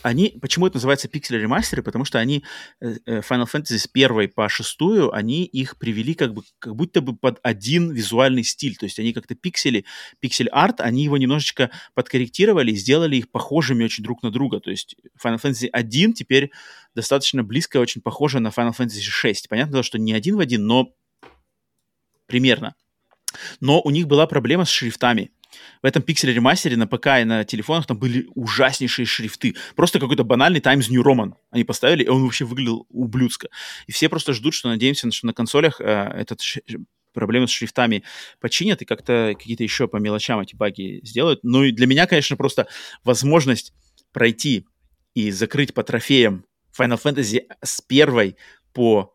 они, почему это называется пиксель ремастеры? Потому что они э, э, Final Fantasy с первой по шестую, они их привели как бы, как будто бы под один визуальный стиль. То есть они как-то пиксели, пиксель-арт, они его немножечко подкорректировали и сделали их похожими очень друг на друга. То есть Final Fantasy 1 теперь достаточно близко, очень похоже на Final Fantasy 6. Понятно, что не один в один, но примерно. Но у них была проблема с шрифтами в этом пикселе ремастере на ПК и на телефонах там были ужаснейшие шрифты. Просто какой-то банальный Times New Roman они поставили, и он вообще выглядел ублюдско. И все просто ждут, что надеемся, что на консолях э, этот ш... проблемы с шрифтами починят и как-то какие-то еще по мелочам эти баги сделают. Ну и для меня, конечно, просто возможность пройти и закрыть по трофеям Final Fantasy с первой по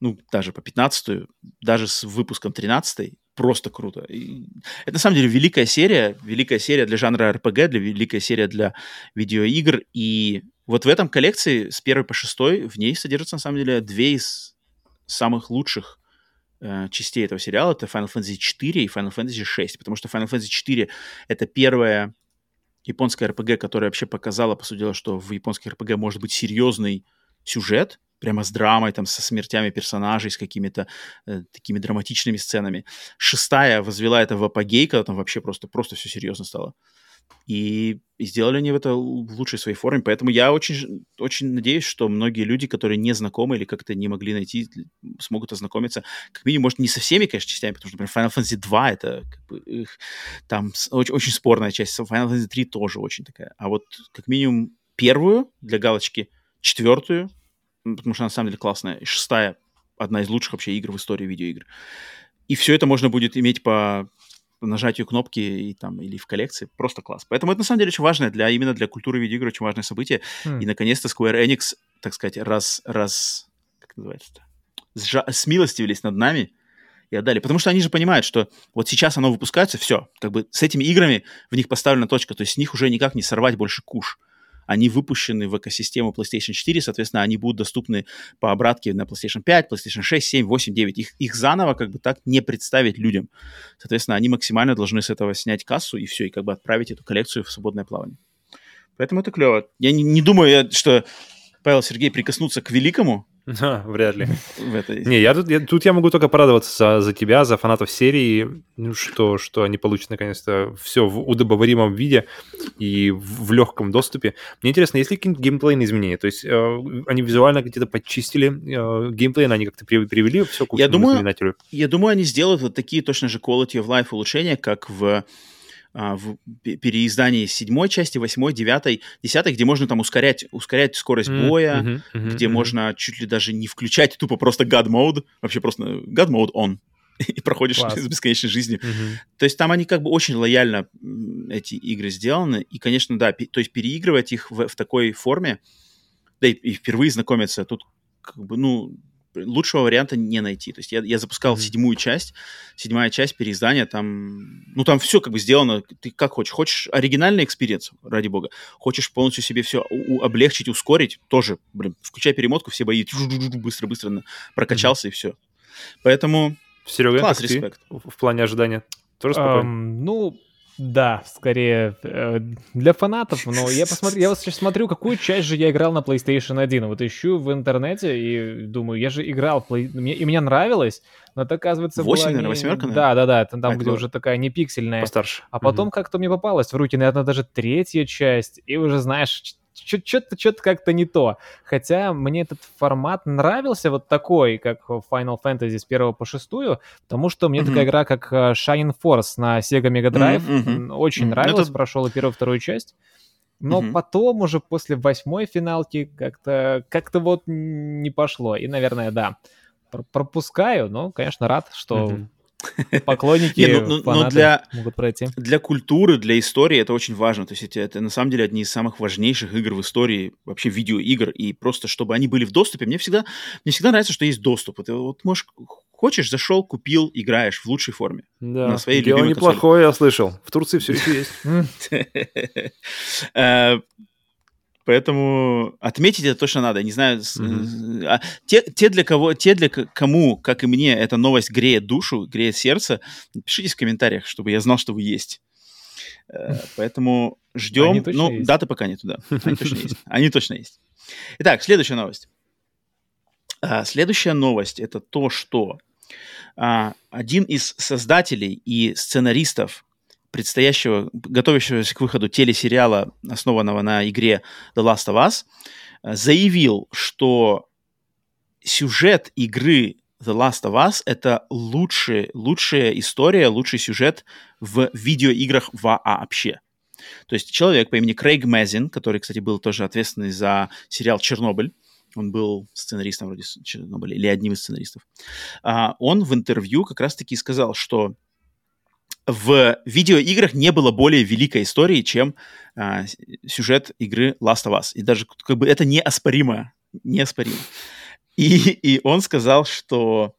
ну, даже по 15 даже с выпуском 13 просто круто. И это на самом деле великая серия, великая серия для жанра RPG, для великая серия для видеоигр. И вот в этом коллекции с первой по шестой в ней содержатся на самом деле две из самых лучших э, частей этого сериала. Это Final Fantasy 4 и Final Fantasy 6, потому что Final Fantasy 4 это первая японская RPG, которая вообще показала, по сути дела, что в японских RPG может быть серьезный сюжет, прямо с драмой, там, со смертями персонажей, с какими-то э, такими драматичными сценами. Шестая возвела это в апогей, когда там вообще просто, просто все серьезно стало. И, и сделали они это в лучшей своей форме. Поэтому я очень, очень надеюсь, что многие люди, которые не знакомы или как-то не могли найти, смогут ознакомиться. Как минимум, может, не со всеми, конечно, частями, потому что, например, Final Fantasy 2 это как бы, эх, там очень, очень спорная часть. Final Fantasy 3 тоже очень такая. А вот как минимум первую для галочки, четвертую потому что на самом деле классная. И шестая одна из лучших вообще игр в истории видеоигр. И все это можно будет иметь по нажатию кнопки и там или в коллекции. Просто класс. Поэтому это на самом деле очень важное для именно для культуры видеоигр очень важное событие. Mm. И наконец-то Square Enix, так сказать, раз раз как называется-то, сжа- смилостивились над нами и отдали. Потому что они же понимают, что вот сейчас оно выпускается, все, как бы с этими играми в них поставлена точка, то есть с них уже никак не сорвать больше куш они выпущены в экосистему PlayStation 4, соответственно, они будут доступны по обратке на PlayStation 5, PlayStation 6, 7, 8, 9. Их, их заново как бы так не представить людям. Соответственно, они максимально должны с этого снять кассу и все, и как бы отправить эту коллекцию в свободное плавание. Поэтому это клево. Я не, не думаю, что Павел Сергей прикоснуться к великому, Да, вряд ли. В этой... Не, я тут, я, тут я могу только порадоваться за, за тебя, за фанатов серии, ну, что, что они получат наконец-то все в удобоваримом виде и в, в легком доступе. Мне интересно, есть ли какие-то геймплейные изменения? То есть э, они визуально где-то подчистили э, геймплей, они как-то привели все к я думаю, я думаю, они сделают вот такие точно же quality of life улучшения, как в в переиздании седьмой части, восьмой, девятой, десятой, где можно там ускорять, ускорять скорость боя, mm-hmm, mm-hmm, где mm-hmm. можно чуть ли даже не включать тупо просто God mode, вообще просто God mode on, и проходишь Класс. с бесконечной жизнью. Mm-hmm. То есть там они как бы очень лояльно, эти игры сделаны, и, конечно, да, то есть переигрывать их в, в такой форме, да и, и впервые знакомиться, тут как бы, ну, лучшего варианта не найти. То есть я, я запускал mm-hmm. седьмую часть, седьмая часть переиздания, там, ну, там все как бы сделано, ты как хочешь. Хочешь оригинальный experience, ради бога. Хочешь полностью себе все у- облегчить, ускорить, тоже, блин, включай перемотку, все бои, быстро-быстро прокачался mm-hmm. и все. Поэтому Серега, класс, респект. в плане ожидания тоже спокойно? Um, ну, Да, скорее э, для фанатов, но я посмотрю, я вот сейчас смотрю, какую часть же я играл на PlayStation 1. Вот ищу в интернете и думаю, я же играл, Play... мне, и мне нравилось, но это оказывается 8, наверное, не... восьмерка, Да, да, да, там, там где уже такая не пиксельная. Постарше. А потом угу. как-то мне попалась в руки, наверное, даже третья часть, и уже знаешь, что-то что-то как-то не то. Хотя мне этот формат нравился вот такой, как Final Fantasy с первого по шестую, потому что мне mm-hmm. такая игра, как э, Shining Force на Sega Mega Drive, mm-hmm. очень mm-hmm. нравилась, это... прошел и первую, и вторую часть. Но mm-hmm. потом уже после восьмой финалки как-то как-то вот не пошло. И, наверное, да, пропускаю, но, конечно, рад, что mm-hmm. Поклонники, Не, ну, ну, ну для, могут пройти. Для культуры, для истории это очень важно. То есть это, это на самом деле одни из самых важнейших игр в истории вообще видеоигр. И просто чтобы они были в доступе, мне всегда, мне всегда нравится, что есть доступ. Ты вот можешь, хочешь, зашел, купил, играешь в лучшей форме. Да, на своей дело неплохое, я слышал. В Турции все еще есть. Поэтому отметить это точно надо. Не знаю, mm-hmm. а, те, те, для кого, те, для кому, как и мне, эта новость греет душу, греет сердце, пишите в комментариях, чтобы я знал, что вы есть. Э, поэтому ждем. Ну, есть. даты пока нету, да. Они точно есть. Они точно есть. Итак, следующая новость. А, следующая новость это то, что а, один из создателей и сценаристов предстоящего, готовящегося к выходу телесериала, основанного на игре The Last of Us, заявил, что сюжет игры The Last of Us — это лучшая, лучшая история, лучший сюжет в видеоиграх вообще. То есть человек по имени Крейг Мезин, который, кстати, был тоже ответственный за сериал «Чернобыль», он был сценаристом вроде Чернобыля, или одним из сценаристов, а, он в интервью как раз-таки сказал, что в видеоиграх не было более великой истории, чем а, сюжет игры Last of Us. И даже как бы это неоспоримо. Неоспоримо. И, и он сказал, что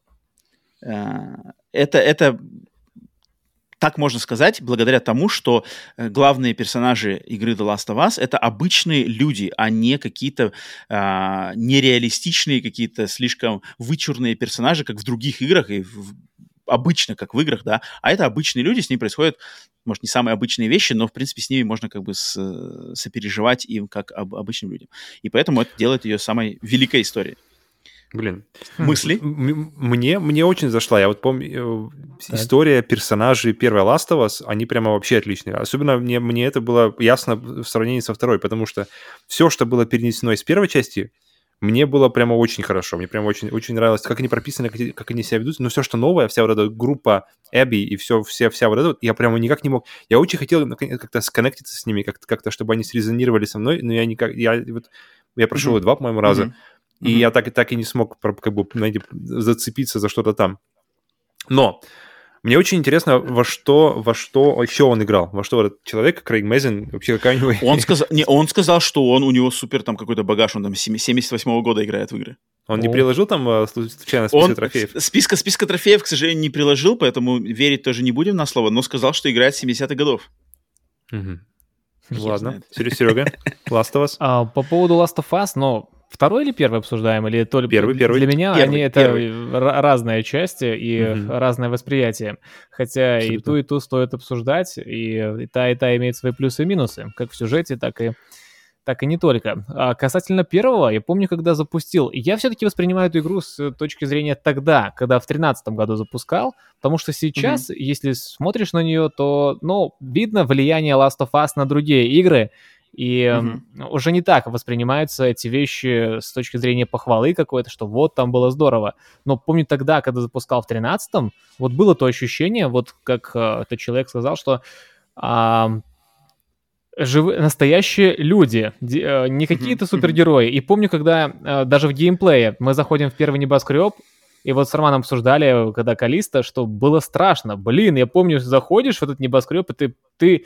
а, это, это так можно сказать, благодаря тому, что э, главные персонажи игры The Last of Us это обычные люди, а не какие-то а, нереалистичные, какие-то слишком вычурные персонажи, как в других играх и в обычно, как в играх, да, а это обычные люди, с ними происходят, может, не самые обычные вещи, но, в принципе, с ними можно как бы с, сопереживать им как об, обычным людям. И поэтому это делает ее самой великой историей. Блин. Мысли? Мне, мне очень зашла. Я вот помню, э, так. история персонажей первой Last of Us, они прямо вообще отличные. Особенно мне, мне это было ясно в сравнении со второй, потому что все, что было перенесено из первой части, мне было прямо очень хорошо, мне прямо очень, очень нравилось, как они прописаны, как, как они себя ведут, но все, что новое, вся вот эта группа Эбби и все, вся, вся вот эта, я прямо никак не мог, я очень хотел как-то сконнектиться с ними, как-то, как чтобы они срезонировали со мной, но я никак, я вот, я прошел mm-hmm. два, по-моему, раза, mm-hmm. и mm-hmm. я так и так и не смог, как бы, знаете, зацепиться за что-то там. Но мне очень интересно, во что, во что еще он играл, во что этот человек, Крейг Мезин, вообще какая-нибудь... Он сказал, не, он сказал, что он, у него супер там какой-то багаж, он там 78 года играет в игры. Он О. не приложил там э, случайно списка он трофеев? Списка, списка трофеев, к сожалению, не приложил, поэтому верить тоже не будем на слово, но сказал, что играет с 70-х годов. Угу. Ладно. Серега, Last of Us? А, по поводу Last of Us, но Второй или первый обсуждаем? Или то ли... Первый, первый. Для меня первый, они это первый. разные части и угу. разное восприятие. Хотя Абсолютно. и ту, и ту стоит обсуждать, и, и та, и та имеет свои плюсы и минусы, как в сюжете, так и так и не только. А касательно первого, я помню, когда запустил, я все-таки воспринимаю эту игру с точки зрения тогда, когда в 2013 году запускал, потому что сейчас, mm-hmm. если смотришь на нее, то, ну, видно влияние Last of Us на другие игры, и mm-hmm. уже не так воспринимаются эти вещи с точки зрения похвалы какой-то, что вот там было здорово. Но помню тогда, когда запускал в 13-м, вот было то ощущение, вот как э, этот человек сказал, что э, живы, настоящие люди, э, не какие-то супергерои. И помню, когда э, даже в геймплее мы заходим в первый небоскреб, и вот с Романом обсуждали, когда Калиста, что было страшно. Блин, я помню, заходишь в этот небоскреб, и ты, ты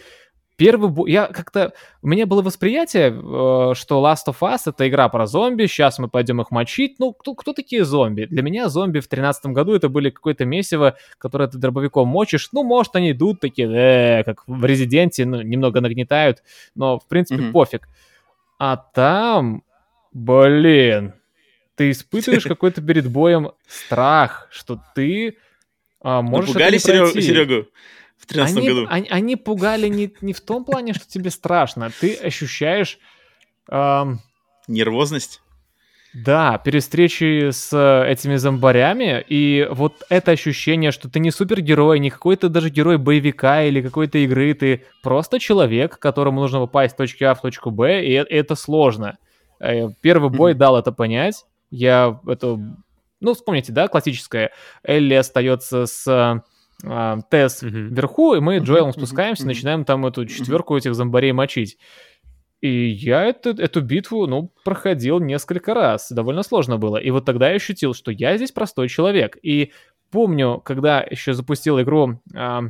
Первый бой... Я как-то... У меня было восприятие, э, что Last of Us — это игра про зомби, сейчас мы пойдем их мочить. Ну, кто, кто такие зомби? Для меня зомби в 2013 году это были какое-то месиво, которое ты дробовиком мочишь. Ну, может, они идут такие, э, как в Резиденте, ну, немного нагнетают, но, в принципе, mm-hmm. пофиг. А там, блин, ты испытываешь какой-то перед боем страх, что ты а, можешь Напугали Серегу? В 13 они, году. Они, они пугали не, не в том плане, что тебе страшно. Ты ощущаешь... Эм... Нервозность? Да, перед встречей с э, этими зомбарями, и вот это ощущение, что ты не супергерой, не какой-то даже герой боевика или какой-то игры, ты просто человек, которому нужно попасть с точки А в точку Б, и это сложно. Э, первый бой дал это понять. Я это... Ну, вспомните, да, классическое. Элли остается с э, Тесс вверху, и мы Джоэлом спускаемся, начинаем там эту четверку этих зомбарей мочить. И я это, эту битву, ну, проходил несколько раз. Довольно сложно было. И вот тогда я ощутил, что я здесь простой человек. И помню, когда еще запустил игру... А,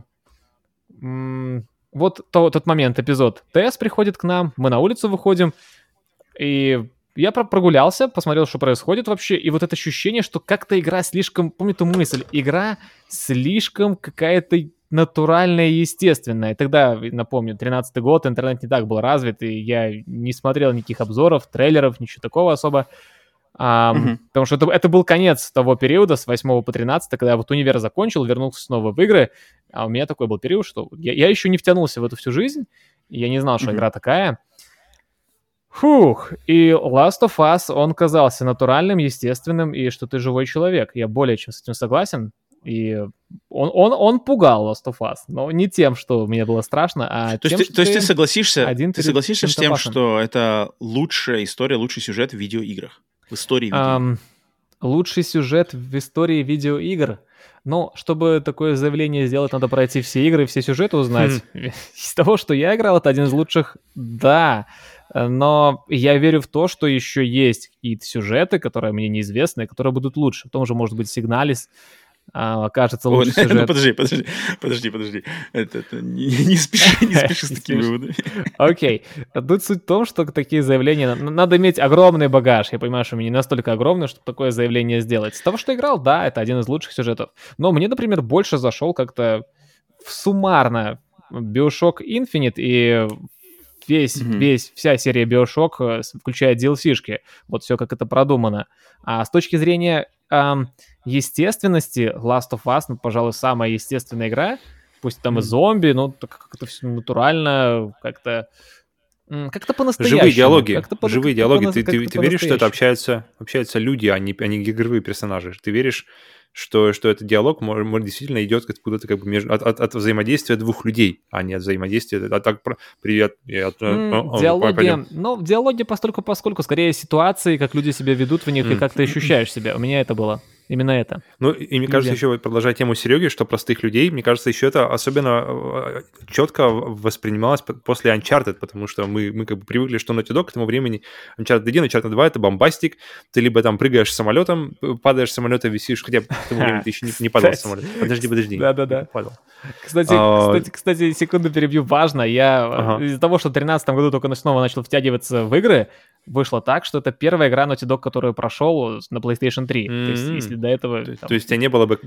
м- вот то, тот момент, эпизод. ТС приходит к нам, мы на улицу выходим, и я прогулялся, посмотрел, что происходит вообще, и вот это ощущение, что как-то игра слишком... Помню эту мысль, игра слишком какая-то натуральное и естественное. Тогда, напомню, 13 год, интернет не так был развит, и я не смотрел никаких обзоров, трейлеров, ничего такого особо. А, mm-hmm. Потому что это, это был конец того периода с 8 по 13, когда я вот универ закончил, вернулся снова в игры. А у меня такой был период, что я, я еще не втянулся в эту всю жизнь, я не знал, что mm-hmm. игра такая. Фух, и Last of Us, он казался натуральным, естественным, и что ты живой человек. Я более чем с этим согласен. И он, он, он пугал Last of Us, но не тем, что мне было страшно, а то тем, есть, что то есть ты согласишься, один ты согласишься с тем, что это лучшая история, лучший сюжет в видеоиграх, в истории видеоигр? Um, лучший сюжет в истории видеоигр? Ну, чтобы такое заявление сделать, надо пройти все игры, все сюжеты узнать. Хм. Из того, что я играл, это один из лучших, да. Но я верю в то, что еще есть какие-то сюжеты, которые мне неизвестны, которые будут лучше. В том же, может быть, Сигналис а, окажется лучше О, сюжет. Ну, подожди, подожди, подожди, подожди. Это, это, не, не спеши, не спеши с такими выводами. Окей. Тут суть в том, что такие заявления... Надо иметь огромный багаж. Я понимаю, что у меня не настолько огромный, чтобы такое заявление сделать. С того, что играл, да, это один из лучших сюжетов. Но мне, например, больше зашел как-то суммарно Bioshock Infinite и весь, mm-hmm. весь, вся серия Bioshock, э, включая DLC-шки. Вот все, как это продумано. А с точки зрения эм, естественности Last of Us, ну, пожалуй, самая естественная игра. Пусть там mm. и зомби, но как-то все натурально, как-то как-то по-настоящему. Живые диалоги. Как-то по, Живые диалоги. Ты, ты, ты веришь, что это общаются, общаются люди, а не, а не игровые персонажи? Ты веришь, что, что этот диалог может, может, действительно идет откуда-то как бы между, от, от, от взаимодействия двух людей, а не от взаимодействия. А так, привет. От, mm, диалоги, ну, в диалоге постольку поскольку, скорее ситуации, как люди себя ведут в них, mm. и как ты ощущаешь себя. У меня это было. Именно это. Ну, и мне кажется, еще продолжая тему Сереги, что простых людей, мне кажется, еще это особенно э, четко воспринималось после Uncharted, потому что мы, мы как бы привыкли, что Naughty Dog к тому времени Uncharted 1, Uncharted 2 — это бомбастик, ты либо там прыгаешь самолетом, падаешь с самолета, висишь, хотя к тому времени ты еще не, не падал с самолета. Подожди, подожди. Да-да-да. Падал. Кстати, а... кстати, кстати, секунду перебью, важно, я ага. из-за того, что в 2013 году только снова начал втягиваться в игры, вышло так, что это первая игра Naughty Dog, которую прошел на PlayStation 3. Mm-hmm. То есть, если до этого... То, там... то есть, у тебя не было бы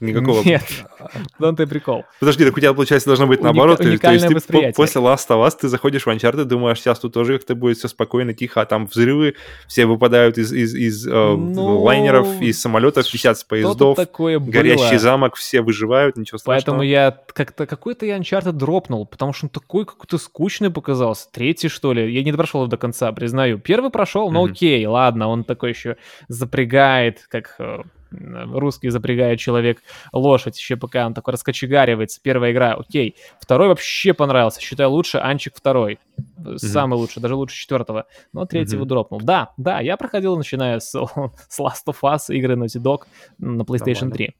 никакого... Нет, ну ты прикол. Подожди, так у тебя, получается, должно быть наоборот. Уника- то есть, ты после Last of Us ты заходишь в Uncharted, думаешь, сейчас тут тоже как-то будет все спокойно, тихо, а там взрывы, все выпадают из, из, из э, ну, лайнеров, из самолетов, висят с поездов, такое горящий замок, все выживают, ничего страшного. Поэтому я как-то какой-то я Uncharted дропнул, потому что он такой какой-то скучный показался. Третий, что ли. Я не прошел до конца, признаю. Первый прошел, но mm-hmm. окей, ладно, он такой еще запрягает, как э, русский запрягает человек лошадь, еще пока он такой раскочегаривается. Первая игра, окей. Второй вообще понравился, считаю лучше Анчик второй. Mm-hmm. Самый лучший, даже лучше четвертого. Но третьего mm-hmm. дропнул. Да, да, я проходил, начиная с, с Last of Us, игры Naughty Dog на PlayStation Нормально. 3.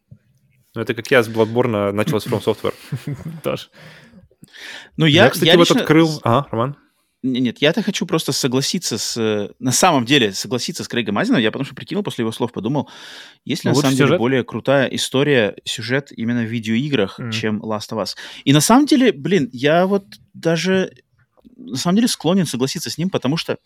Ну, это как я с Bloodborne начал с From Software. Тоже. Ну, я, я кстати, я вот лично... открыл... Ага, Роман? Нет, я-то хочу просто согласиться с... На самом деле, согласиться с Крейгом Азином. Я потому что прикинул после его слов, подумал, есть ли ну, на самом сюжет? деле более крутая история, сюжет именно в видеоиграх, mm. чем Last of Us. И на самом деле, блин, я вот даже на самом деле склонен согласиться с ним, потому что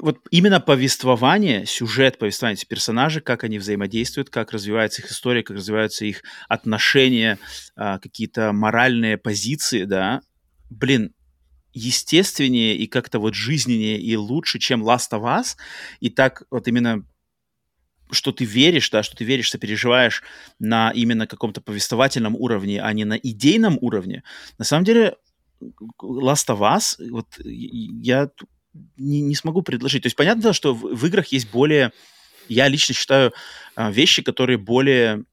вот именно повествование, сюжет повествования этих персонажей, как они взаимодействуют, как развивается их история, как развиваются их отношения, а, какие-то моральные позиции, да, блин, естественнее и как-то вот жизненнее и лучше, чем Last of Us. И так вот именно что ты веришь, да, что ты веришь, сопереживаешь на именно каком-то повествовательном уровне, а не на идейном уровне, на самом деле Last of Us, вот я не, не смогу предложить. То есть понятно, что в, в играх есть более, я лично считаю, а, вещи, которые более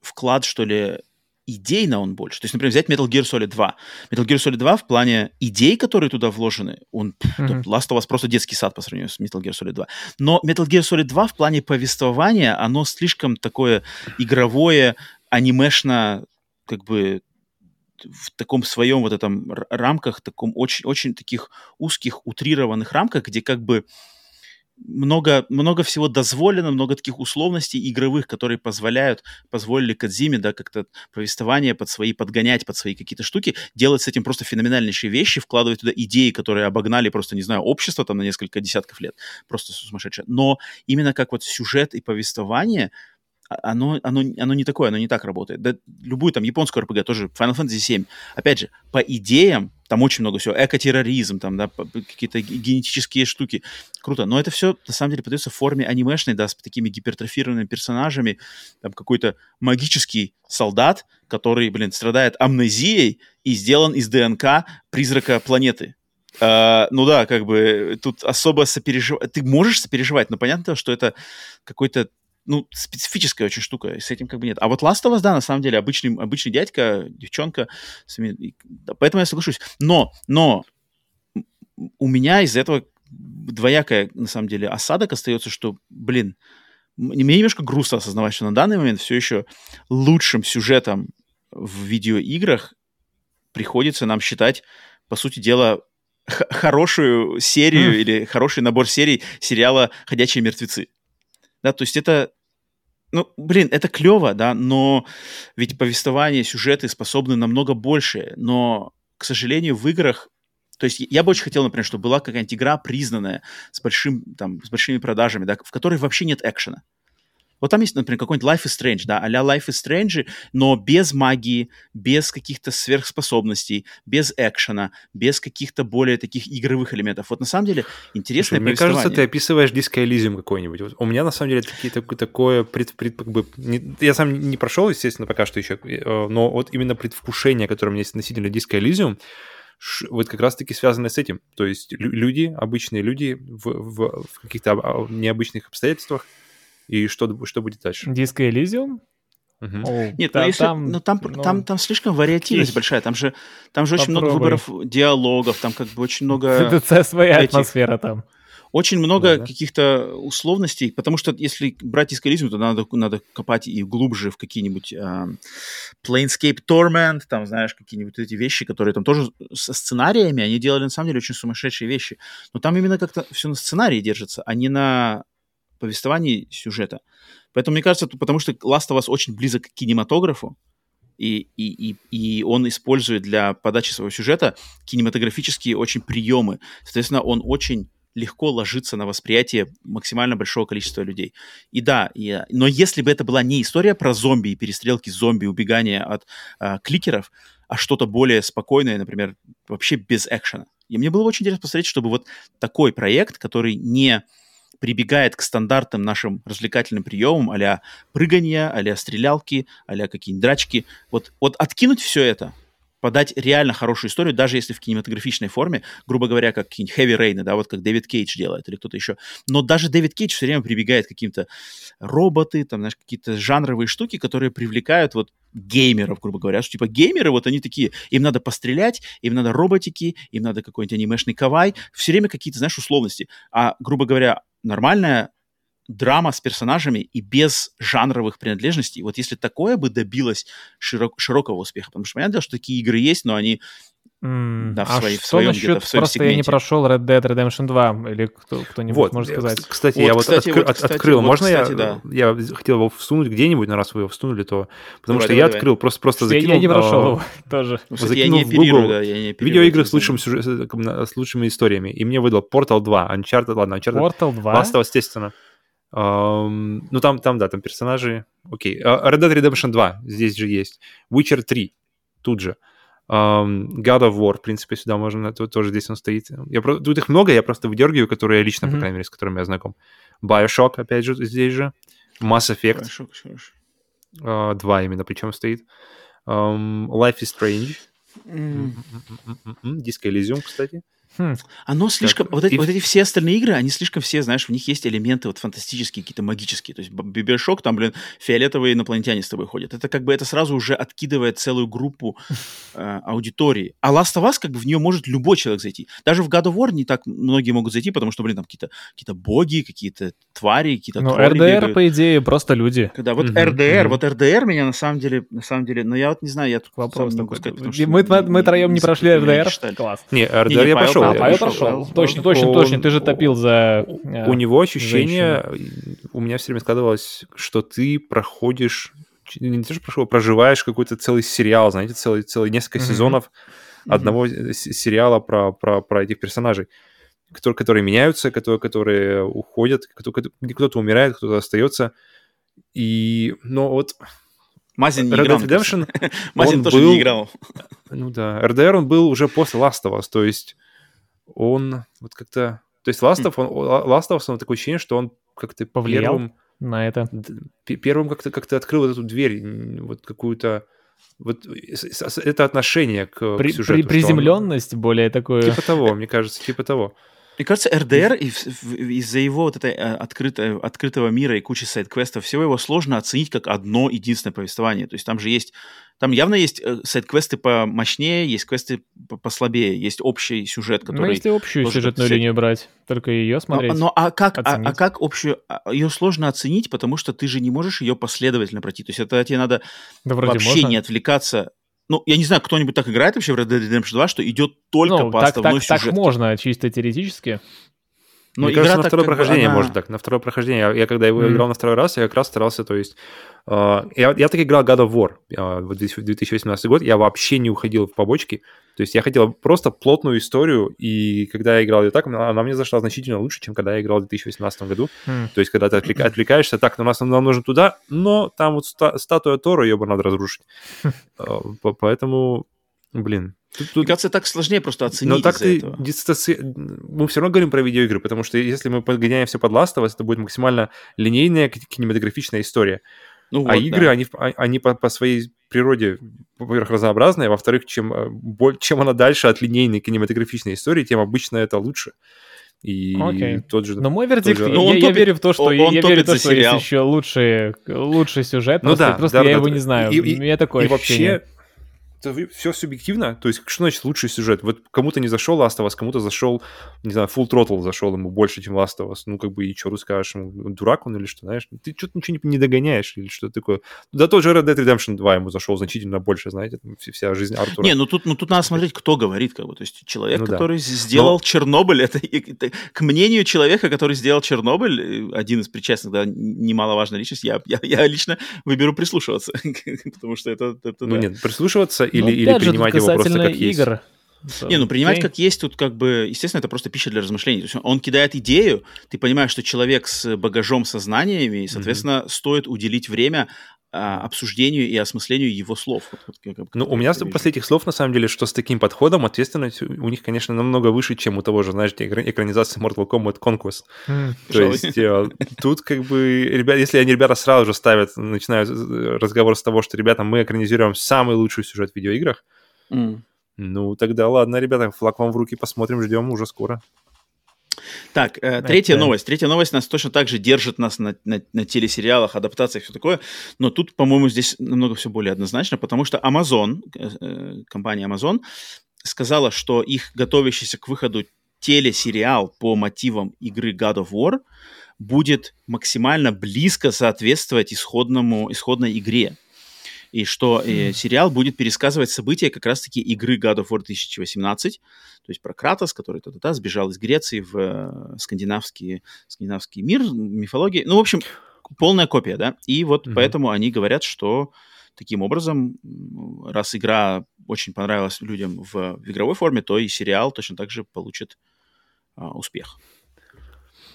вклад, что ли, идейно он больше. То есть, например, взять Metal Gear Solid 2. Metal Gear Solid 2 в плане идей, которые туда вложены, он, mm-hmm. Last of Us просто детский сад по сравнению с Metal Gear Solid 2. Но Metal Gear Solid 2 в плане повествования, оно слишком такое игровое, анимешно, как бы в таком своем вот этом рамках, таком очень, очень таких узких, утрированных рамках, где как бы много, много всего дозволено, много таких условностей игровых, которые позволяют, позволили Кадзиме, да, как-то повествование под свои, подгонять под свои какие-то штуки, делать с этим просто феноменальнейшие вещи, вкладывать туда идеи, которые обогнали просто, не знаю, общество там на несколько десятков лет. Просто сумасшедшее. Но именно как вот сюжет и повествование — а, оно, оно, оно не такое, оно не так работает. Да, любую там японскую RPG, тоже Final Fantasy 7. Опять же, по идеям, там очень много всего, экотерроризм, там, да, какие-то генетические штуки. Круто. Но это все, на самом деле, подается в форме анимешной, да, с такими гипертрофированными персонажами. Там какой-то магический солдат, который, блин, страдает амнезией и сделан из ДНК призрака планеты. Uh, ну да, как бы тут особо сопереживать. Ты можешь сопереживать, но понятно, что это какой-то ну, специфическая очень штука, с этим как бы нет. А вот Last of Us, да, на самом деле, обычный, обычный дядька, девчонка, поэтому я соглашусь. Но, но у меня из этого двоякая, на самом деле, осадок остается, что, блин, мне немножко грустно осознавать, что на данный момент все еще лучшим сюжетом в видеоиграх приходится нам считать, по сути дела, хорошую серию mm. или хороший набор серий сериала «Ходячие мертвецы». Да, то есть это ну, блин, это клево, да, но ведь повествование, сюжеты способны намного больше, но, к сожалению, в играх то есть я бы очень хотел, например, чтобы была какая-нибудь игра признанная с, большим, там, с большими продажами, да, в которой вообще нет экшена. Вот там есть, например, какой-нибудь Life is Strange, да, а-ля Life is Strange, но без магии, без каких-то сверхспособностей, без экшена, без каких-то более таких игровых элементов. Вот на самом деле интересное Мне кажется, ты описываешь Elysium какой-нибудь. Вот у меня на самом деле такие, такое, такое пред, пред, как бы, не, я сам не прошел, естественно, пока что еще, э, но вот именно предвкушение, которое у меня есть относительно Elysium, вот как раз-таки связано с этим. То есть люди, обычные люди в, в, в каких-то необычных обстоятельствах и что, что будет дальше? Диско Elysium? Угу. О, Нет, да, ну, если, там, ну, там, ну, там, там слишком вариативность есть. большая. Там же, там же очень много выборов диалогов, там как бы очень много... Это своя этих... атмосфера там. Очень много да, каких-то условностей, потому что если брать искализм, то надо, надо копать и глубже в какие-нибудь э, Planescape Torment, там, знаешь, какие-нибудь эти вещи, которые там тоже со сценариями, они делали на самом деле очень сумасшедшие вещи. Но там именно как-то все на сценарии держится, а не на повествовании сюжета. Поэтому мне кажется, потому что Last of Us очень близок к кинематографу, и, и, и, и он использует для подачи своего сюжета кинематографические очень приемы. Соответственно, он очень легко ложится на восприятие максимально большого количества людей. И да, и, но если бы это была не история про зомби и перестрелки зомби, убегание от а, кликеров, а что-то более спокойное, например, вообще без экшена. И мне было очень интересно посмотреть, чтобы вот такой проект, который не прибегает к стандартным нашим развлекательным приемам а-ля прыгания, а стрелялки, а какие-нибудь драчки. Вот, вот откинуть все это, подать реально хорошую историю, даже если в кинематографичной форме, грубо говоря, как какие-нибудь Heavy Rain, да, вот как Дэвид Кейдж делает или кто-то еще. Но даже Дэвид Кейдж все время прибегает к каким-то роботы, там, знаешь, какие-то жанровые штуки, которые привлекают вот геймеров, грубо говоря, что типа геймеры, вот они такие, им надо пострелять, им надо роботики, им надо какой-нибудь анимешный кавай, все время какие-то, знаешь, условности. А, грубо говоря, нормальная драма с персонажами и без жанровых принадлежностей. Вот если такое бы добилось широк, широкого успеха, потому что понятно, что такие игры есть, но они Mm, да, в, а своей, в своем насчет, в своем просто сегменте. я не прошел Red Dead Redemption 2, или кто, кто-нибудь вот, может сказать? Кстати, вот, я кстати, вот, откры, вот, кстати, открыл, вот, можно кстати, я, да. я хотел его всунуть где-нибудь, но раз вы его всунули, то... Потому давай, что давай, я давай. открыл, просто, просто закинул... Я, я не прошел его тоже. Ну, кстати, закинул я не в Google да, я не видеоигры с, лучшим сюжет, с лучшими историями, и мне выдал Portal 2, Uncharted, ладно, Uncharted... Portal 2? Last of Us, естественно. Um, ну, там, там, да, там персонажи. Окей. Okay. Uh, Red Dead Redemption 2 здесь же есть. Witcher 3 тут же. Um, God of War, в принципе, сюда можно, тоже здесь он стоит. Я, тут их много, я просто выдергиваю, которые я лично, mm-hmm. по крайней мере, с которыми я знаком. Bioshock, опять же, здесь же. Mass Effect. Bioshock, uh, два именно, причем стоит. Um, Life is Strange. Mm. Disco Elysium, кстати. Хм. Оно слишком... Вот эти, вот эти все остальные игры, они слишком все, знаешь, в них есть элементы вот фантастические, какие-то магические. То есть Бибершок, там, блин, фиолетовые инопланетяне с тобой ходят. Это как бы это сразу уже откидывает целую группу э, аудитории. А Last of Us, как бы в нее может любой человек зайти. Даже в God of War не так многие могут зайти, потому что, блин, там какие-то какие боги, какие-то твари, какие-то Ну, РДР, бегают. по идее, просто люди. Когда вот mm-hmm, РДР, mm-hmm. вот РДР меня на самом деле, на самом деле, но я вот не знаю, я тут вопрос такой. Сказать, мы, мы, мы троем не прошли РДР? Класс. Не, РДР не, я прошел. А, Павел прошел точно, точно, точно. Ты же топил за... У э, него ощущение, у меня все время складывалось, что ты проходишь не то, что прошел, проживаешь какой-то целый сериал, знаете, целый, целый несколько mm-hmm. сезонов mm-hmm. одного сериала про, про, про этих персонажей, которые, которые меняются, которые, которые уходят, кто-то, кто-то умирает, кто-то остается. И, ну вот... Мазин не Red играл. Redemption, Мазин тоже был, не играл. Ну да, RDR он был уже после Last of Us, то есть он вот как-то... То есть Last of, он, Last of Us, он такое ощущение, что он как-то повлиял первым, на это. Первым как-то как открыл вот эту дверь, вот какую-то вот это отношение к, при, к сюжету. При, приземленность он... более такое. Типа того, мне кажется, типа того. Мне кажется, РДР из-за его вот этой э, открытой, открытого мира и кучи сайт-квестов, всего его сложно оценить как одно единственное повествование. То есть там же есть, там явно есть э, сайт-квесты помощнее, есть квесты послабее, есть общий сюжет, ну, который... Ну, если общую сюжетную линию брать, только ее смотреть. Но, но а как, а, а как общую... А, ее сложно оценить, потому что ты же не можешь ее последовательно пройти. То есть это тебе надо да, вообще можно. не отвлекаться ну, я не знаю, кто-нибудь так играет вообще в Red Dead Redemption 2, что идет только ну, по так, основной так, сюжетке. Так можно, чисто теоретически. Но Мне игра кажется, на второе прохождение она... может так. На второе прохождение. Я, я когда его mm. играл на второй раз, я как раз старался, то есть... Uh, я, я так играл God of War uh, в 2018 год, я вообще не уходил в побочки. То есть я хотел просто плотную историю, и когда я играл ее так, она, она мне зашла значительно лучше, чем когда я играл в 2018 году. Mm. То есть когда ты отвлека, отвлекаешься, так, ну, нас нам нужно туда, но там вот ста, статуя Тора, ее бы надо разрушить. Uh, поэтому, блин, Тут, тут... Мне кажется, так сложнее просто оценить Но так ты дистанци... Мы все равно говорим про видеоигры, потому что если мы подгоняем все под Last of Us, это будет максимально линейная кинематографичная история. Ну, а вот, игры, да. они, а, они по, по своей природе, во-первых, разнообразные, а во-вторых, чем, э, чем она дальше от линейной кинематографичной истории, тем обычно это лучше. И okay. тот же... Но мой вердикт, же... я, ну, я, я верю в то, что, он, он я верю в то, что есть еще лучший, лучший сюжет, ну, просто, да, просто да, я да, его да. не знаю. И, У меня такое и ощущение. вообще это все субъективно. То есть, что значит лучший сюжет? Вот кому-то не зашел Last of Us, кому-то зашел, не знаю, Full Throttle зашел ему больше, чем Last of Us. Ну, как бы, и что скажешь ему? Дурак он или что, знаешь? Ты что-то ничего не, не догоняешь или что такое. Да тот же Red Dead Redemption 2 ему зашел значительно больше, знаете, вся жизнь Артура. Не, ну тут, ну тут надо смотреть, кто говорит, как бы. То есть человек, ну, который да. сделал Но... Чернобыль, это, это, к мнению человека, который сделал Чернобыль, э, один из причастных, да, немаловажная личность, я, я, я лично выберу прислушиваться, потому что это... это ну да. нет, прислушиваться или, ну, или принимать его просто как игр. есть. So, не, ну принимать okay. как есть тут как бы, естественно, это просто пища для размышлений. То есть он кидает идею, ты понимаешь, что человек с багажом сознаниями, соответственно, mm-hmm. стоит уделить время обсуждению и осмыслению его слов. Вот, вот, как, ну, у меня после этих слов, на самом деле, что с таким подходом ответственность у них, конечно, намного выше, чем у того же, знаешь, экранизации Mortal Kombat Conquest. Mm, То есть э, тут как бы, ребят, если они ребята сразу же ставят, начинают э, разговор с того, что, ребята, мы экранизируем самый лучший сюжет в видеоиграх, mm. Ну, тогда ладно, ребята, флаг вам в руки, посмотрим, ждем уже скоро. Так, э, третья Это... новость. Третья новость нас точно так же держит нас на, на, на телесериалах, адаптациях, все такое. Но тут, по-моему, здесь намного все более однозначно, потому что Amazon, э, э, компания Amazon, сказала, что их готовящийся к выходу телесериал по мотивам игры God of War будет максимально близко соответствовать исходному, исходной игре и что э, сериал будет пересказывать события как раз-таки игры God of War 2018, то есть про Кратос, который то-то-то сбежал из Греции в э, скандинавский, скандинавский мир, мифологии. Ну, в общем, полная копия, да. И вот mm-hmm. поэтому они говорят, что таким образом, раз игра очень понравилась людям в, в игровой форме, то и сериал точно так же получит а, успех.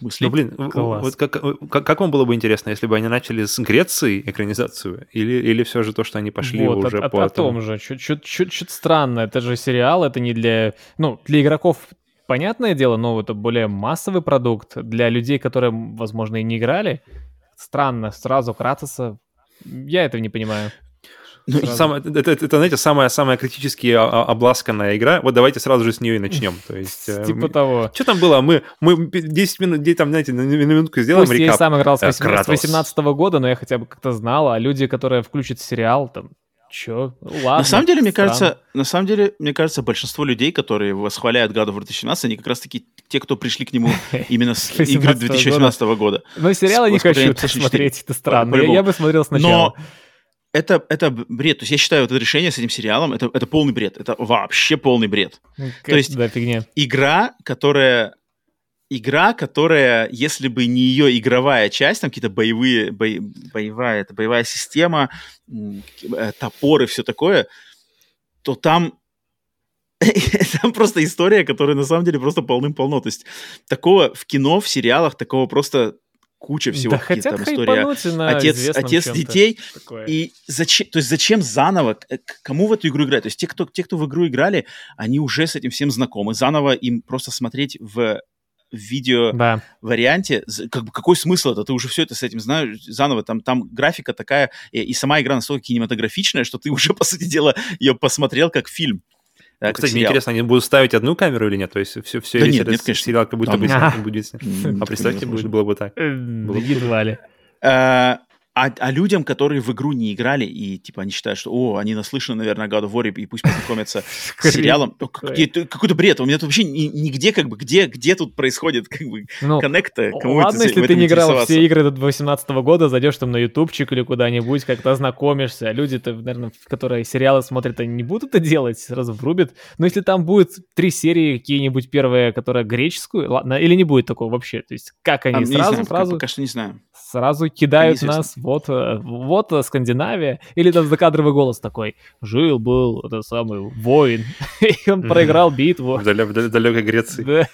Мыслей. Ну, блин, Класс. вот как, как, как вам было бы интересно, если бы они начали с Греции экранизацию, или, или все же то, что они пошли вот, уже о, по о, том же, чуть-чуть странно, это же сериал, это не для... Ну, для игроков понятное дело, но это более массовый продукт для людей, которые, возможно, и не играли. Странно, сразу Кратоса, я этого не понимаю. Ну, сам, это, это, это, знаете, самая, самая критически обласканная игра. Вот давайте сразу же с нее и начнем. То есть, э, типа того. Что там было? Мы, мы 10 минут, где там, знаете, на, минутку сделаем Пусть рекап. я сам играл с 2018 э, года, но я хотя бы как-то знал, а люди, которые включат сериал, там, Чё? Ладно. На самом деле, мне кажется, на самом деле, мне кажется, большинство людей, которые восхваляют God of War 2017, они как раз-таки те, кто пришли к нему именно с игры 2018 года. Но сериалы не хочу смотреть, это странно. Я бы смотрел сначала. Это, это бред. То есть я считаю, вот это решение с этим сериалом, это, это полный бред. Это вообще полный бред. Ну, То есть да, фигня. игра, которая... Игра, которая, если бы не ее игровая часть, там какие-то боевые, бо, боевая, это боевая система, э, топоры, все такое, то там там просто история, которая на самом деле просто полным-полно. То есть такого в кино, в сериалах, такого просто куча всего. Да хотят там история на отец, отец детей. Такое. И зачем, то есть зачем заново, кому в эту игру играть? То есть те кто, те, кто в игру играли, они уже с этим всем знакомы. Заново им просто смотреть в видео да. варианте, как бы какой смысл это? Ты уже все это с этим знаешь заново. Там, там графика такая, и, и сама игра настолько кинематографичная, что ты уже, по сути дела, ее посмотрел как фильм. Да, ну, Кстати, мне интересно, они будут ставить одну камеру или нет? То есть все, все да нет, нет, конечно. сериал как будто бы будет. А представьте, было бы так. Едва ли. А, а людям, которые в игру не играли, и типа они считают, что, о, они наслышаны, наверное, God of War, и пусть познакомятся с сериалом. Какой-то бред. У меня тут вообще нигде, как бы, где, где тут происходит, как бы, ну, коннекта. Ладно, если ты не играл все игры до 2018 года, зайдешь там на ютубчик или куда-нибудь, как-то знакомишься. Люди-то, наверное, которые сериалы смотрят, они не будут это делать, сразу врубят. Но если там будет три серии какие-нибудь первые, которые греческую, ладно, или не будет такого вообще? То есть как они а, сразу, знаю, сразу... Пока что не знаю сразу кидают нас, вот, э, вот э, Скандинавия, или там закадровый голос такой, жил-был это самый воин, и он проиграл битву. В далекой Греции.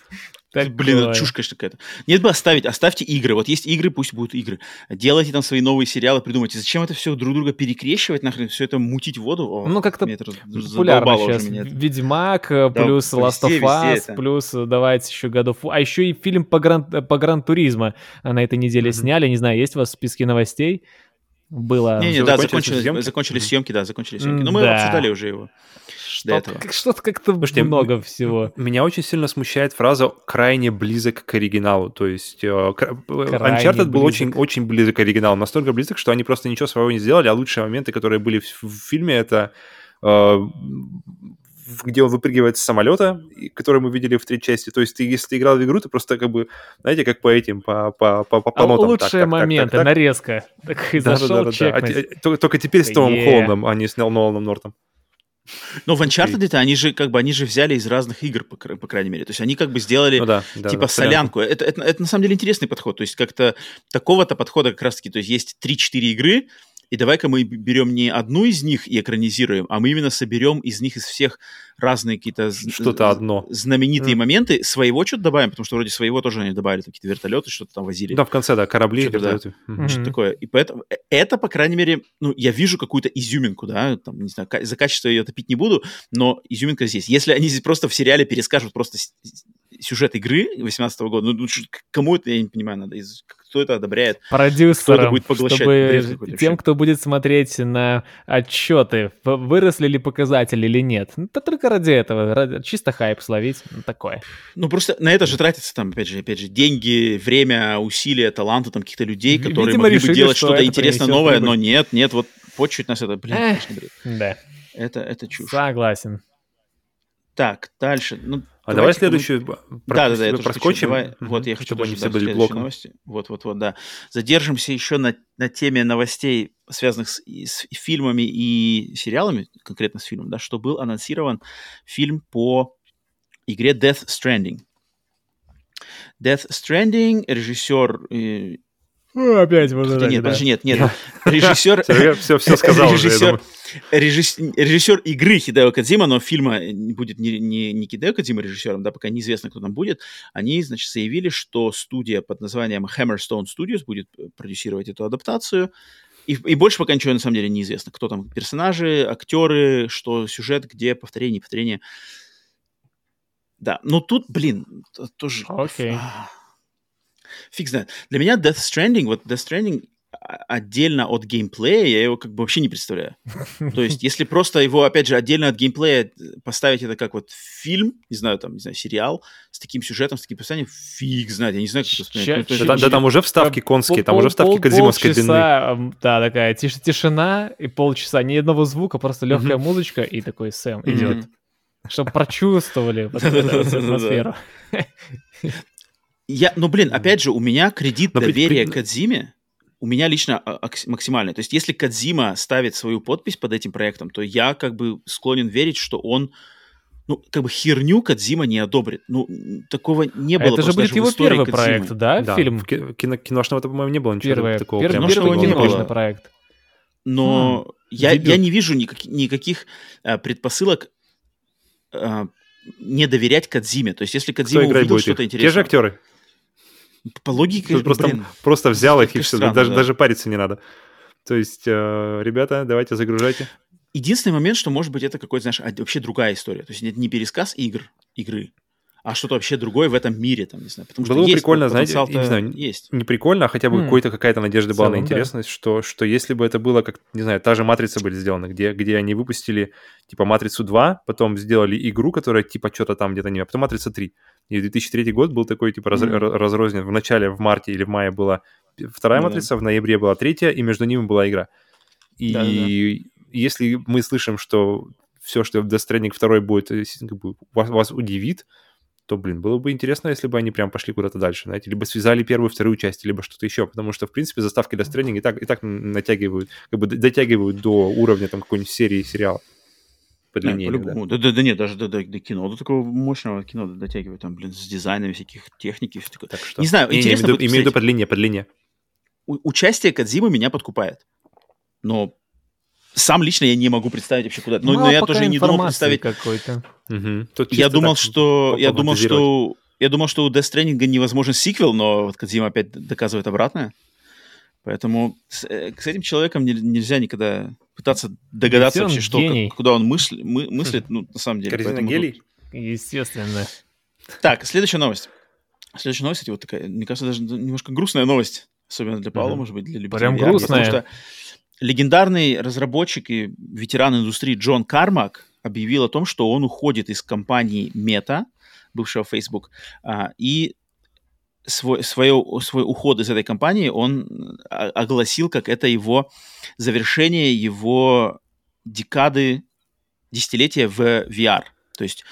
Так, Блин, это чушь, конечно, какая-то. Нет бы оставить, оставьте игры. Вот есть игры, пусть будут игры. Делайте там свои новые сериалы, придумайте. Зачем это все друг друга перекрещивать, нахрен, все это мутить воду? О, ну, как-то популярно сейчас. Ведьмак, э, да, плюс Last of Us, плюс э, давайте еще War. А еще и фильм по, гран, по Гран-туризмо на этой неделе mm-hmm. сняли. Не знаю, есть у вас в списке новостей? Было... Не-не, да, закончились, закончились съемки, да, закончились съемки. Но мы да. обсуждали уже его что-то, как, что-то как-то Слушайте, много всего. Меня очень сильно смущает фраза «крайне близок к оригиналу». То есть э, э Uncharted был очень, очень близок к оригиналу. Настолько близок, что они просто ничего своего не сделали, а лучшие моменты, которые были в, в фильме, это э, где он выпрыгивает с самолета, который мы видели в третьей части. То есть ты, если ты играл в игру, ты просто как бы, знаете, как по этим, по, по, по, по а нотам. Лучшие так, моменты, так, так, так. нарезка. Так и да, зашел, да, да, да. А, только теперь с Томом Холландом, а не с Ноланом Нортом. Но в Uncharted они же как бы они же взяли из разных игр, по, по крайней мере. То есть они как бы сделали ну, да, да, типа да, солянку. Это, это, это на самом деле интересный подход. То есть как-то такого-то подхода как раз-таки. То есть есть 3-4 игры, и давай-ка мы берем не одну из них и экранизируем, а мы именно соберем из них из всех разные какие-то что-то одно знаменитые mm. моменты, своего что-то добавим, потому что вроде своего тоже они добавили, какие-то вертолеты, что-то там возили. Да, в конце, да, корабли, что-то, вертолеты. Да, mm-hmm. что такое. И поэтому э, это, по крайней мере, ну, я вижу какую-то изюминку, да, там, не знаю, за качество ее топить не буду, но изюминка здесь. Если они здесь просто в сериале перескажут просто сюжет игры 18 года, ну, ну кому это, я не понимаю, надо, кто это одобряет? Продюсерам, кто будет поглощать чтобы тем, кто будет смотреть на отчеты, выросли ли показатели или нет. Ну, это только ради этого, ради, чисто хайп словить, ну, такое. Ну, просто на это же тратится там, опять же, опять же, деньги, время, усилия, таланты там каких-то людей, которые Видимо, могли решили, бы делать что-то интересное, новое, прибыль. но нет, нет, вот по чуть нас это, блин, Эх, конечно, бред. Да. Это, это чушь. Согласен. Так, дальше. Ну, а давай следующую мы... да, да, да, я проскочим. Давай. Вот я хочу Чтобы они все были блоком. Новости. Вот, вот, вот, да. Задержимся еще на, на теме новостей, связанных с, с фильмами и сериалами, конкретно с фильмом, да, что был анонсирован фильм по игре Death Stranding. Death Stranding, режиссер, э, Опять можно Нет, подожди, нет, нет. Режиссер... Все, все сказал режиссер, режиссер игры Хидео Кадзима, но фильма будет не, не, не Хидео Кадзима режиссером, да, пока неизвестно, кто там будет. Они, значит, заявили, что студия под названием Hammerstone Studios будет продюсировать эту адаптацию. И, и больше пока ничего на самом деле неизвестно. Кто там персонажи, актеры, что сюжет, где повторение, повторение. Да, но тут, блин, тоже... Окей. Okay. Фиг знает. Для меня Death Stranding, вот Death Stranding отдельно от геймплея, я его как бы вообще не представляю. То есть, если просто его, опять же, отдельно от геймплея поставить это как вот фильм, не знаю, там, не знаю, сериал с таким сюжетом, с таким описанием, фиг знает, я не знаю, как это воспринять. Да, да, там уже вставки конские, там уже вставки кадзимовской длины. Да, такая тиш тишина и полчаса, ни одного звука, просто легкая музычка и такой Сэм идет. Чтобы прочувствовали атмосферу. Я, ну, блин, опять же, у меня кредит Но доверия при... Кадзиме, у меня лично а, максимальный. То есть, если Кадзима ставит свою подпись под этим проектом, то я как бы склонен верить, что он ну, как бы херню Кадзима не одобрит. Ну, такого не а было. Это же будет его первый Кодзимы. проект, да, да, фильм? Кино, киношного, по-моему, не было ничего Первое, такого. Первый, прям, первый не было. проект. Но хм, я, я не вижу никак, никаких а, предпосылок а, не доверять Кадзиме. То есть, если Кадзима увидел что-то интересное... Те же актеры? По логике, просто, блин, просто взял их и все, странно, даже, да. даже париться не надо. То есть, э, ребята, давайте загружайте. Единственный момент, что может быть это какой-то, знаешь, вообще другая история. То есть это не пересказ игр, игры, а что-то вообще другое в этом мире, там, не знаю. Потому Было что прикольно, знаете, не знаю, есть. не прикольно, а хотя бы mm. какой-то какая-то надежда была на интересность, да. что, что если бы это было, как, не знаю, та же «Матрица» были сделаны, где, где они выпустили, типа, «Матрицу 2», потом сделали игру, которая, типа, что-то там где-то не... А потом «Матрица 3». И 2003 год был такой, типа, раз, mm. разрознен. В начале, в марте или в мае была вторая mm. «Матрица», в ноябре была третья, и между ними была игра. И Да-да-да. если мы слышим, что все, что в Death Stranding 2 будет, э, как бы, вас, вас удивит, то, блин, было бы интересно, если бы они прям пошли куда-то дальше, знаете, либо связали первую, вторую часть, либо что-то еще, потому что, в принципе, заставки Death Stranding и так, и так натягивают, как бы дотягивают до уровня там какой-нибудь серии сериала по длине. Да, да. да, да, да, нет, даже до, до, до кино, до такого мощного кино дотягивают, там, блин, с дизайном всяких техники, все такое. Так что... Не знаю, не, интересно. Не, имею, имею в виду по длине, по длине. У, участие Кадзимы меня подкупает, но сам лично я не могу представить вообще куда. Но, ну, но я тоже не думал представить какой-то. Угу. Я думал, что я думал, что я думал, что у Death Stranding невозможен сиквел, но вот Кадзима опять доказывает обратное. Поэтому с, э, с этим человеком не, нельзя никогда пытаться догадаться вообще, что, как, куда он мысли, мы, мыслит, ну, на самом деле. Поэтому гелий? Естественно. Так, следующая новость. Следующая новость, кстати, вот такая, мне кажется, даже немножко грустная новость. Особенно для Павла, mm может быть, для любителей Прям грустная. Потому что легендарный разработчик и ветеран индустрии Джон Кармак объявил о том, что он уходит из компании Meta, бывшего Facebook, а, и свой, свое, свой уход из этой компании он огласил, как это его завершение его декады, десятилетия в VR. То есть,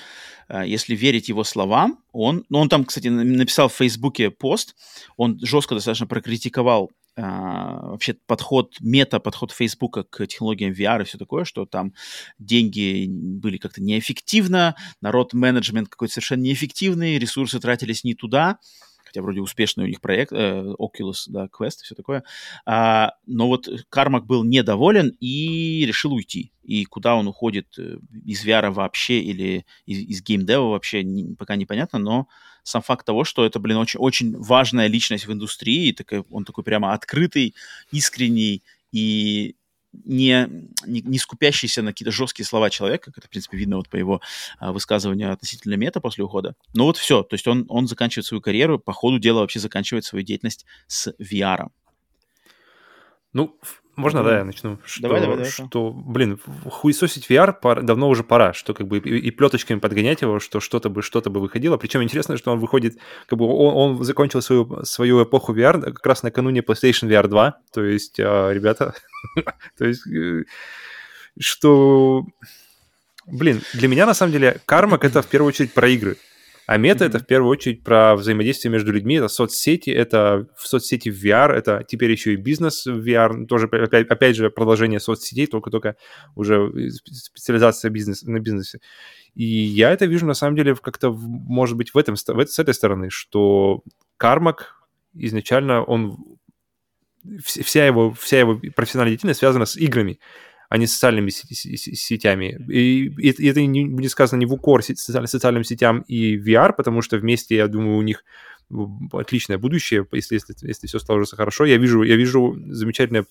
а, если верить его словам, он, ну, он там, кстати, написал в Фейсбуке пост, он жестко достаточно прокритиковал а, вообще подход, мета-подход Фейсбука к технологиям VR и все такое, что там деньги были как-то неэффективно, народ менеджмент какой-то совершенно неэффективный, ресурсы тратились не туда, хотя вроде успешный у них проект, э, Oculus, да, Quest и все такое. А, но вот Кармак был недоволен и решил уйти. И куда он уходит, э, из VR вообще или из, из геймдева вообще, не, пока непонятно, но сам факт того, что это, блин, очень, очень важная личность в индустрии, такой, он такой прямо открытый, искренний и не, не, не скупящийся на какие-то жесткие слова человека, как это, в принципе, видно вот по его а, высказыванию относительно мета после ухода. Но вот все, то есть он, он заканчивает свою карьеру, по ходу дела вообще заканчивает свою деятельность с VR. Ну, можно, да, я начну? Что, давай, давай, давай. Что, блин, хуесосить VR пора, давно уже пора, что как бы и, и плеточками подгонять его, что что-то бы, что-то бы выходило. Причем интересно, что он выходит, как бы он, он закончил свою, свою эпоху VR как раз накануне PlayStation VR 2. То есть, а, ребята, то есть, э, что... Блин, для меня, на самом деле, Кармак — это в первую очередь про игры. А мета mm-hmm. это в первую очередь про взаимодействие между людьми, это соцсети, это в соцсети в VR, это теперь еще и бизнес в VR, тоже опять, опять же продолжение соцсетей, только-только уже специализация бизнес, на бизнесе. И я это вижу на самом деле как-то, может быть, в этом, в, с этой стороны, что Кармак изначально он вся его, вся его профессиональная деятельность связана с играми, а не социальными сетями. И, и это не будет сказано не в укор социальным сетям и VR, потому что вместе, я думаю, у них отличное будущее, если, если, если все сложится хорошо. Я вижу, я вижу замечательные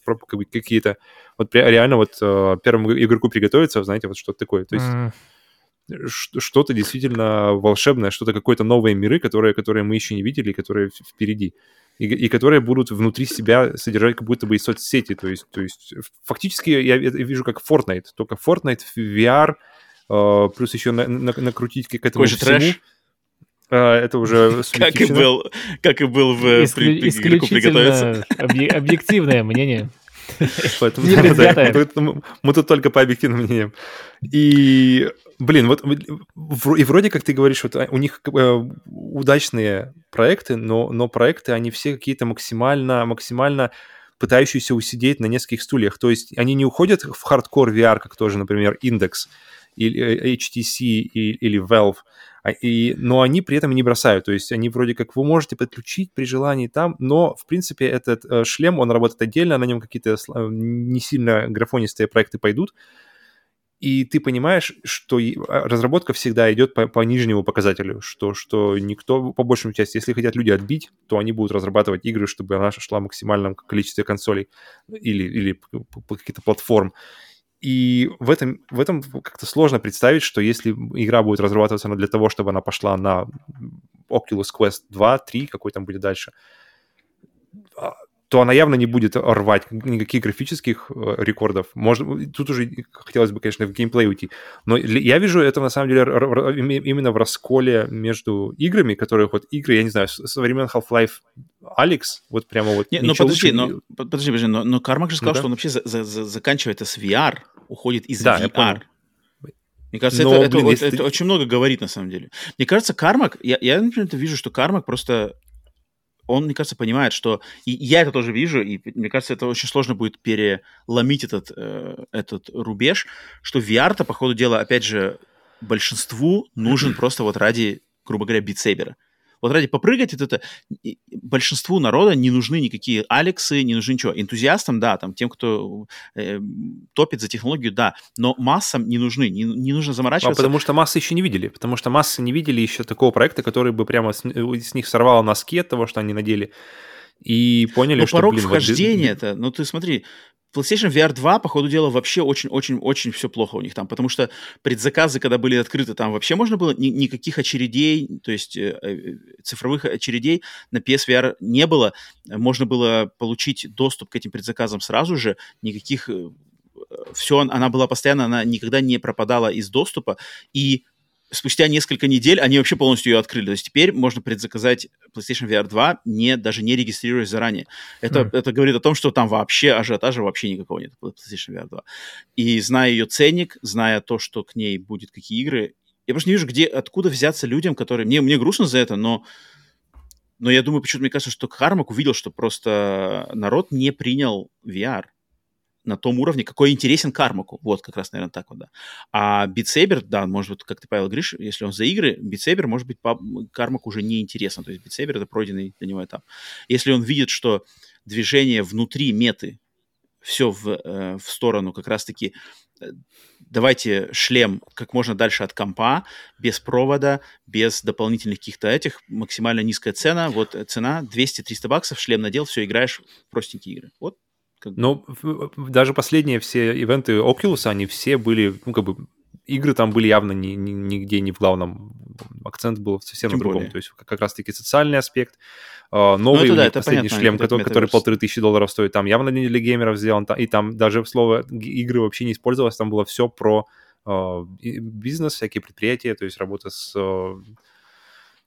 какие-то... Вот реально вот э, первому игроку приготовиться, знаете, вот что-то такое. То есть mm что-то действительно волшебное, что-то какое-то новые миры, которые, которые мы еще не видели, которые впереди. И, и которые будут внутри себя содержать как будто бы и соцсети. То есть, то есть фактически я, вижу как Fortnite, только Fortnite в VR, э, плюс еще на, на, накрутить к этому Какой всему. Трэш? А, это уже как и был, как и был в Исклю- при, исключительно объективное мнение. Поэтому, не да, мы, мы тут только по объективным мнениям. И, блин, вот и вроде как ты говоришь, вот у них э, удачные проекты, но, но проекты, они все какие-то максимально, максимально пытающиеся усидеть на нескольких стульях. То есть они не уходят в хардкор VR, как тоже, например, Index или э, HTC или Valve, а, и, но они при этом не бросают. То есть они вроде как вы можете подключить при желании там, но в принципе этот э, шлем, он работает отдельно, на нем какие-то не сильно графонистые проекты пойдут. И ты понимаешь, что а, разработка всегда идет по, по нижнему показателю, что, что никто, по большей части, если хотят люди отбить, то они будут разрабатывать игры, чтобы она шла в максимальном количестве консолей или, или каких-то платформ. И в этом, в этом как-то сложно представить, что если игра будет разрабатываться для того, чтобы она пошла на Oculus Quest 2, 3, какой там будет дальше, а, то она явно не будет рвать никаких графических э, рекордов. Может, тут уже хотелось бы, конечно, в геймплей уйти. Но я вижу это, на самом деле, именно в расколе между играми, которые вот игры, я не знаю, со времен Half-Life Алекс, вот прямо вот... Не, ну подожди, лучше... но, подожди, подожди, но, но Кармак же сказал, ну, да? что он вообще за, за, за, заканчивает это с VR, уходит из да, VR. Мне кажется, Но, это, блин, это, это, ты... очень много говорит на самом деле. Мне кажется, Кармак, я, я например, вижу, что Кармак просто он, мне кажется, понимает, что... И я это тоже вижу, и мне кажется, это очень сложно будет переломить этот, э, этот рубеж, что VR-то, по ходу дела, опять же, большинству нужен просто вот ради, грубо говоря, битсейбера. Вот ради попрыгать, это, это большинству народа не нужны никакие Алексы, не нужны ничего. Энтузиастам, да, там, тем, кто э, топит за технологию, да, но массам не нужны, не, не нужно заморачиваться. А потому что массы еще не видели, потому что массы не видели еще такого проекта, который бы прямо с, с них сорвало носки от того, что они надели и поняли, Но что, порог блин, вхождения вот... это, ну ты смотри, PlayStation VR 2, по ходу дела, вообще очень-очень-очень все плохо у них там, потому что предзаказы, когда были открыты, там вообще можно было ни, никаких очередей, то есть э, э цифровых очередей на PSVR не было. Можно было получить доступ к этим предзаказам сразу же, никаких... Э, все, она была постоянно, она никогда не пропадала из доступа, и спустя несколько недель они вообще полностью ее открыли. То есть теперь можно предзаказать PlayStation VR 2, не, даже не регистрируясь заранее. Это, mm. это говорит о том, что там вообще ажиотажа вообще никакого нет PlayStation VR 2. И зная ее ценник, зная то, что к ней будет какие игры, я просто не вижу, где, откуда взяться людям, которые... Мне, мне грустно за это, но но я думаю, почему-то мне кажется, что Кармак увидел, что просто народ не принял VR на том уровне, какой интересен Кармаку. Вот как раз, наверное, так вот, да. А битсейбер, да, может быть, как ты, Павел, говоришь, если он за игры, битсейбер, может быть, Кармак уже не интересен. То есть битсейбер — это пройденный для него этап. Если он видит, что движение внутри меты все в, э, в сторону как раз-таки э, давайте шлем как можно дальше от компа, без провода, без дополнительных каких-то этих, максимально низкая цена, вот цена 200-300 баксов, шлем надел, все, играешь в простенькие игры. Вот Но даже последние все ивенты Oculus, они все были, ну, как бы, игры там были явно ни, ни, нигде не в главном. Акцент был совсем Тем на другом. Более. То есть как раз-таки социальный аспект. Uh, новый ну, да, последний понятно, шлем, который, который полторы тысячи долларов стоит, там явно не для геймеров сделан, и там даже слово игры вообще не использовалось, там было все про uh, бизнес, всякие предприятия, то есть работа с uh,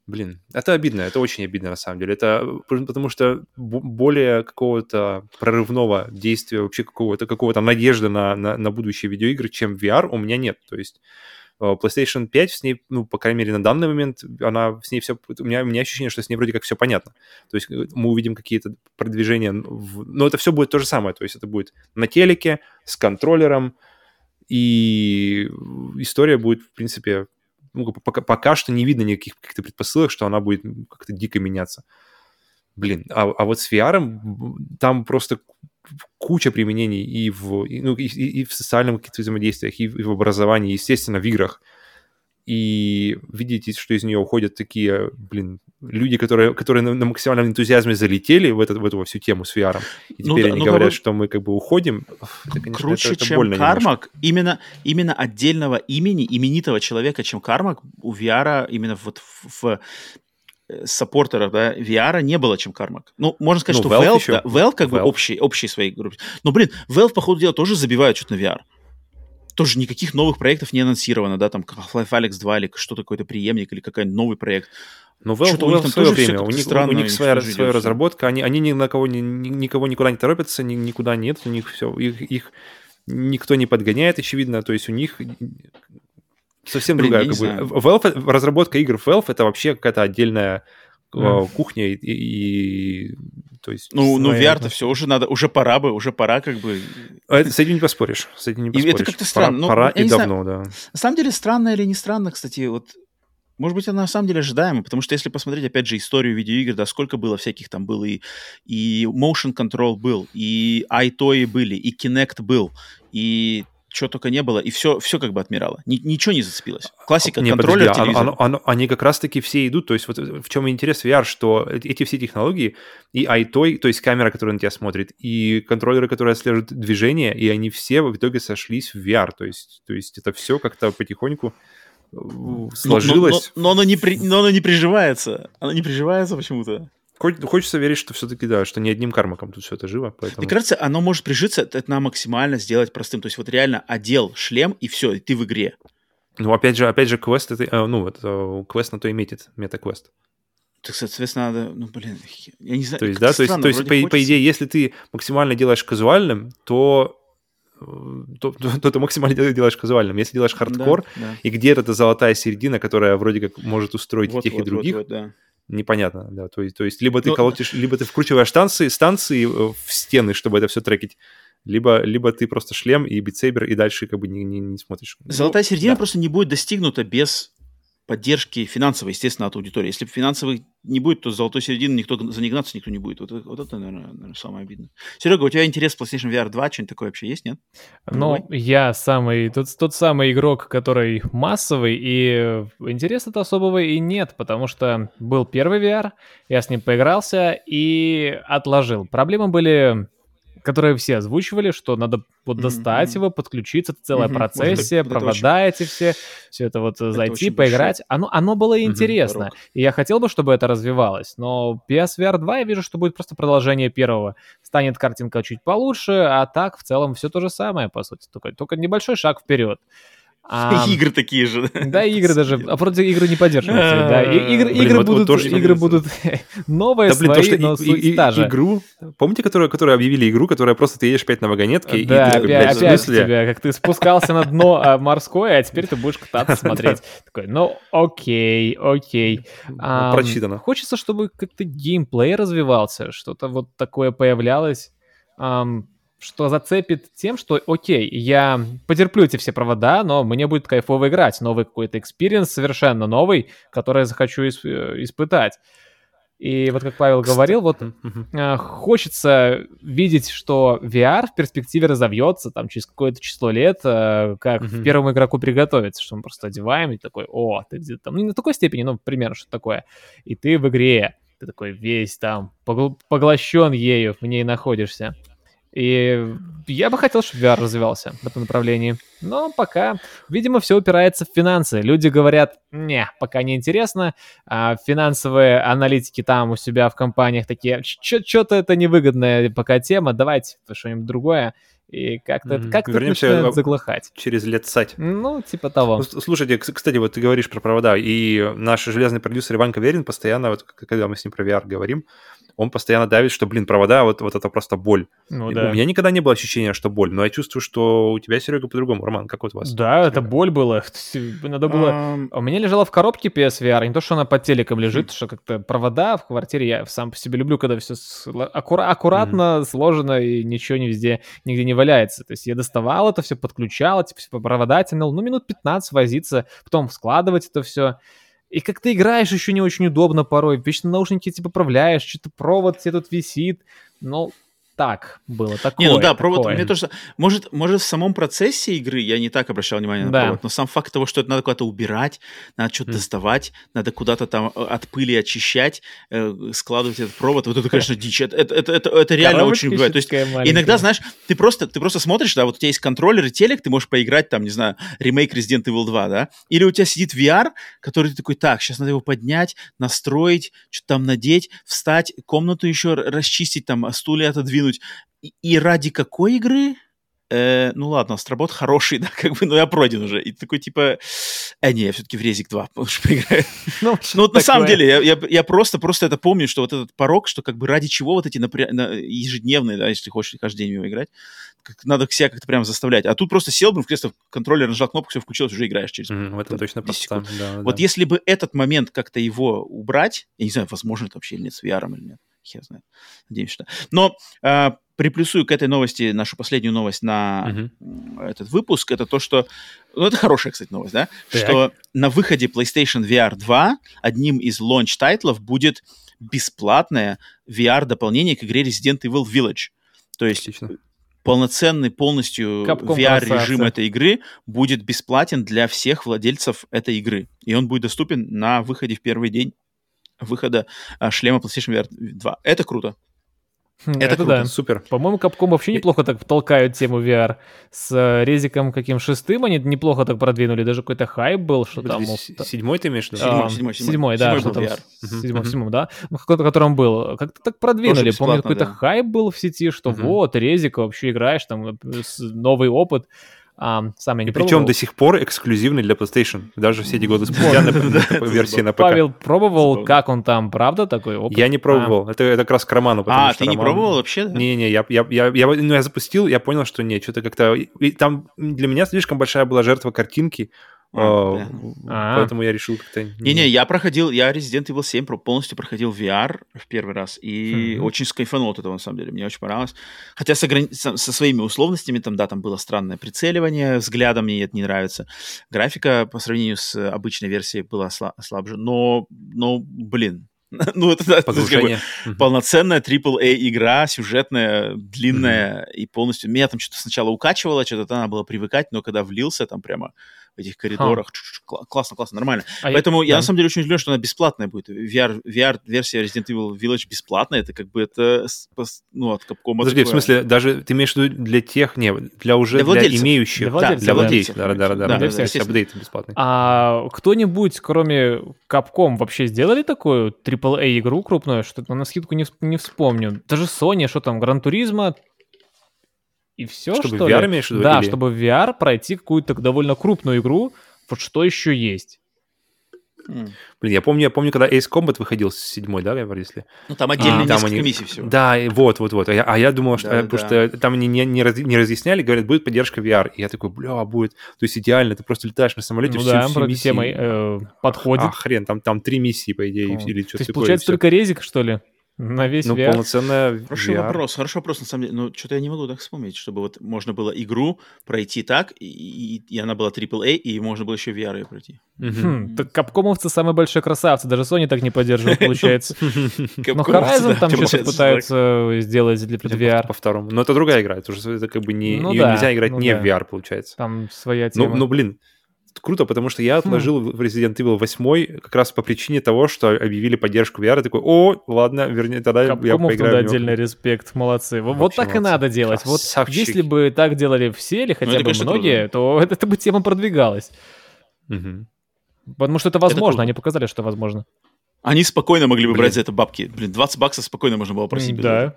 Блин, это обидно, это очень обидно на самом деле. Это потому что более какого-то прорывного действия, вообще какого-то какого-то надежды на, на, на будущее видеоигры, чем VR, у меня нет. То есть э, PlayStation 5 с ней, ну, по крайней мере, на данный момент, она с ней все... У меня, у меня ощущение, что с ней вроде как все понятно. То есть э, мы увидим какие-то продвижения, в... но это все будет то же самое. То есть это будет на телеке, с контроллером, и история будет, в принципе, ну, пока, пока что не видно никаких каких-то предпосылок, что она будет как-то дико меняться. блин, а, а вот с VR там просто куча применений и в, и, ну, и, и в социальном каких-то взаимодействиях, и в образовании, естественно, в играх. И видите, что из нее уходят такие, блин, люди, которые, которые на, на максимальном энтузиазме залетели в, этот, в эту всю тему с VR. И ну, теперь да, они ну, говорят, что мы как бы уходим. Это, конечно, Круче, это, это чем Кармак, именно, именно отдельного имени, именитого человека, чем Кармак, у VR именно вот в, в э, саппортеров да, VR не было, чем Кармак. Ну, можно сказать, ну, что Valve, Valve, да, Valve как Valve. бы общий, общий своей группе. Но, блин, Valve, по ходу дела, тоже забивают что-то на VR тоже никаких новых проектов не анонсировано, да, там Half-Life Alyx 2 или что-то какой-то преемник или какой-то новый проект. Но Valve, Что-то у них там свое время, у них, странно, у них своя, своя разработка, они, они ни на кого, ни, никого никуда не торопятся, ни, никуда нет, у них все, их, их никто не подгоняет, очевидно, то есть у них совсем Блин, другая, как бы, Valve, разработка игр Valve это вообще какая-то отдельная mm. кухня и, и, и то есть ну ну VR-то все уже надо уже пора бы уже пора как бы а это, с этим не поспоришь с этим не поспоришь и это как-то странно пора, ну, пора и давно знаю. да на самом деле странно или не странно кстати вот может быть, она на самом деле ожидаема, потому что если посмотреть, опять же, историю видеоигр, да, сколько было всяких там было, и, и Motion Control был, и iToy были, и Kinect был, и чего только не было, и все, все как бы отмирало. Ни, ничего не зацепилось. Классика, не, контроллер, подожди, телевизор. Оно, оно, они как раз-таки все идут, то есть вот в чем интерес VR, что эти все технологии, и iToy, то есть камера, которая на тебя смотрит, и контроллеры, которые отслеживают движение, и они все в итоге сошлись в VR, то есть, то есть это все как-то потихоньку сложилось. Но, но, но, но, оно не при, но оно не приживается. Оно не приживается почему-то. Хочется верить, что все-таки да, что не одним кармаком тут все это живо. Поэтому... Мне кажется, оно может прижиться, это на максимально сделать простым. То есть вот реально одел шлем, и все, и ты в игре. Ну, опять же, опять же, квест, это, э, ну, это, квест на то и метит, мета-квест. Так, соответственно, надо, ну, блин, я не знаю. То есть, да, то есть, то есть по, по идее, если ты максимально делаешь казуальным, то то, то, то ты максимально делаешь казуальным. Если делаешь хардкор, да, да. и где-то золотая середина, которая вроде как может устроить вот, тех вот, и других, вот, вот, да. Непонятно, да. То есть, то есть либо ты Но... колотишь, либо ты вкручиваешь станции, станции в стены, чтобы это все трекить, либо, либо ты просто шлем и битсейбер, и дальше как бы не, не, не смотришь. Золотая ну, середина да. просто не будет достигнута без поддержки финансовой, естественно, от аудитории. Если финансовых не будет, то золотой середины никто за ней гнаться никто не будет. Вот, вот это, наверное, наверное, самое обидное. Серега, у тебя интерес в PlayStation VR 2, что-нибудь такое вообще есть, нет? Ну, я самый, тот, тот самый игрок, который массовый, и интереса-то особого и нет, потому что был первый VR, я с ним поигрался и отложил. Проблемы были которые все озвучивали, что надо вот достать mm-hmm. его, подключиться, это целая mm-hmm. процессия, это, провода это очень... эти все, все это вот это зайти, поиграть. Оно, оно было mm-hmm. интересно, и я хотел бы, чтобы это развивалось, но PSVR 2 я вижу, что будет просто продолжение первого. Станет картинка чуть получше, а так в целом все то же самое, по сути, только, только небольшой шаг вперед. А, игры такие же. Да, игры даже. А просто игры не поддерживаются. Да, игры, блин, игры вот, будут, вот игры будут новые, да, блин, свои, то, что но и, и, та же. Игру, помните, которую, которую объявили игру, которая просто ты едешь опять на вагонетке? Да, и ты, опять, опять тебя, как ты спускался на дно а, морское, а теперь ты будешь кататься, смотреть. Такой, ну окей, окей. Прочитано. Хочется, чтобы как-то геймплей развивался, что-то вот такое появлялось что зацепит тем, что, окей, я потерплю эти все провода, но мне будет кайфово играть. Новый какой-то experience совершенно новый, который я захочу исп- испытать. И вот как Павел Кстати. говорил, вот э, хочется видеть, что VR в перспективе разовьется там через какое-то число лет, э, как mm-hmm. первому игроку приготовиться, что мы просто одеваем и такой, о, ты где-то там, ну не на такой степени, но примерно что такое. И ты в игре, ты такой весь там погл- поглощен ею, в ней находишься. И я бы хотел, чтобы VR развивался в этом направлении. Но пока, видимо, все упирается в финансы. Люди говорят, не, пока не интересно. А финансовые аналитики там у себя в компаниях такие, что-то это невыгодная пока тема, давайте что-нибудь другое. И как-то mm-hmm. как Вернемся заглохать. Через лет сать. Ну, типа того. Слушайте, кстати, вот ты говоришь про провода, и наш железный продюсер Иван Каверин постоянно, вот когда мы с ним про VR говорим, он постоянно давит, что, блин, провода, вот, вот это просто боль. Ну, да. У меня никогда не было ощущения, что боль, но я чувствую, что у тебя, Серега, по-другому. Роман, как вот у вас? Да, Серега? это боль была. Надо было... Um... У меня лежала в коробке PSVR, не то, что она под телеком лежит, mm. что как-то провода в квартире, я сам по себе люблю, когда все аккура- аккуратно mm. сложено и ничего не везде, нигде не валяется. То есть я доставал это все, подключал, типа, провода тянул, ну, минут 15 возиться, потом складывать это все. И как ты играешь, еще не очень удобно порой. Вечно наушники типа поправляешь, что-то провод тебе тут висит. Ну, так было, такое. Не, ну да, провод, такое. мне тоже, может, может в самом процессе игры я не так обращал внимание на да. провод, но сам факт того, что это надо куда-то убирать, надо что-то mm. доставать, надо куда-то там э, от пыли очищать, э, складывать этот провод, вот это, конечно, дичь, это, это, это, это, это реально очень бывает. То есть маленькая. иногда, знаешь, ты просто, ты просто смотришь, да, вот у тебя есть контроллер и телек, ты можешь поиграть там, не знаю, ремейк Resident Evil 2, да, или у тебя сидит VR, который ты такой, так, сейчас надо его поднять, настроить, что-то там надеть, встать, комнату еще расчистить, там, стулья отодвинуть, выкинуть. И, и ради какой игры? Э, ну ладно, Астробот хороший, да, как бы, но я пройден уже. И такой, типа, э, не, я все-таки в Резик 2 лучше поиграю. Ну, ну вот на самом деле, я, я, я просто, просто это помню, что вот этот порог, что как бы ради чего вот эти напря... ежедневные, да, если хочешь каждый день его играть, как, надо себя как-то прям заставлять. А тут просто сел, бы в кресло, контроллер, нажал кнопку, все включилось, уже играешь через mm, В этом точно да, Вот да. если бы этот момент как-то его убрать, я не знаю, возможно это вообще или нет, с VR или нет, хер знает. Надеюсь, что. Но э, приплюсую к этой новости нашу последнюю новость на uh-huh. этот выпуск. Это то, что... Ну, это хорошая, кстати, новость, да? Так. Что на выходе PlayStation VR 2 одним из launch- тайтлов будет бесплатное VR-дополнение к игре Resident Evil Village. То есть Отлично. полноценный полностью VR-режим этой игры будет бесплатен для всех владельцев этой игры. И он будет доступен на выходе в первый день выхода а, шлема PlayStation VR 2. Это круто. Хм, это, это круто, да. супер. По-моему, Capcom вообще неплохо так толкают тему VR. С э, резиком каким шестым они неплохо так продвинули. Даже какой-то хайп был, что там... Седьмой ты имеешь в виду? Седьмой, седьмой, седьмой. Седьмой, да. Седьмой был VR. Седьмой, седьмой, да. Ну, какой-то, котором был. Как-то так продвинули. Помню, какой-то да. хайп был в сети, что вот, резик вообще играешь, там э, новый опыт. А, сам я не и причем до сих пор эксклюзивный для PlayStation, даже все эти годы спустя на версии на ПК. Павел пробовал, как он там, правда, такой опыт? Я не пробовал, это как раз к Роману. А, ты не пробовал вообще? Не-не, я ну, я запустил, я понял, что нет, что-то как-то... Там для меня слишком большая была жертва картинки, а, а. Поэтому я решил как-то... Не-не, я проходил, я Resident Evil 7 полностью проходил VR в первый раз, и очень скайфанул от этого, на самом деле, мне очень понравилось. Хотя с ограни... со, своими условностями, там, да, там было странное прицеливание, взглядом мне это не нравится. Графика по сравнению с обычной версией была слабже, но, но блин, ну, это, это как бы, полноценная AAA игра, сюжетная, длинная и полностью... Меня там что-то сначала укачивало, что-то надо было привыкать, но когда влился, там прямо в этих коридорах. Ха. Классно, классно, нормально. А Поэтому я, я да. на самом деле очень удивлен, что она бесплатная будет. VR, VR-версия Resident Evil Village бесплатная. Это как бы это ну, от Capcom. Подожди, в смысле, даже ты имеешь в виду для тех, не, для уже для, для имеющих. Для владельцев. Да, для владельцев, да, да, да, да, для всех. апдейт бесплатный. А кто-нибудь, кроме Capcom, вообще сделали такую AAA-игру крупную, что на скидку не, не вспомню. Даже Sony, что там, Гран Туризма, и все, чтобы что VR ли? имеешь в виду? Да, или... чтобы в VR пройти какую-то довольно крупную игру, вот что еще есть. Mm. Блин, я помню, я помню, когда Ace Combat выходил с седьмой, да, если... Ну, там отдельно а, там они... миссий всего. Да, вот, вот, вот. А я, а я думал, что... Да, потому да. что там они не, не, раз, не разъясняли, говорят, будет поддержка VR. И я такой, бля, будет. То есть идеально, ты просто летаешь на самолете, ну, все, да, все миссии. Темой, э, подходит. А, хрен, там, там три миссии, по идее, О. или что-то То есть, получается, только резик, что ли? На весь ну, VR? полноценная Хороший VR. вопрос, хороший вопрос, на самом деле. Ну, что-то я не могу так вспомнить, чтобы вот можно было игру пройти так, и, и, и она была AAA, и можно было еще VR ее пройти. Хм, так капкомовцы самые большие красавцы, даже Sony так не поддерживает, получается. Но Horizon там что-то пытаются сделать для VR. По второму. Но это другая игра, это уже как бы не... Ну нельзя играть ну не в VR, получается. Там своя тема. Ну, блин, круто, потому что я отложил хм. в Resident Evil 8 как раз по причине того, что объявили поддержку VR, и такой, о, ладно, вернее, тогда Капкому я поиграю туда отдельный респект, молодцы. Вот, вот так молодцы. и надо делать. Красавчики. Вот если бы так делали все или хотя ну, бы конечно, многие, круто. то это, это бы тема продвигалась. Угу. Потому что это возможно, это они показали, что возможно. Они спокойно могли бы Блин. брать за это бабки. Блин, 20 баксов спокойно можно было просить. Да.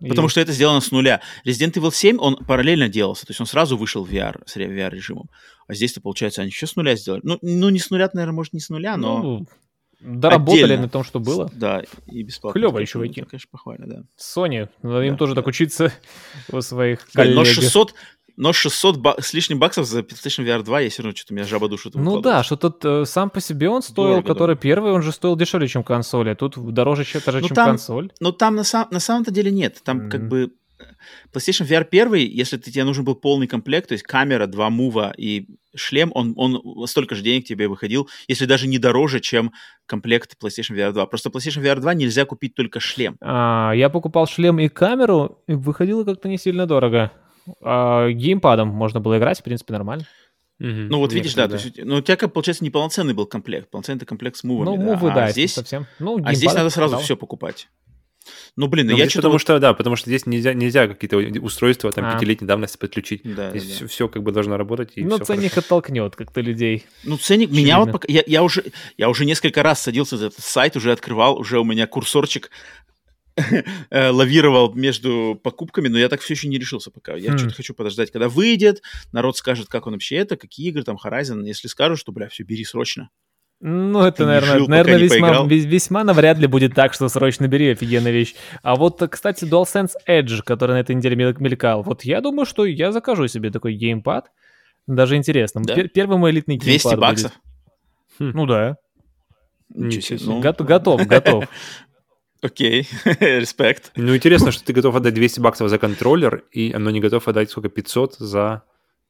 Потому и... что это сделано с нуля. Resident Evil 7, он параллельно делался, то есть он сразу вышел в VR, с VR-режимом. А здесь-то, получается, они еще с нуля сделали. Ну, ну, не с нуля, наверное, может, не с нуля, но... Ну, доработали отдельно. на том, что было. Да, и бесплатно. Клево еще войти. Это, конечно, похвально, да. Sony, надо им тоже да. так учиться у своих коллег. Но 600, но 600 ба- с лишним баксов за PlayStation VR 2 я все равно что-то меня жаба душу. Ну да, что тут э, сам по себе он стоил, Дорого, который да. первый, он же стоил дешевле, чем консоль, а тут дороже, даже, ну, чем там, консоль. Ну там на, сам, на самом-то деле нет, там mm-hmm. как бы PlayStation VR 1, если ты, тебе нужен был полный комплект, то есть камера, два мува и шлем, он, он столько же денег тебе выходил, если даже не дороже, чем комплект PlayStation VR 2. Просто PlayStation VR 2 нельзя купить только шлем. А, я покупал шлем и камеру, и выходило как-то не сильно дорого. А, геймпадом можно было играть, в принципе, нормально. Угу. Ну вот видишь, да, да. То есть, ну у тебя, как получается, неполноценный был комплект, полноценный комплект с мувами. Ну, мувы, да, а здесь, совсем. Ну, а здесь надо сразу все покупать. Ну, блин, ну, я что-то... Потому что, да, потому что здесь нельзя, нельзя какие-то устройства там а. пятилетней давности подключить. Да, здесь да. Все, все как бы должно работать. И ну, ценник хорошо. оттолкнет как-то людей. Ну, ценник Очевидно. меня вот пока... Я, я, уже, я уже несколько раз садился за этот сайт, уже открывал, уже у меня курсорчик лавировал между покупками, но я так все еще не решился пока. Я mm. что-то хочу подождать, когда выйдет, народ скажет, как он вообще это, какие игры, там, Horizon. Если скажут, что, бля, все, бери срочно. Ну, это, Ты наверное, жил, наверное весьма, весьма навряд ли будет так, что срочно бери, офигенная вещь. А вот, кстати, DualSense Edge, который на этой неделе мелькал, вот я думаю, что я закажу себе такой геймпад. Даже интересно. Да? Пер- первый мой элитный геймпад 200 баксов? Будет. Ну да. Ничего себе. Ну... Готов, готов. Окей, респект. Ну, интересно, что ты готов отдать 200 баксов за контроллер, и оно не готов отдать сколько, 500 за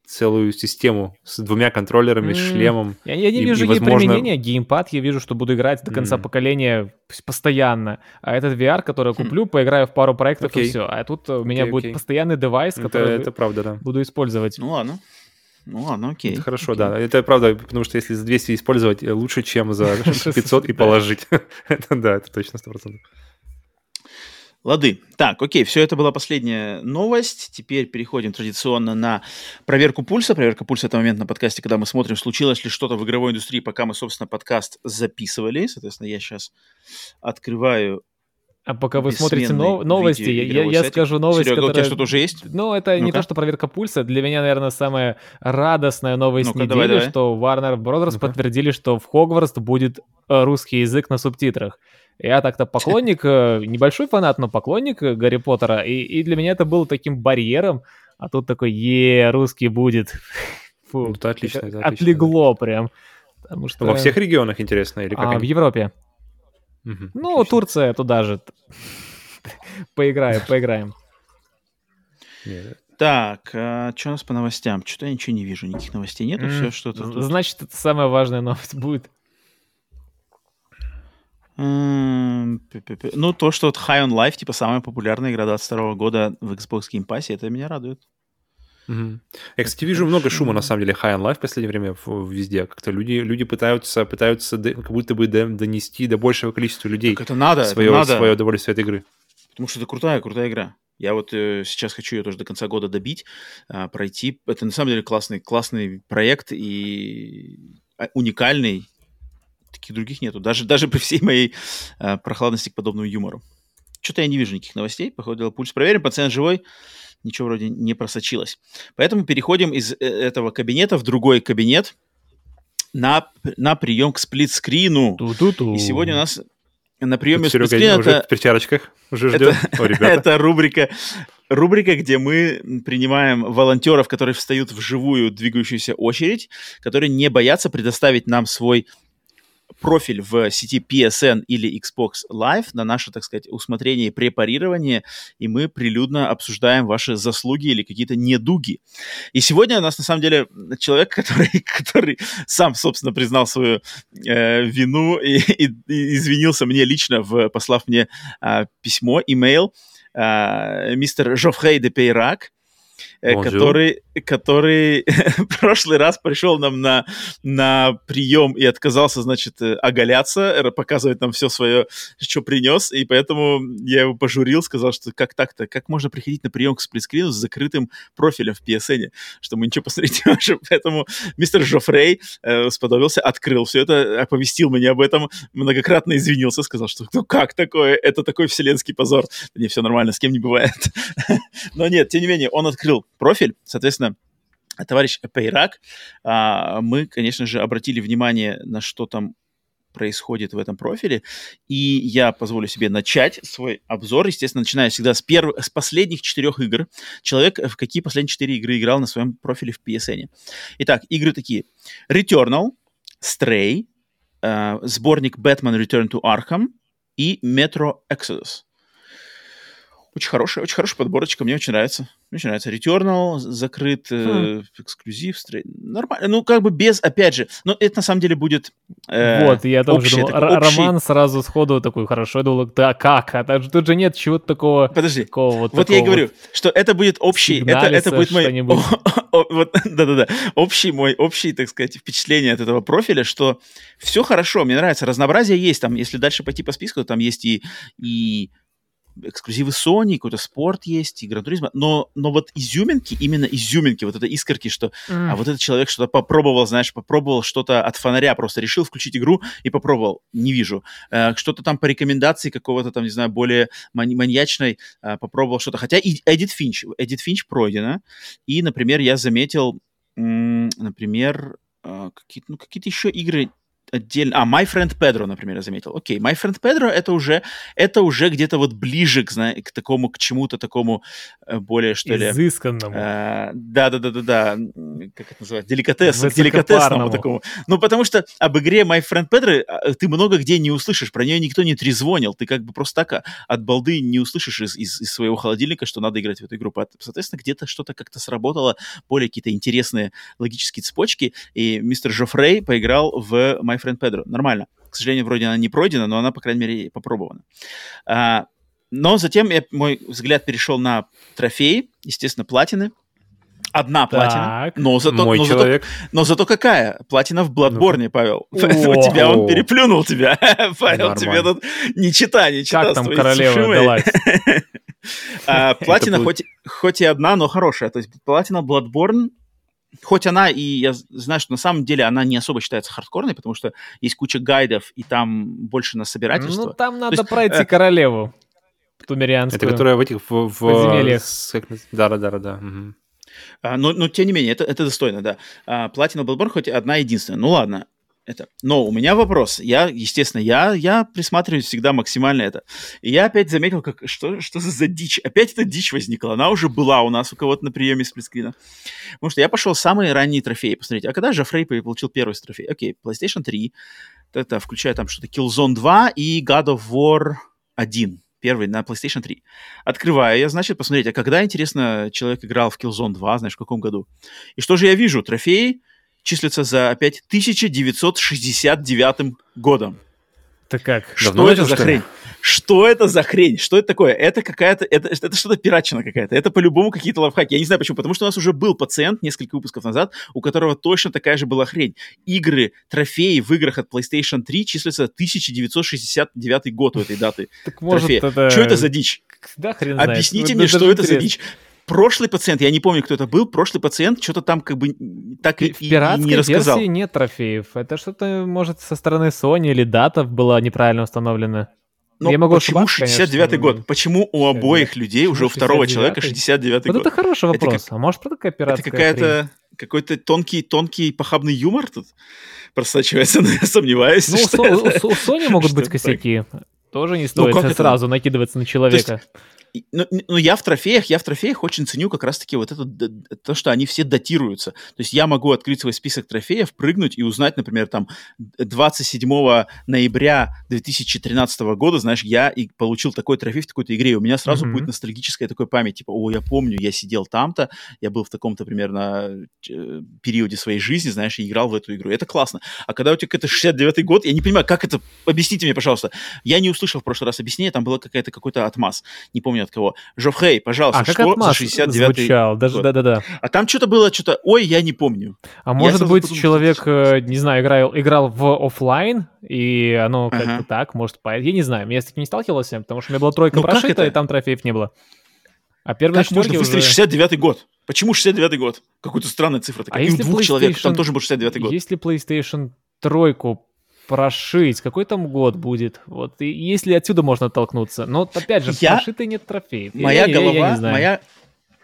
целую систему с двумя контроллерами, mm. с шлемом. Я, я не и, вижу и, возможно... применения. Геймпад я вижу, что буду играть до конца mm. поколения постоянно. А этот VR, который я хм. куплю, mm. поиграю в пару проектов okay. и все. А тут у меня okay, будет okay. постоянный девайс, который это, это правда, да. буду использовать. Ну ладно. Ну ладно, окей. Это хорошо, окей. да. Это правда, потому что если за 200 использовать, э, лучше, чем за 500 и положить. это да, это точно 100%. Лады. Так, окей, все это была последняя новость. Теперь переходим традиционно на проверку пульса. Проверка пульса — это момент на подкасте, когда мы смотрим, случилось ли что-то в игровой индустрии, пока мы, собственно, подкаст записывали. Соответственно, я сейчас открываю а пока вы смотрите нов- новости, я, я скажу новость, Серега, которая... у тебя что-то уже есть? Ну, это ну не то, что проверка пульса. Для меня, наверное, самая радостная новость ну недели, давай, давай. что Warner Brothers ну подтвердили, что в Хогвартс будет э, русский язык на субтитрах. Я так-то поклонник, э, небольшой фанат, но поклонник э, Гарри Поттера, и, и для меня это было таким барьером, а тут такой, е, русский будет. Фу, ну, это отлично, это отлично. Отлегло прям. Потому что... Во всех регионах, интересно, или как а, они? В Европе. Угу, ну, отлично. Турция туда же. поиграем, поиграем. Так, а что у нас по новостям? Что-то я ничего не вижу, никаких новостей нету, mm, все что-то тут. Значит, это самая важная новость будет. Ну, то, что вот High on Life, типа, самая популярная игра 22 года в Xbox Game Pass, это меня радует. Угу. Я, кстати, вижу много шума, на самом деле, High on Life в последнее время везде. Как-то люди, люди пытаются, пытаются как будто бы донести до большего количества людей так это надо, свое, это надо. свое удовольствие от игры. Потому что это крутая, крутая игра. Я вот э, сейчас хочу ее тоже до конца года добить, э, пройти. Это на самом деле классный, классный проект и а, уникальный таких других нету. Даже, даже при всей моей э, прохладности к подобному юмору. Что-то я не вижу никаких новостей. Походу, пульс проверим. Пациент живой. Ничего вроде не просочилось. Поэтому переходим из э, этого кабинета в другой кабинет на, на прием к сплитскрину. И сегодня у нас на приеме сплитскрина... уже это... в перчаточках уже ждет. Это, О, это рубрика рубрика, где мы принимаем волонтеров, которые встают в живую двигающуюся очередь, которые не боятся предоставить нам свой профиль в сети PSN или Xbox Live на наше, так сказать, усмотрение и препарирование, и мы прилюдно обсуждаем ваши заслуги или какие-то недуги. И сегодня у нас, на самом деле, человек, который, который сам, собственно, признал свою э, вину и, и, и извинился мне лично, в, послав мне э, письмо, имейл, э, мистер Жофрей де Пейрак, Bonjour. который, который в прошлый раз пришел нам на, на прием и отказался, значит, э, оголяться, показывать нам все свое, что принес, и поэтому я его пожурил, сказал, что как так-то, как можно приходить на прием к сплитскрину с закрытым профилем в PSN, что мы ничего посмотреть не можем. Поэтому мистер Жофрей э, сподобился, открыл все это, оповестил меня об этом, многократно извинился, сказал, что ну как такое, это такой вселенский позор. Не, все нормально, с кем не бывает. Но нет, тем не менее, он открыл профиль, соответственно, товарищ Пейрак, а, мы, конечно же, обратили внимание на что там происходит в этом профиле. И я позволю себе начать свой обзор. Естественно, начиная всегда с, перв... с последних четырех игр. Человек в какие последние четыре игры играл на своем профиле в PSN. Итак, игры такие. Returnal, Stray, э, сборник Batman Return to Arkham и Metro Exodus. Очень хорошая, очень хорошая подборочка, мне очень нравится. Мне очень нравится. Returnal закрыт, э, хм. э, эксклюзив, стрей... нормально. Ну, как бы без, опять же, но это на самом деле будет э, Вот, я тоже общий, думал, такой, общий... Роман сразу сходу такой, хорошо, я думал, да как? А там, тут же нет чего-то такого... Подожди, такого, вот, вот я и говорю, вот что это будет общий, это, это будет мой... вот, да-да-да, общий мой, общий, так сказать, впечатление от этого профиля, что все хорошо, мне нравится, разнообразие есть там, если дальше пойти по списку, то там есть и, и эксклюзивы Sony, какой-то спорт есть, и Гран Туризма, но, но вот изюминки, именно изюминки, вот это искорки, что, mm. а вот этот человек что-то попробовал, знаешь, попробовал что-то от фонаря, просто решил включить игру и попробовал, не вижу. Э, что-то там по рекомендации какого-то там, не знаю, более мани- маньячной э, попробовал что-то, хотя и Эдит Финч, Эдит Финч пройдена, и, например, я заметил, м- например, э, какие-то, ну, какие-то еще игры отдельно... А, My Friend Pedro, например, я заметил. Окей, My Friend Pedro это уже, это уже где-то вот ближе к, знаете, к такому, к чему-то такому э, более, что ли... Изысканному. Э, да-да-да-да-да. Как это называется? Деликатес. К деликатесному такому. Ну, потому что об игре My Friend Pedro э, ты много где не услышишь, про нее никто не трезвонил. Ты как бы просто так а, от балды не услышишь из, из, из своего холодильника, что надо играть в эту игру. Соответственно, где-то что-то как-то сработало, более какие-то интересные логические цепочки, и мистер Жофрей поиграл в My My Friend Pedro. Нормально. К сожалению, вроде она не пройдена, но она, по крайней мере, попробована. А, но затем я, мой взгляд перешел на трофеи, естественно, платины. Одна платина, но зато, Мой но, человек. Зато, но зато какая? Платина в Бладборне, Павел. Поэтому тебя он переплюнул тебя. Павел, тебе тут не чита, не чита. Как там королева далась? А, платина хоть, хоть и одна, но хорошая. То есть платина Bloodborne хоть она и я знаю, что на самом деле она не особо считается хардкорной, потому что есть куча гайдов, и там больше на собирательство. Ну, там надо есть, пройти э... королеву тумерианскую. Это которая в этих... В, в... Подземельях. Да-да-да. А, но, но, тем не менее, это, это достойно, да. А, Platinum Bloodborne хоть одна единственная. Ну, ладно это. Но у меня вопрос. Я, естественно, я, я присматриваюсь всегда максимально это. И я опять заметил, как, что, что за дичь. Опять эта дичь возникла. Она уже была у нас у кого-то на приеме сплитскрина. Потому что я пошел самые ранние трофеи посмотреть. А когда же Фрей получил первый трофей? Окей, PlayStation 3. Это включая там что-то Killzone 2 и God of War 1 первый на PlayStation 3. Открываю я, значит, посмотреть, а когда, интересно, человек играл в Killzone 2, знаешь, в каком году? И что же я вижу? Трофеи числится за опять 1969 годом. Это как? Что Давно это за что хрень? Что это за хрень? Что это такое? Это какая-то, это, это что-то пиратчина какая-то. Это по-любому какие-то лайфхаки. Я не знаю почему, потому что у нас уже был пациент несколько выпусков назад, у которого точно такая же была хрень. Игры, трофеи в играх от PlayStation 3 числятся 1969 год у этой даты. Так может это... Что это за дичь? Да, хрен Объясните знает. мне, что это за дичь прошлый пациент, я не помню, кто это был, прошлый пациент что-то там как бы так и, и, и не рассказал. версии нет трофеев. Это что-то, может, со стороны Sony или дата была неправильно установлена. Но я могу почему 69-й год? Почему у обоих людей, уже у второго человека 69-й вот год? это хороший вопрос. Это как... А может, это такая пиратская Это какая-то какой-то тонкий, тонкий похабный юмор тут просачивается, но я сомневаюсь. Ну, у, у, у Sony могут быть косяки. Тоже не ну, стоит сразу накидываться на человека ну, ну, я в трофеях, я в трофеях очень ценю как раз-таки вот это, то, что они все датируются. То есть я могу открыть свой список трофеев, прыгнуть и узнать, например, там 27 ноября 2013 года, знаешь, я и получил такой трофей в такой-то игре, и у меня сразу mm-hmm. будет ностальгическая такой память, типа, о, я помню, я сидел там-то, я был в таком-то примерно э, периоде своей жизни, знаешь, и играл в эту игру. Это классно. А когда у тебя это 69-й год, я не понимаю, как это, объясните мне, пожалуйста. Я не услышал в прошлый раз объяснение, там было какая-то какой-то отмаз, не помню от кого. Жофрей, пожалуйста, а что за 69 звучал, даже да-да-да. А там что-то было, что-то, ой, я не помню. А может быть, подумал, человек, что... не знаю, играл, играл в офлайн и оно как-то ага. так, может, по... я не знаю, я с таким не сталкивался, потому что у меня была тройка ну, прошита, и там трофеев не было. А первый как можно выстрелить уже... 69 год? Почему 69 год? Какая-то странная цифра такая. А и у двух PlayStation... человек, там тоже был 69 год. Если PlayStation тройку прошить, какой там год будет, вот, и если отсюда можно оттолкнуться. Но, опять же, я... прошитой нет трофеев. Моя я, голова, я, я моя,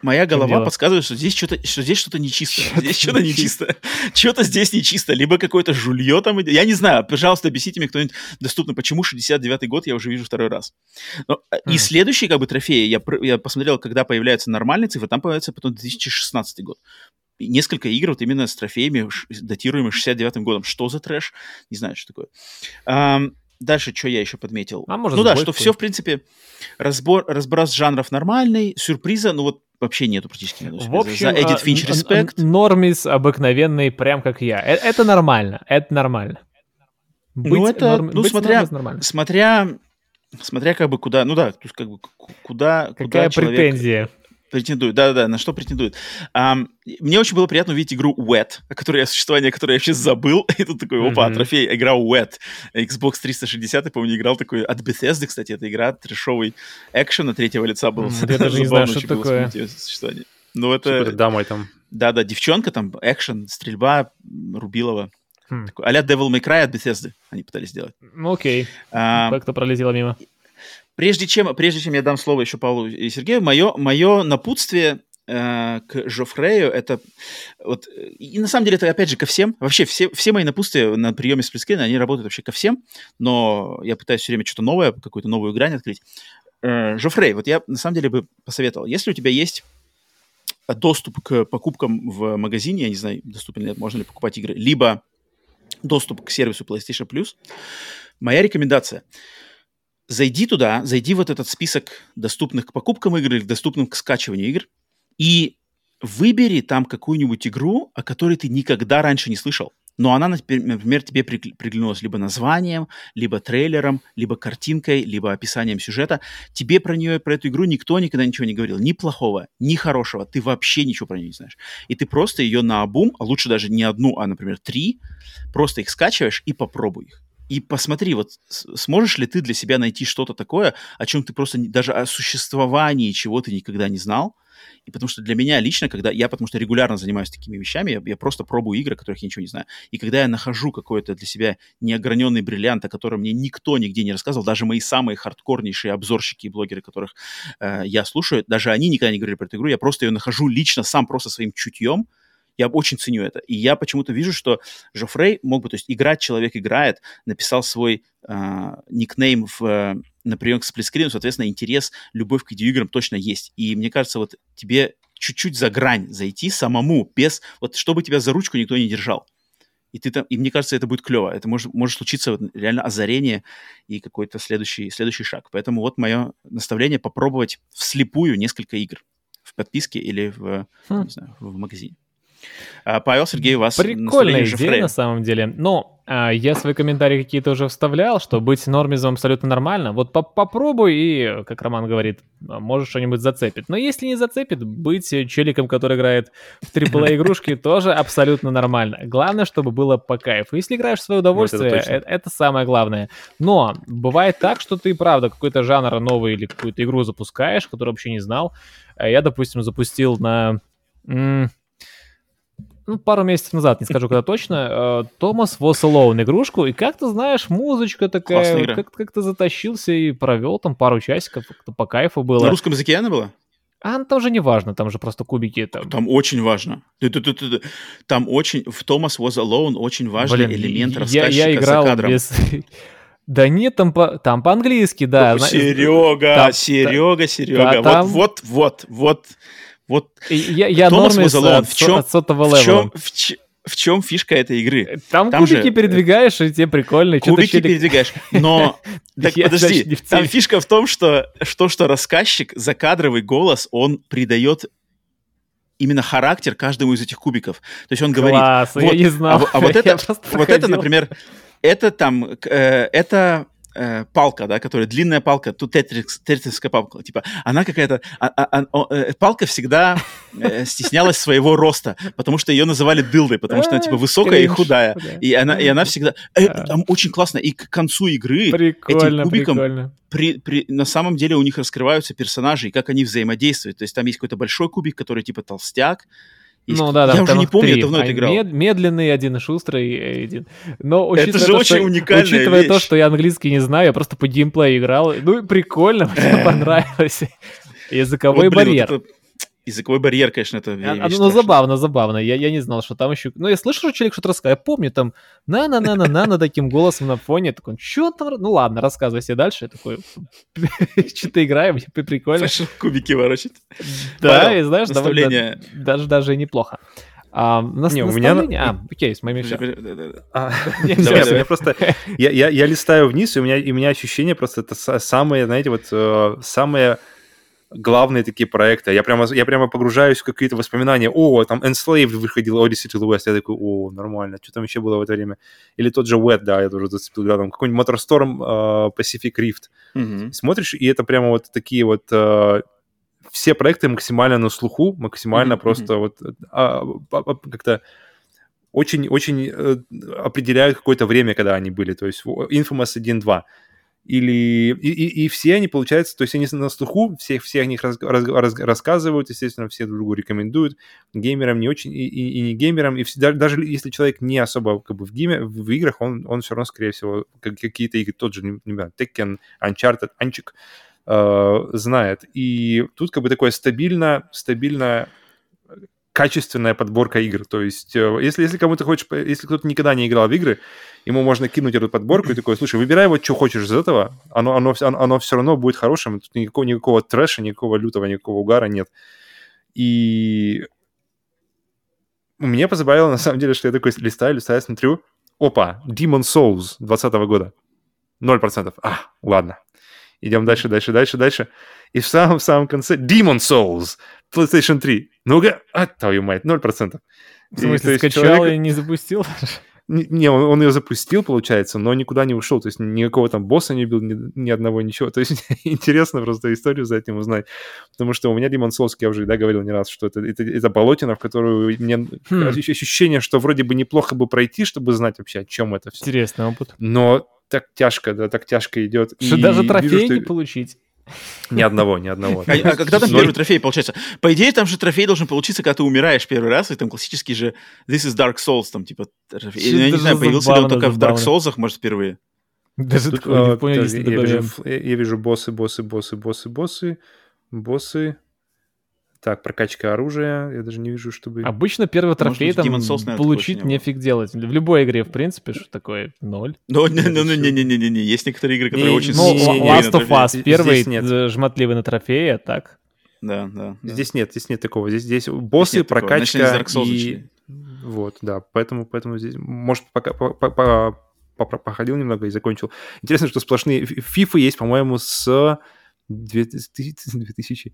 моя голова подсказывает, что здесь что-то, что здесь что-то нечисто. Что здесь что-то нечисто. Что-то здесь нечисто. Либо какое-то жулье там. Я не знзнаю. Пожалуйста, объясните мне кто-нибудь доступно, почему 69-й год я уже вижу второй раз. Но, mm. И следующий как бы трофей, я, я посмотрел, когда появляются нормальные цифры, там появляется потом 2016 год несколько игр вот именно с трофеями, датируемых 69-м годом. Что за трэш? Не знаю, что такое. Um, дальше что я еще подметил? А может, ну да, что все, в принципе, разбор, разброс жанров нормальный, сюрприза, ну вот вообще нету практически. Нету в общем, За Edit Finch Respect. Нормис обыкновенный, прям как я. Это, это нормально, это нормально. Быть ну это, норм... ну быть смотря, смотря, смотря как бы куда, ну да, то есть как бы куда, Какая куда человек... претензия? Претендует, да-да-да, на что претендует. Um, мне очень было приятно увидеть игру Wet, о которой я существование которой я вообще забыл. И тут такой, опа, mm-hmm. трофей, игра Wet. Xbox 360, я помню, играл такой от Bethesda, кстати, эта игра, трешовый экшен от третьего лица был. Mm, я даже не знаю, что такое. Ну, это... Супер домой там. Да-да, девчонка там, экшен, стрельба, Рубилова. Хм. Такой, а-ля Devil May Cry от Bethesda они пытались сделать. Ну, окей. А, Как-то пролетело мимо. Прежде чем, прежде чем я дам слово еще Павлу и Сергею, мое, мое напутствие э, к Жофрею, это вот, и на самом деле это опять же ко всем, вообще все, все мои напутствия на приеме сплитскрина, они работают вообще ко всем, но я пытаюсь все время что-то новое, какую-то новую грань открыть. Э, Жофрей, вот я на самом деле бы посоветовал, если у тебя есть доступ к покупкам в магазине, я не знаю, доступен ли, можно ли покупать игры, либо доступ к сервису PlayStation Plus, моя рекомендация – зайди туда, зайди вот этот список доступных к покупкам игр или доступным к скачиванию игр и выбери там какую-нибудь игру, о которой ты никогда раньше не слышал. Но она, например, тебе приглянулась либо названием, либо трейлером, либо картинкой, либо описанием сюжета. Тебе про нее, про эту игру никто никогда ничего не говорил. Ни плохого, ни хорошего. Ты вообще ничего про нее не знаешь. И ты просто ее на обум, а лучше даже не одну, а, например, три, просто их скачиваешь и попробуй их и посмотри, вот сможешь ли ты для себя найти что-то такое, о чем ты просто даже о существовании чего ты никогда не знал. И потому что для меня лично, когда я, потому что регулярно занимаюсь такими вещами, я, я просто пробую игры, о которых я ничего не знаю. И когда я нахожу какой-то для себя неограненный бриллиант, о котором мне никто нигде не рассказывал, даже мои самые хардкорнейшие обзорщики и блогеры, которых э, я слушаю, даже они никогда не говорили про эту игру, я просто ее нахожу лично сам просто своим чутьем, я очень ценю это. И я почему-то вижу, что Жофрей мог бы, то есть играть человек играет, написал свой э, никнейм в, э, на прием к сплитскрину, соответственно, интерес, любовь к видеоиграм точно есть. И мне кажется, вот тебе чуть-чуть за грань зайти самому, без, вот чтобы тебя за ручку никто не держал. И, ты там, и мне кажется, это будет клево. Это может, может случиться вот реально озарение и какой-то следующий, следующий шаг. Поэтому вот мое наставление попробовать вслепую несколько игр в подписке или в, хм. не знаю, в магазине. А, Павел, Сергей, у вас Прикольная идея на самом деле. Но а, я свои комментарии какие-то уже вставлял, что быть нормизом абсолютно нормально. Вот попробуй и, как Роман говорит, может что-нибудь зацепит. Но если не зацепит, быть челиком, который играет в AAA игрушки, тоже абсолютно нормально. Главное, чтобы было по кайфу. Если играешь в свое удовольствие, вот это, это, это самое главное. Но бывает так, что ты, правда, какой-то жанр новый или какую-то игру запускаешь, которую вообще не знал. Я, допустим, запустил на ну, пару месяцев назад, не скажу, когда точно, Томас Was Alone игрушку, и как ты знаешь, музычка такая, как, как то затащился и провел там пару часиков, как-то по кайфу было. На русском языке она была? А там же не важно, там же просто кубики. Там, там очень важно. Там очень, в Thomas Was Alone очень важный Блин, элемент рассказчика я, я играл за кадром. Без... Да нет, там, по, там по-английски, да. Серега, там, Серега, Серега. Да, там... Вот, вот, вот, вот я, я Томас Мазалон, в чем, в, чем, в, ч, в чем фишка этой игры? Там, там кубики же... передвигаешь, и тебе прикольно. Кубики челик... передвигаешь, но... Так подожди, там фишка в том, что, что, что рассказчик, закадровый голос, он придает именно характер каждому из этих кубиков. То есть он говорит... Класс, вот, я не знал. А, а вот это, вот это, например, это там, э, это э, палка, да, которая длинная палка, тут тетрис, тетрисская палка, типа, она какая-то, а, а, а, э, палка всегда э, стеснялась своего роста, потому что ее называли дылдой, потому что она типа высокая и худая, и она, и она всегда, э, там очень классно, и к концу игры этим кубиком. При, при, на самом деле у них раскрываются персонажи и как они взаимодействуют, то есть там есть какой-то большой кубик, который типа толстяк, есть, ну да, да. Я уже не помню, три. я давно это играл. Мед, медленный один, шустрый один. Но учитывая это же то, очень что, уникальная Учитывая вещь. то, что я английский не знаю, я просто по геймплею играл. Ну, прикольно, мне понравилось. Языковой вот, блин, барьер. Вот это Языковой барьер, конечно, это а, а, Ну, забавно, забавно. Я, я не знал, что там еще... Ну, я слышал, что человек что-то рассказывает. Я помню, там на-на-на-на-на таким голосом на фоне. Такой, что там? Ну, ладно, рассказывай себе дальше. Я такой, что-то играем, прикольно. Кубики ворочать. Да, и знаешь, даже, даже неплохо. А, на, не, у меня... А, окей, с моими все. Я просто... Я листаю вниз, и у меня ощущение просто это самое, знаете, вот э, самое главные такие проекты. Я прямо, я прямо погружаюсь в какие-то воспоминания. О, там Enslaved выходил, Odyssey to the West. Я такой, о, нормально. Что там еще было в это время? Или тот же Wet, да, я тоже зацепил рядом. Какой-нибудь Motorstorm uh, Pacific Rift. Mm-hmm. Смотришь, и это прямо вот такие вот... Uh, все проекты максимально на слуху, максимально mm-hmm. просто вот а, а, а, как-то очень-очень э, определяют какое-то время, когда они были. То есть Infamous 1.2 или и, и, и все они, получается, то есть они на слуху, все, все о них раз, раз, раз, рассказывают, естественно, все друг другу рекомендуют, геймерам не очень, и, и, и не геймерам, и все, даже если человек не особо как бы в, гейме, в играх, он, он все равно, скорее всего, как, какие-то игры, тот же, не, не знаю, Tekken, Uncharted, Анчик, э, знает. И тут как бы такое стабильно, стабильно качественная подборка игр. То есть, э, если, если кому-то хочешь, если кто-то никогда не играл в игры, ему можно кинуть эту подборку и такой, слушай, выбирай вот, что хочешь из этого, оно, оно, оно, оно все равно будет хорошим, тут никакого, никакого трэша, никакого лютого, никакого угара нет. И мне позабавило, на самом деле, что я такой листаю, листаю, смотрю, опа, Demon Souls 2020 года. 0%. А, ладно. Идем дальше, дальше, дальше, дальше. И в самом-самом конце Demon Souls PlayStation 3. Ну-ка, а, твою мать, 0%. В смысле, и, скачал человек... и не запустил? Не, он, он ее запустил, получается, но никуда не ушел. То есть никакого там босса не убил, ни, ни одного, ничего. То есть интересно просто историю за этим узнать. Потому что у меня Демон Souls, я уже да, говорил не раз, что это, это, это болотина, в которую мне хм. ощущение, что вроде бы неплохо бы пройти, чтобы знать вообще, о чем это все. Интересный опыт. Но так тяжко, да, так тяжко идет. Что и даже трофей вижу, что... не получить. Ни одного, ни одного. А, а когда там первый трофей получается? По идее, там же трофей должен получиться, когда ты умираешь первый раз, и там классический же This is Dark Souls, там типа трофей. Я не знаю, появился ли он только в Dark Souls, может, впервые. Даже такого не понял, если Я вижу боссы, боссы, боссы, боссы, боссы, боссы, так, прокачка оружия, я даже не вижу, чтобы... Обычно первый трофей там Souls, получить нефиг делать. В любой игре, в принципе, что такое? Ноль. Ну, не-не-не-не-не, есть некоторые игры, которые очень... Ну, Last of Us первый жмотливый на трофее, а так... Да, да. Здесь нет, здесь нет такого. Здесь, здесь боссы, здесь прокачка и... Вот, да, поэтому, поэтому здесь, может, пока, по, походил немного и закончил. Интересно, что сплошные... Фифы есть, по-моему, с 2000, 2000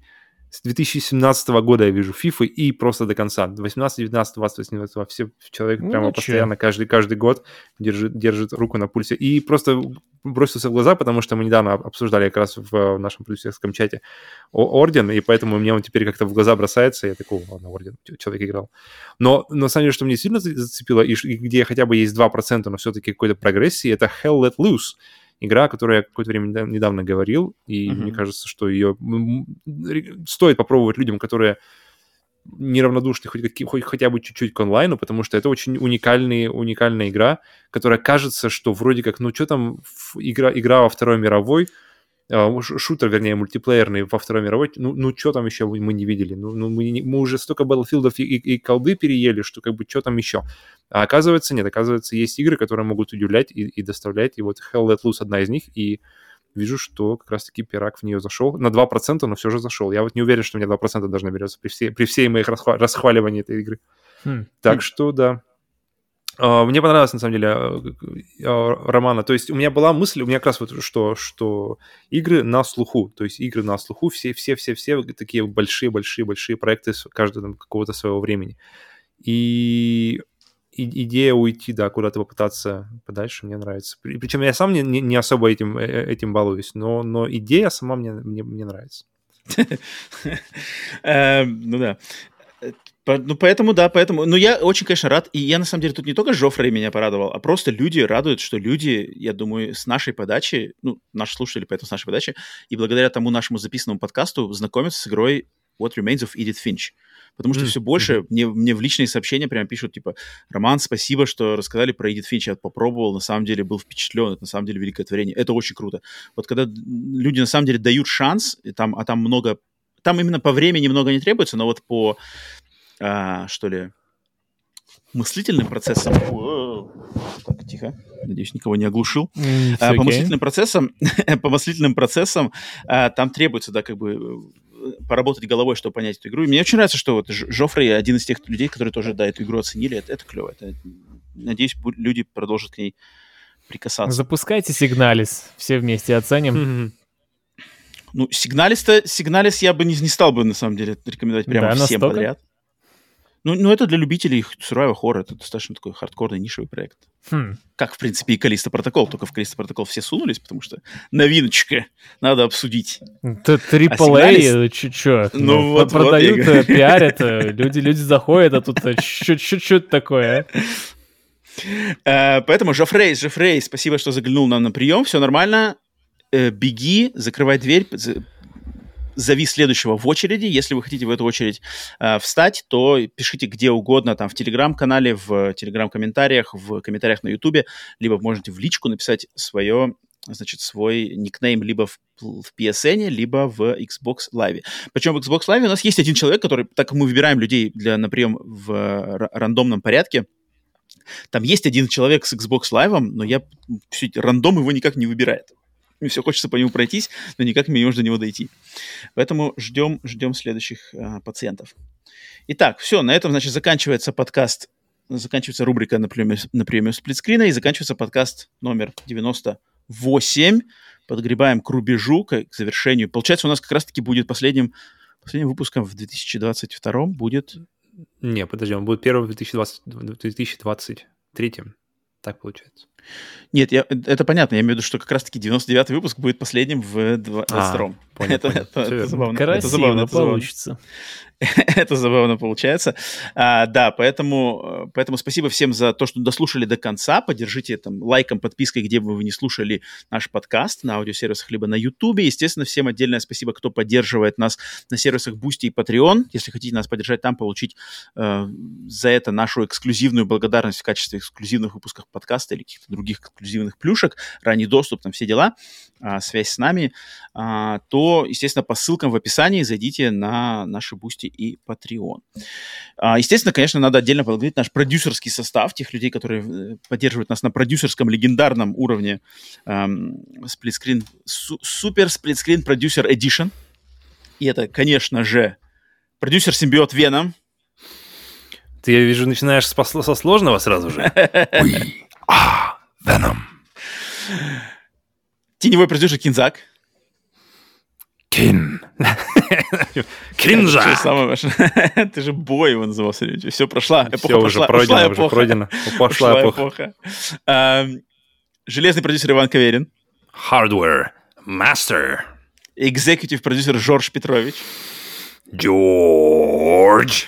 с 2017 года я вижу FIFA и просто до конца. 18, 19, 20, 21, все человек ну, прямо ничего. постоянно каждый, каждый год держит, держит руку на пульсе. И просто бросился в глаза, потому что мы недавно обсуждали как раз в нашем продюсерском чате Орден, и поэтому мне он теперь как-то в глаза бросается, я такой, ладно, Орден, человек играл. Но на самом деле, что мне сильно зацепило, и где хотя бы есть 2%, но все-таки какой-то прогрессии, это Hell Let Loose игра, о которой я какое-то время недавно говорил, и mm-hmm. мне кажется, что ее стоит попробовать людям, которые неравнодушны хоть, хоть хотя бы чуть-чуть к онлайну, потому что это очень уникальный, уникальная игра, которая кажется, что вроде как, ну что там, игра, игра во Второй мировой, шутер, вернее, мультиплеерный во Второй мировой, ну, ну что там еще мы не видели? Ну, ну мы, мы уже столько Battlefield и, и, и колды переели, что как бы что там еще? А оказывается, нет, оказывается, есть игры, которые могут удивлять и, и доставлять, и вот Hell Let Loose одна из них, и вижу, что как раз-таки пирак в нее зашел. На 2%, но все же зашел. Я вот не уверен, что у меня 2% должны наберется при, всей, при всей моих расхва- расхваливании этой игры. Хм. Так хм. что, да, а, мне понравилось, на самом деле, а, а, романа. То есть у меня была мысль, у меня как раз вот что, что игры на слуху, то есть игры на слуху, все, все, все, все такие большие, большие, большие проекты каждого там, какого-то своего времени. И идея уйти, да, куда-то попытаться подальше мне нравится. Причем я сам не, не особо этим, э, э, этим балуюсь, но, но идея сама мне, мне, мне нравится. Эм, ну да. Ну, поэтому, да, поэтому... Ну, я очень, конечно, рад. И я, на самом деле, тут не только Жофрей меня порадовал, а просто люди радуют, что люди, я думаю, с нашей подачи, ну, наши слушатели, поэтому с нашей подачи, и благодаря тому нашему записанному подкасту знакомятся с игрой What Remains of Edith Finch. Потому что mm-hmm. все больше mm-hmm. мне, мне в личные сообщения прямо пишут, типа, Роман, спасибо, что рассказали про Эдит Финч, я попробовал, на самом деле был впечатлен, это на самом деле великое творение, это очень круто. Вот когда люди на самом деле дают шанс, и там, а там много, там именно по времени много не требуется, но вот по а, что ли, мыслительным процессом... Так, тихо. Надеюсь, никого не оглушил. Mm, а, по мыслительным процессам, по мыслительным процессам а, там требуется, да, как бы поработать головой, чтобы понять эту игру. И мне очень нравится, что вот Жофрей один из тех людей, которые тоже, да, эту игру оценили. Это, это клево. Это, надеюсь, люди продолжат к ней прикасаться. Запускайте Сигналис, все вместе оценим. Ну, Сигналис-то, Сигналис я бы не, не стал бы, на самом деле, рекомендовать прямо да, всем настолько? подряд. Ну, ну, это для любителей survival horror, это достаточно такой хардкорный нишевый проект. Хм. Как, в принципе, и Калиста Протокол, только в Калиста Протокол все сунулись, потому что новиночка, надо обсудить. Это AAA, а чё, ну, ну, вот, продают, вот, пиарят, э, люди, люди заходят, а тут это такое, а? Поэтому, Жофрей, Жофрей, спасибо, что заглянул нам на прием, все нормально, э, беги, закрывай дверь, зови следующего в очереди. Если вы хотите в эту очередь э, встать, то пишите где угодно, там в телеграм-канале, в телеграм-комментариях, в комментариях на ютубе, либо можете в личку написать свое значит, свой никнейм либо в, в PSN, либо в Xbox Live. Причем в Xbox Live у нас есть один человек, который, так как мы выбираем людей для, на прием в рандомном порядке, там есть один человек с Xbox Live, но я рандом его никак не выбирает. Мне все хочется по нему пройтись, но никак не можем до него дойти. Поэтому ждем, ждем следующих а, пациентов. Итак, все, на этом, значит, заканчивается подкаст, заканчивается рубрика на премию, на премию сплитскрина и заканчивается подкаст номер 98. Подгребаем к рубежу, к, к завершению. Получается, у нас как раз-таки будет последним, последним выпуском в 2022 будет... Не, подожди, он будет первым в 2020, 2023. Так получается. Нет, я, это понятно. Я имею в виду, что как раз-таки 99-й выпуск будет последним в 22-м. А, это, это, это забавно. Красиво это забавно, это получится. Забавно. Это забавно получается. А, да, поэтому, поэтому спасибо всем за то, что дослушали до конца. Поддержите там лайком, подпиской, где бы вы не слушали наш подкаст на аудиосервисах, либо на YouTube. Естественно, всем отдельное спасибо, кто поддерживает нас на сервисах Boosty и Patreon. Если хотите нас поддержать там, получить э, за это нашу эксклюзивную благодарность в качестве эксклюзивных выпусков подкаста или каких-то других эксклюзивных плюшек, ранний доступ, там все дела, э, связь с нами, э, то, естественно, по ссылкам в описании зайдите на наши Boosty и Patreon. А, естественно, конечно, надо отдельно поблагодарить наш продюсерский состав, тех людей, которые э, поддерживают нас на продюсерском легендарном уровне сплитскрин, супер сплитскрин продюсер Edition. И это, конечно же, продюсер симбиот Веном. Ты, я вижу, начинаешь со сложного сразу же. Веном. Теневой продюсер Кинзак. Кин. Кинжа. Ты же бой его назывался. Все прошла. Эпоха Все уже пройдено, уже пройдено. Пошла эпоха. Железный продюсер Иван Каверин. Hardware Master. Экзекутив продюсер Жорж Петрович. Джордж.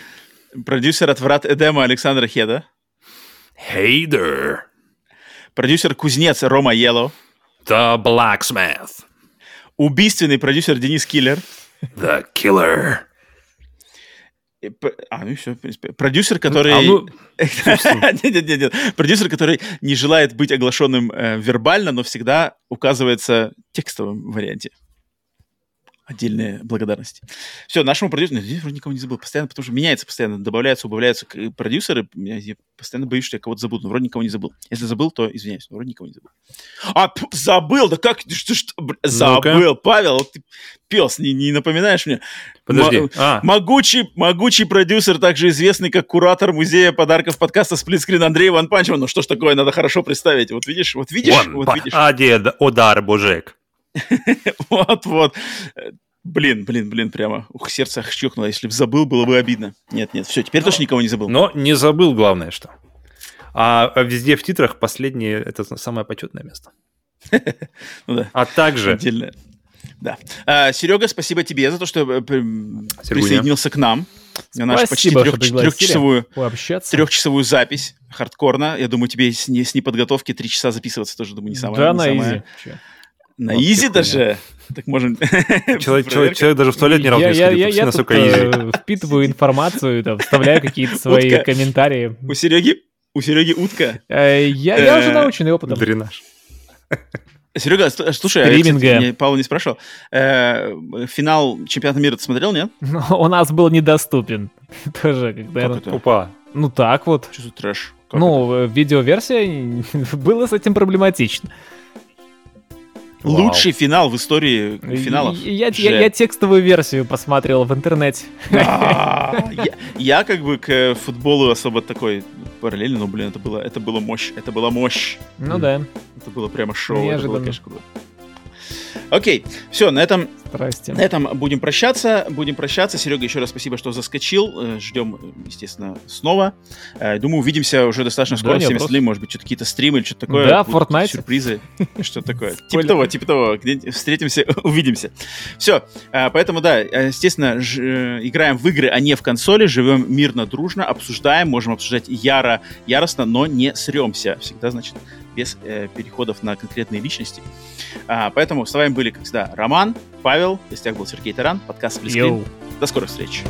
Продюсер от Врат Эдема Александра Хеда. Хейдер. Продюсер Кузнец Рома Ело. The Blacksmith. Убийственный продюсер Денис Киллер. The Killer. А, ну все, в принципе. Продюсер, который... А, ну... нет, нет, нет, нет. Продюсер, который не желает быть оглашенным э, вербально, но всегда указывается в текстовом варианте отдельная благодарность. Все, нашему продюсеру, я вроде никого не забыл, постоянно, потому что меняется постоянно, добавляются, убавляются продюсеры, я, постоянно боюсь, что я кого-то забуду, но вроде никого не забыл. Если забыл, то извиняюсь, но вроде никого не забыл. А, забыл, да как, что, что, забыл, Павел, ты пес, не, не напоминаешь мне? Подожди. М- а. могучий, могучий продюсер, также известный как куратор музея подарков подкаста «Сплитскрин» Андрей Иван Панчев. Ну что ж такое, надо хорошо представить. Вот видишь, вот видишь, One вот видишь. Один удар, божек. Вот-вот. Блин, блин, блин, прямо. Ух, сердце щелкнуло. Если бы забыл, было бы обидно. Нет, нет, все, теперь тоже никого не забыл. Но не забыл, главное, что. А везде в титрах последнее — это самое почетное место. Ну да. А также... Отдельно. Да. А, Серега, спасибо тебе за то, что э, присоединился к нам на нашу почти трех, трехчасовую, трехчасовую запись хардкорно. Я думаю, тебе с, не, с неподготовки три часа записываться тоже, думаю, не самое. Да, на изи. На вот изи даже? Так можем... Человек, человек, человек даже в туалет ни разу не сходил, я, я, я тут, э, впитываю информацию, там, вставляю какие-то свои утка. комментарии. У Сереги, у Сереги утка. Э, я, я уже э, наученный опытом. Дренаж. Серега, слушай, Стриминга. я, кстати, Павел не спрашивал. Э, финал чемпионата мира ты смотрел, нет? Ну, у нас был недоступен. Тоже, когда... Как это? Опа. Ну так вот. Что за трэш? Как ну, это? видеоверсия было с этим проблематично. Вау. Лучший финал в истории финалов. Я, я, я текстовую версию посмотрел в интернете. А, я как бы к футболу особо такой параллельно, но, блин, это было, это было мощь. Это была мощь. Ну да. Это было прямо шоу. Это было, конечно, круто. Окей, все, на этом, Здрасте. на этом будем прощаться. Будем прощаться. Серега, еще раз спасибо, что заскочил. Э, Ждем, естественно, снова. Э, думаю, увидимся уже достаточно скоро. Да, Всем остальным, может быть, что-то какие-то стримы или что-то такое. Да, Fortnite. Сюрпризы. Что такое. Типа того, типа того. Встретимся, увидимся. Все. Э, поэтому, да, естественно, играем в игры, а не в консоли. Живем мирно, дружно, обсуждаем. Можем обсуждать яро, яростно, но не сремся. Всегда, значит, без переходов на конкретные личности. А, поэтому с вами были, как всегда, Роман, Павел, в гостях был Сергей Таран, подкаст Сплитскрин. До скорых встреч.